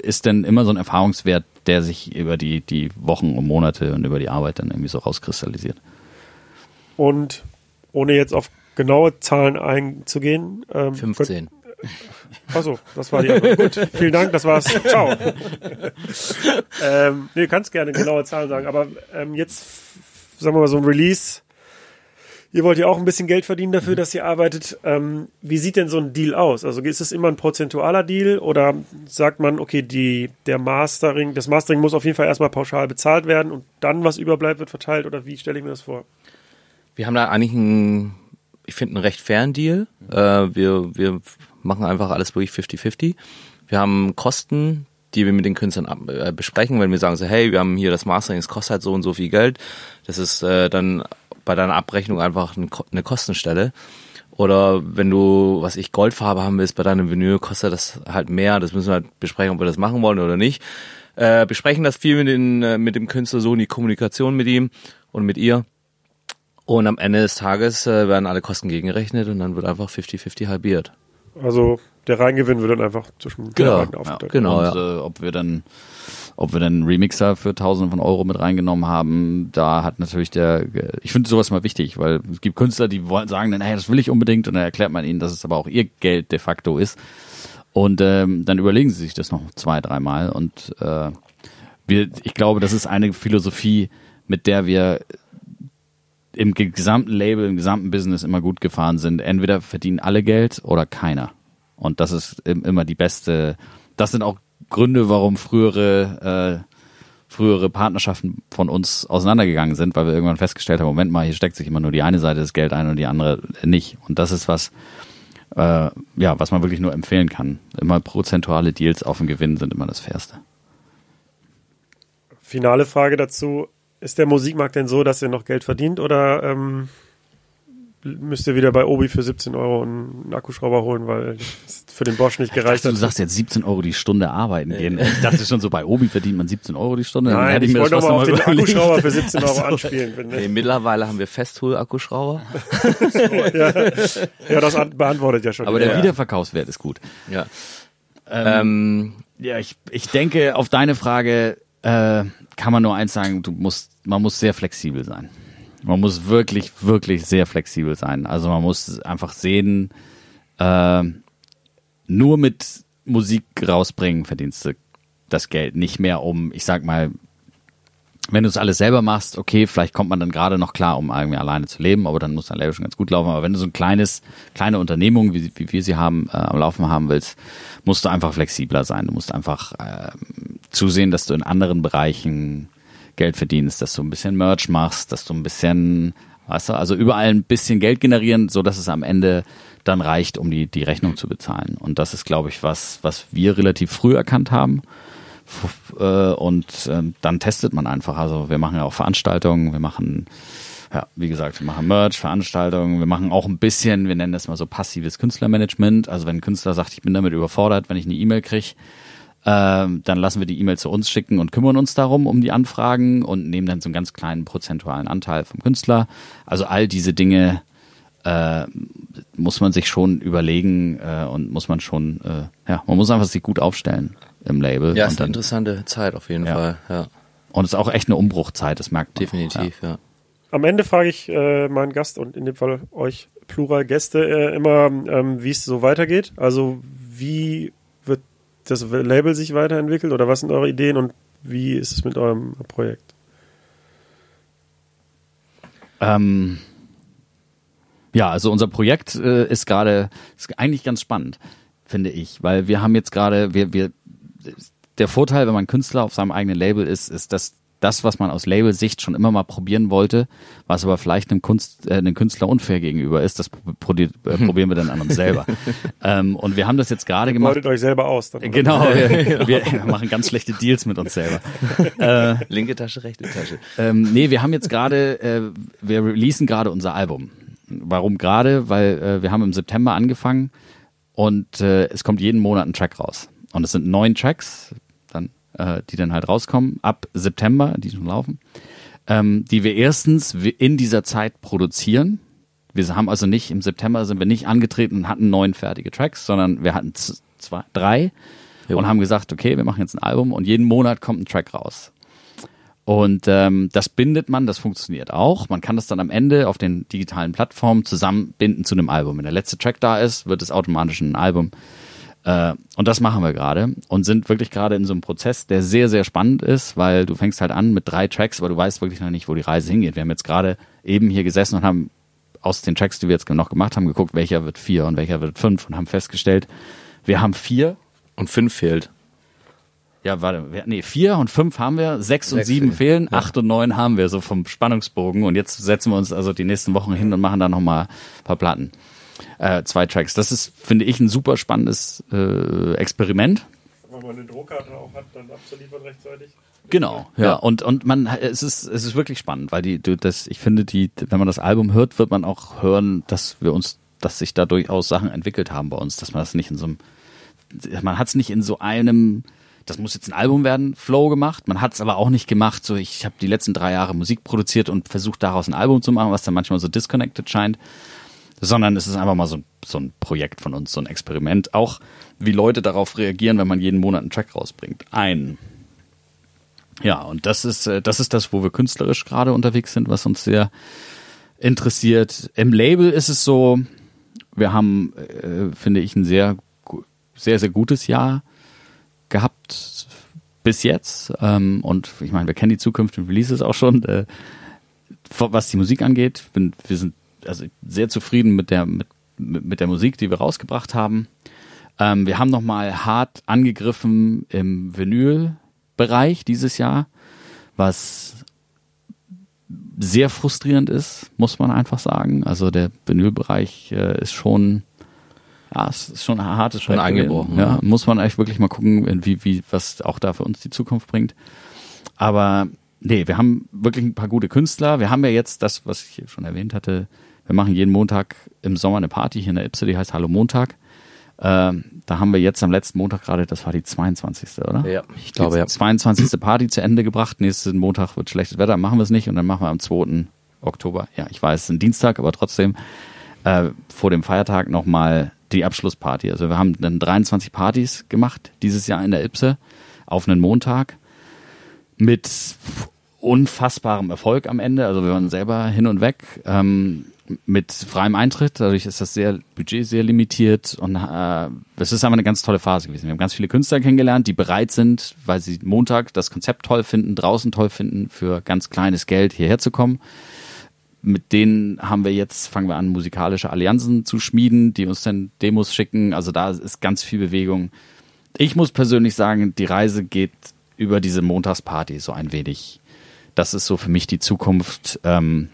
ist dann immer so ein Erfahrungswert, der sich über die, die Wochen und Monate und über die Arbeit dann irgendwie so rauskristallisiert. Und ohne jetzt auf genaue Zahlen einzugehen. Ähm, 15. Achso, das war die Antwort. Gut, vielen Dank, das war's. Ciao. ähm, nee, du kannst gerne genaue Zahlen sagen, aber ähm, jetzt sagen wir mal, so ein Release. Ihr wollt ja auch ein bisschen Geld verdienen dafür, mhm. dass ihr arbeitet. Ähm, wie sieht denn so ein Deal aus? Also ist es immer ein prozentualer Deal oder sagt man, okay, die, der Mastering, das Mastering muss auf jeden Fall erstmal pauschal bezahlt werden und dann, was überbleibt, wird verteilt oder wie stelle ich mir das vor? Wir haben da eigentlich einen, ich finde, einen recht fairen Deal. Mhm. Äh, wir, wir machen einfach alles durch 50-50. Wir haben Kosten, die wir mit den Künstlern ab, äh, besprechen, wenn wir sagen so, hey, wir haben hier das Mastering, es kostet halt so und so viel Geld. Das ist äh, dann bei deiner Abrechnung einfach ein, eine Kostenstelle. Oder wenn du, was ich, Goldfarbe haben willst bei deinem Vinyl, kostet das halt mehr. Das müssen wir halt besprechen, ob wir das machen wollen oder nicht. Äh, besprechen das viel mit, den, äh, mit dem Künstler so in die Kommunikation mit ihm und mit ihr. Und am Ende des Tages äh, werden alle Kosten gegengerechnet und dann wird einfach 50-50 halbiert. Also der Reingewinn wird dann einfach zwischen Genau, beiden Ja, aufgeteilt. genau. Und äh, ob wir dann ob wir dann einen Remixer für Tausende von Euro mit reingenommen haben, da hat natürlich der, ich finde sowas mal wichtig, weil es gibt Künstler, die wollen sagen dann, hey, das will ich unbedingt und dann erklärt man ihnen, dass es aber auch ihr Geld de facto ist und ähm, dann überlegen sie sich das noch zwei, dreimal und äh, wir, ich glaube, das ist eine Philosophie, mit der wir im gesamten Label, im gesamten Business immer gut gefahren sind. Entweder verdienen alle Geld oder keiner. Und das ist im- immer die beste. Das sind auch Gründe, warum frühere äh, frühere Partnerschaften von uns auseinandergegangen sind, weil wir irgendwann festgestellt haben, Moment mal, hier steckt sich immer nur die eine Seite des Geld ein und die andere nicht. Und das ist was, äh, ja, was man wirklich nur empfehlen kann. Immer prozentuale Deals auf den Gewinn sind immer das Fairste. Finale Frage dazu. Ist der Musikmarkt denn so, dass ihr noch Geld verdient oder ähm, müsst ihr wieder bei Obi für 17 Euro einen Akkuschrauber holen, weil es für den Bosch nicht gereicht Du hat? sagst jetzt 17 Euro die Stunde arbeiten gehen. Ich dachte schon so, bei Obi verdient man 17 Euro die Stunde. Dann Nein, hätte ich, mir das wollte fast nochmal auf den überlegt. Akkuschrauber für 17 Euro Ach so. anspielen. Wenn, Nee, mittlerweile haben wir Festhol-Akkuschrauber. ja, das an- beantwortet ja schon. Aber der Frage. Wiederverkaufswert ist gut. Ja. Ähm, Ja, ich, ich denke, auf deine Frage äh, kann man nur eins sagen, du musst, man muss sehr flexibel sein. Man muss wirklich, wirklich sehr flexibel sein. Also man muss einfach sehen, äh, nur mit Musik rausbringen verdienst du das Geld. Nicht mehr um, ich sag mal, wenn du es alles selber machst, okay, vielleicht kommt man dann gerade noch klar, um irgendwie alleine zu leben, aber dann muss dein Label schon ganz gut laufen. Aber wenn du so ein kleines, kleine Unternehmung, wie, wie wir sie haben, äh, am Laufen haben willst, musst du einfach flexibler sein. Du musst einfach ähm, zusehen, dass du in anderen Bereichen Geld verdienst, dass du ein bisschen Merch machst, dass du ein bisschen, weißt du, also überall ein bisschen Geld generieren, so dass es am Ende dann reicht, um die, die Rechnung zu bezahlen. Und das ist, glaube ich, was, was wir relativ früh erkannt haben. Äh, Und ähm, dann testet man einfach. Also wir machen ja auch Veranstaltungen, wir machen, ja, wie gesagt, wir machen Merch, Veranstaltungen, wir machen auch ein bisschen, wir nennen das mal so passives Künstlermanagement. Also wenn ein Künstler sagt, ich bin damit überfordert, wenn ich eine E-Mail kriege, ähm, dann lassen wir die E-Mail zu uns schicken und kümmern uns darum, um die Anfragen und nehmen dann so einen ganz kleinen prozentualen Anteil vom Künstler. Also all diese Dinge äh, muss man sich schon überlegen äh, und muss man schon, äh, ja, man muss einfach sich gut aufstellen im Label. ja, und ist eine interessante Zeit auf jeden Ja. Fall. Ja, und es ist auch echt eine Umbruchzeit, das merkt man. auch, definitiv, ja. Am Ende frage ich äh, meinen Gast und in dem Fall euch Plural Gäste äh, immer, ähm, wie es so weitergeht. Also wie wird das Label sich weiterentwickelt oder was sind eure Ideen und wie ist es mit eurem Projekt? Ähm, ja, also unser Projekt äh, ist gerade ist eigentlich ganz spannend, finde ich, weil wir haben jetzt gerade wir wir der Vorteil, wenn man Künstler auf seinem eigenen Label ist, ist, dass das, was man aus Labelsicht schon immer mal probieren wollte, was aber vielleicht einem, Kunst, äh, einem Künstler unfair gegenüber ist, das pro äh, probieren wir dann an uns selber. ähm, und wir haben das jetzt gerade gemacht. Beutet euch selber aus. Dann? Genau, wir, wir machen ganz schlechte Deals mit uns selber. Linke Tasche, rechte Tasche. Ähm, nee, wir haben jetzt gerade, äh, wir releasen gerade unser Album. Warum gerade? Weil äh, wir haben im September angefangen und äh, es kommt jeden Monat ein Track raus. Und es sind neun Tracks, dann, äh, die dann halt rauskommen ab September, die schon laufen, ähm, die wir erstens in dieser Zeit produzieren. Wir haben also nicht, im September sind wir nicht angetreten und hatten neun fertige Tracks, sondern wir hatten zwei, drei Jo. und haben gesagt, okay, wir machen jetzt ein Album und jeden Monat kommt ein Track raus. Und ähm, das bindet man, das funktioniert auch. Man kann das dann am Ende auf den digitalen Plattformen zusammenbinden zu einem Album. Wenn der letzte Track da ist, wird es automatisch ein Album. Äh, und das machen wir gerade und sind wirklich gerade in so einem Prozess, der sehr, sehr spannend ist, weil du fängst halt an mit drei Tracks, aber du weißt wirklich noch nicht, wo die Reise hingeht. Wir haben jetzt gerade eben hier gesessen und haben aus den Tracks, die wir jetzt noch gemacht haben, geguckt, welcher wird vier und welcher wird fünf und haben festgestellt, wir haben vier Und fünf fehlt. ja, warte, nee, vier und fünf haben wir, sechs und Sechs sieben fehlen. fehlen, acht und neun haben wir, so vom Spannungsbogen. Und jetzt setzen wir uns also die nächsten Wochen hin und machen da nochmal ein paar Platten. Äh, zwei Tracks. Das ist, finde ich, ein super spannendes äh, Experiment. Wenn man eine Druckkarte auch hat, dann abzuliefern rechtzeitig. Genau, ja. Und, und man, es ist, es ist wirklich spannend, weil die, du, das, ich finde, die, wenn man das Album hört, wird man auch hören, dass wir uns, dass sich da durchaus Sachen entwickelt haben bei uns, dass man das nicht in so einem, man hat es nicht in so einem, das muss jetzt ein Album werden, Flow gemacht. Man hat es aber auch nicht gemacht, so ich habe die letzten drei Jahre Musik produziert und versucht daraus ein Album zu machen, was dann manchmal so disconnected scheint. Sondern es ist einfach mal so, so ein Projekt von uns, so ein Experiment. Auch wie Leute darauf reagieren, wenn man jeden Monat einen Track rausbringt. Ein. Ja, und das ist, äh, das ist das, wo wir künstlerisch gerade unterwegs sind, was uns sehr interessiert. Im Label ist es so, wir haben, äh, finde ich, ein sehr, sehr, sehr gutes Jahr gehabt bis jetzt. Ähm, und ich meine, wir kennen die zukünftigen Releases auch schon. Äh, was die Musik angeht, bin, wir sind also sehr zufrieden mit der, mit, mit der Musik, die wir rausgebracht haben. Ähm, wir haben nochmal hart angegriffen im Vinyl-Bereich dieses Jahr, was sehr frustrierend ist, muss man einfach sagen. Also der Vinylbereich äh, ist schon, ja, es ist schon ein hartes Schon eingebrochen. Ja, muss man eigentlich wirklich mal gucken, wie, wie, was auch da für uns die Zukunft bringt. Aber nee, wir haben wirklich ein paar gute Künstler. Wir haben ja jetzt das, was ich schon erwähnt hatte. Wir machen jeden Montag im Sommer eine Party hier in der Ipse, die heißt Hallo Montag. Ähm, da haben wir jetzt am letzten Montag gerade, das war die 22. oder? Ja, ich glaube, die ja. 22. Party zu Ende gebracht. Nächsten Montag wird schlechtes Wetter, machen wir es nicht und dann machen wir am 2. Oktober. Ja, ich weiß, es ist ein Dienstag, aber trotzdem äh, vor dem Feiertag nochmal die Abschlussparty. Also wir haben dann 23 Partys gemacht dieses Jahr in der Ipse auf einen Montag mit unfassbarem Erfolg am Ende. Also wir waren selber hin und weg. Ähm, mit freiem Eintritt, dadurch ist das sehr Budget sehr limitiert und äh, es ist einfach eine ganz tolle Phase gewesen. Wir haben ganz viele Künstler kennengelernt, die bereit sind, weil sie Montag das Konzept toll finden, draußen toll finden, für ganz kleines Geld hierher zu kommen. Mit denen haben wir jetzt, fangen wir an, musikalische Allianzen zu schmieden, die uns dann Demos schicken. Also da ist ganz viel Bewegung. Ich muss persönlich sagen, die Reise geht über diese Montagsparty so ein wenig. Das ist so für mich die Zukunft. Ähm,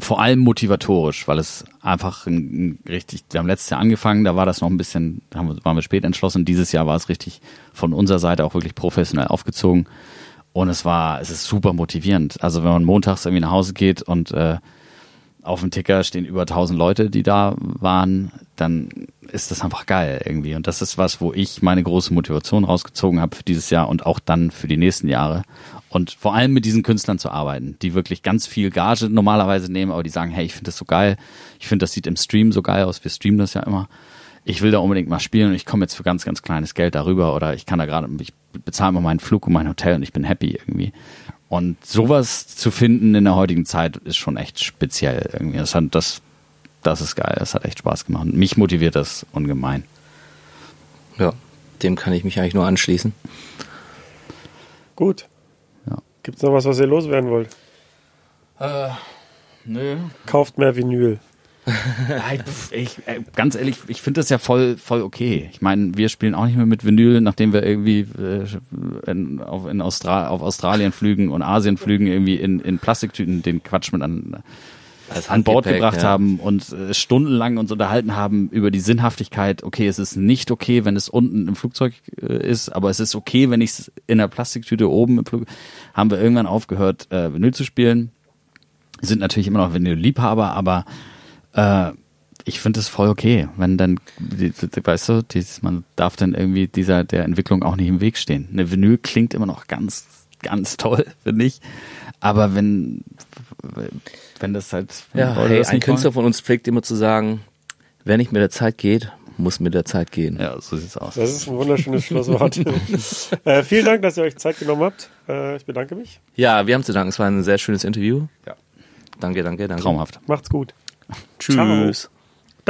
vor allem motivatorisch, weil es einfach ein, ein richtig, wir haben letztes Jahr angefangen, da war das noch ein bisschen, haben waren wir spät entschlossen. Dieses Jahr war es richtig von unserer Seite auch wirklich professionell aufgezogen. Und es war, es ist super motivierend. Also wenn man montags irgendwie nach Hause geht und äh, auf dem Ticker stehen über 1000 Leute, die da waren, dann ist das einfach geil irgendwie. Und das ist was, wo ich meine große Motivation rausgezogen habe für dieses Jahr und auch dann für die nächsten Jahre. Und vor allem mit diesen Künstlern zu arbeiten, die wirklich ganz viel Gage normalerweise nehmen, aber die sagen, hey, ich finde das so geil. Ich finde, das sieht im Stream so geil aus. Wir streamen das ja immer. Ich will da unbedingt mal spielen und ich komme jetzt für ganz, ganz kleines Geld darüber oder ich kann da gerade, ich bezahle mal meinen Flug und mein Hotel und ich bin happy irgendwie. Und sowas zu finden in der heutigen Zeit ist schon echt speziell irgendwie. Das, hat, das, das ist geil. Das hat echt Spaß gemacht. Mich motiviert das ungemein. Ja, dem kann ich mich eigentlich nur anschließen. Gut. Ja. Gibt es noch was, was ihr loswerden wollt? Nö. Kauft mehr Vinyl. Ich, ich, äh, ganz ehrlich, ich finde das ja voll, voll okay. Ich meine, wir spielen auch nicht mehr mit Vinyl, nachdem wir irgendwie äh, in, auf, in Austra auf Australien flügen und Asien flügen, irgendwie in, in Plastiktüten den Quatsch mit an, an Bord gebracht ja. haben und äh, stundenlang uns unterhalten haben über die Sinnhaftigkeit. Okay, es ist nicht okay, wenn es unten im Flugzeug äh, ist, aber es ist okay, wenn ich es in der Plastiktüte oben im Flug. Haben wir irgendwann aufgehört, äh, Vinyl zu spielen. Sind natürlich immer noch Vinyl-Liebhaber, aber äh, ich finde es voll okay, wenn dann, weißt du, dieses, man darf dann irgendwie dieser der Entwicklung auch nicht im Weg stehen. Eine Vinyl klingt immer noch ganz, ganz toll, finde ich. Aber wenn, wenn das halt, Ja, hey, das ein Künstler von uns pflegt immer zu sagen, wer nicht mit der Zeit geht, muss mit der Zeit gehen. Ja, so sieht's aus. Das ist ein wunderschönes Schlusswort. äh, vielen Dank, dass ihr euch Zeit genommen habt. Äh, ich bedanke mich. Ja, wir haben zu danken. Es war ein sehr schönes Interview. Ja. Danke, danke, danke. Traumhaft. Macht's gut. Tschüss.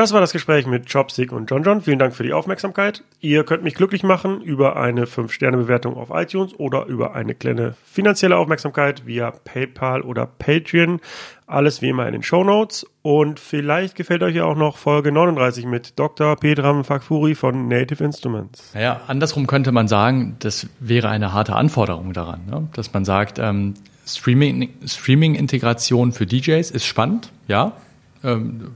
Das war das Gespräch mit Chopstick und John John. Vielen Dank für die Aufmerksamkeit. Ihr könnt mich glücklich machen über eine 5-Sterne-Bewertung auf iTunes oder über eine kleine finanzielle Aufmerksamkeit via PayPal oder Patreon. Alles wie immer in den Show Notes. Und vielleicht gefällt euch ja auch noch Folge 39 mit Dr. Pedram Fakfuri von Native Instruments. Naja, andersrum könnte man sagen, das wäre eine harte Anforderung daran, ne? dass man sagt, ähm, Streaming, Streaming-Integration für DJs ist spannend, ja, ähm,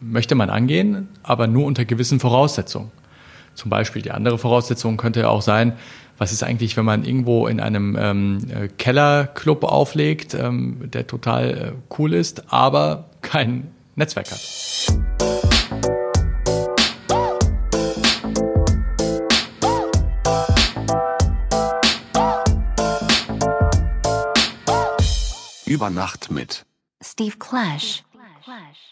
möchte man angehen, aber nur unter gewissen Voraussetzungen. Zum Beispiel die andere Voraussetzung könnte auch sein, was ist eigentlich, wenn man irgendwo in einem ähm, äh, Kellerclub auflegt, ähm, der total äh, cool ist, aber kein Netzwerk hat. Über Nacht mit. Steve Clash. Clash.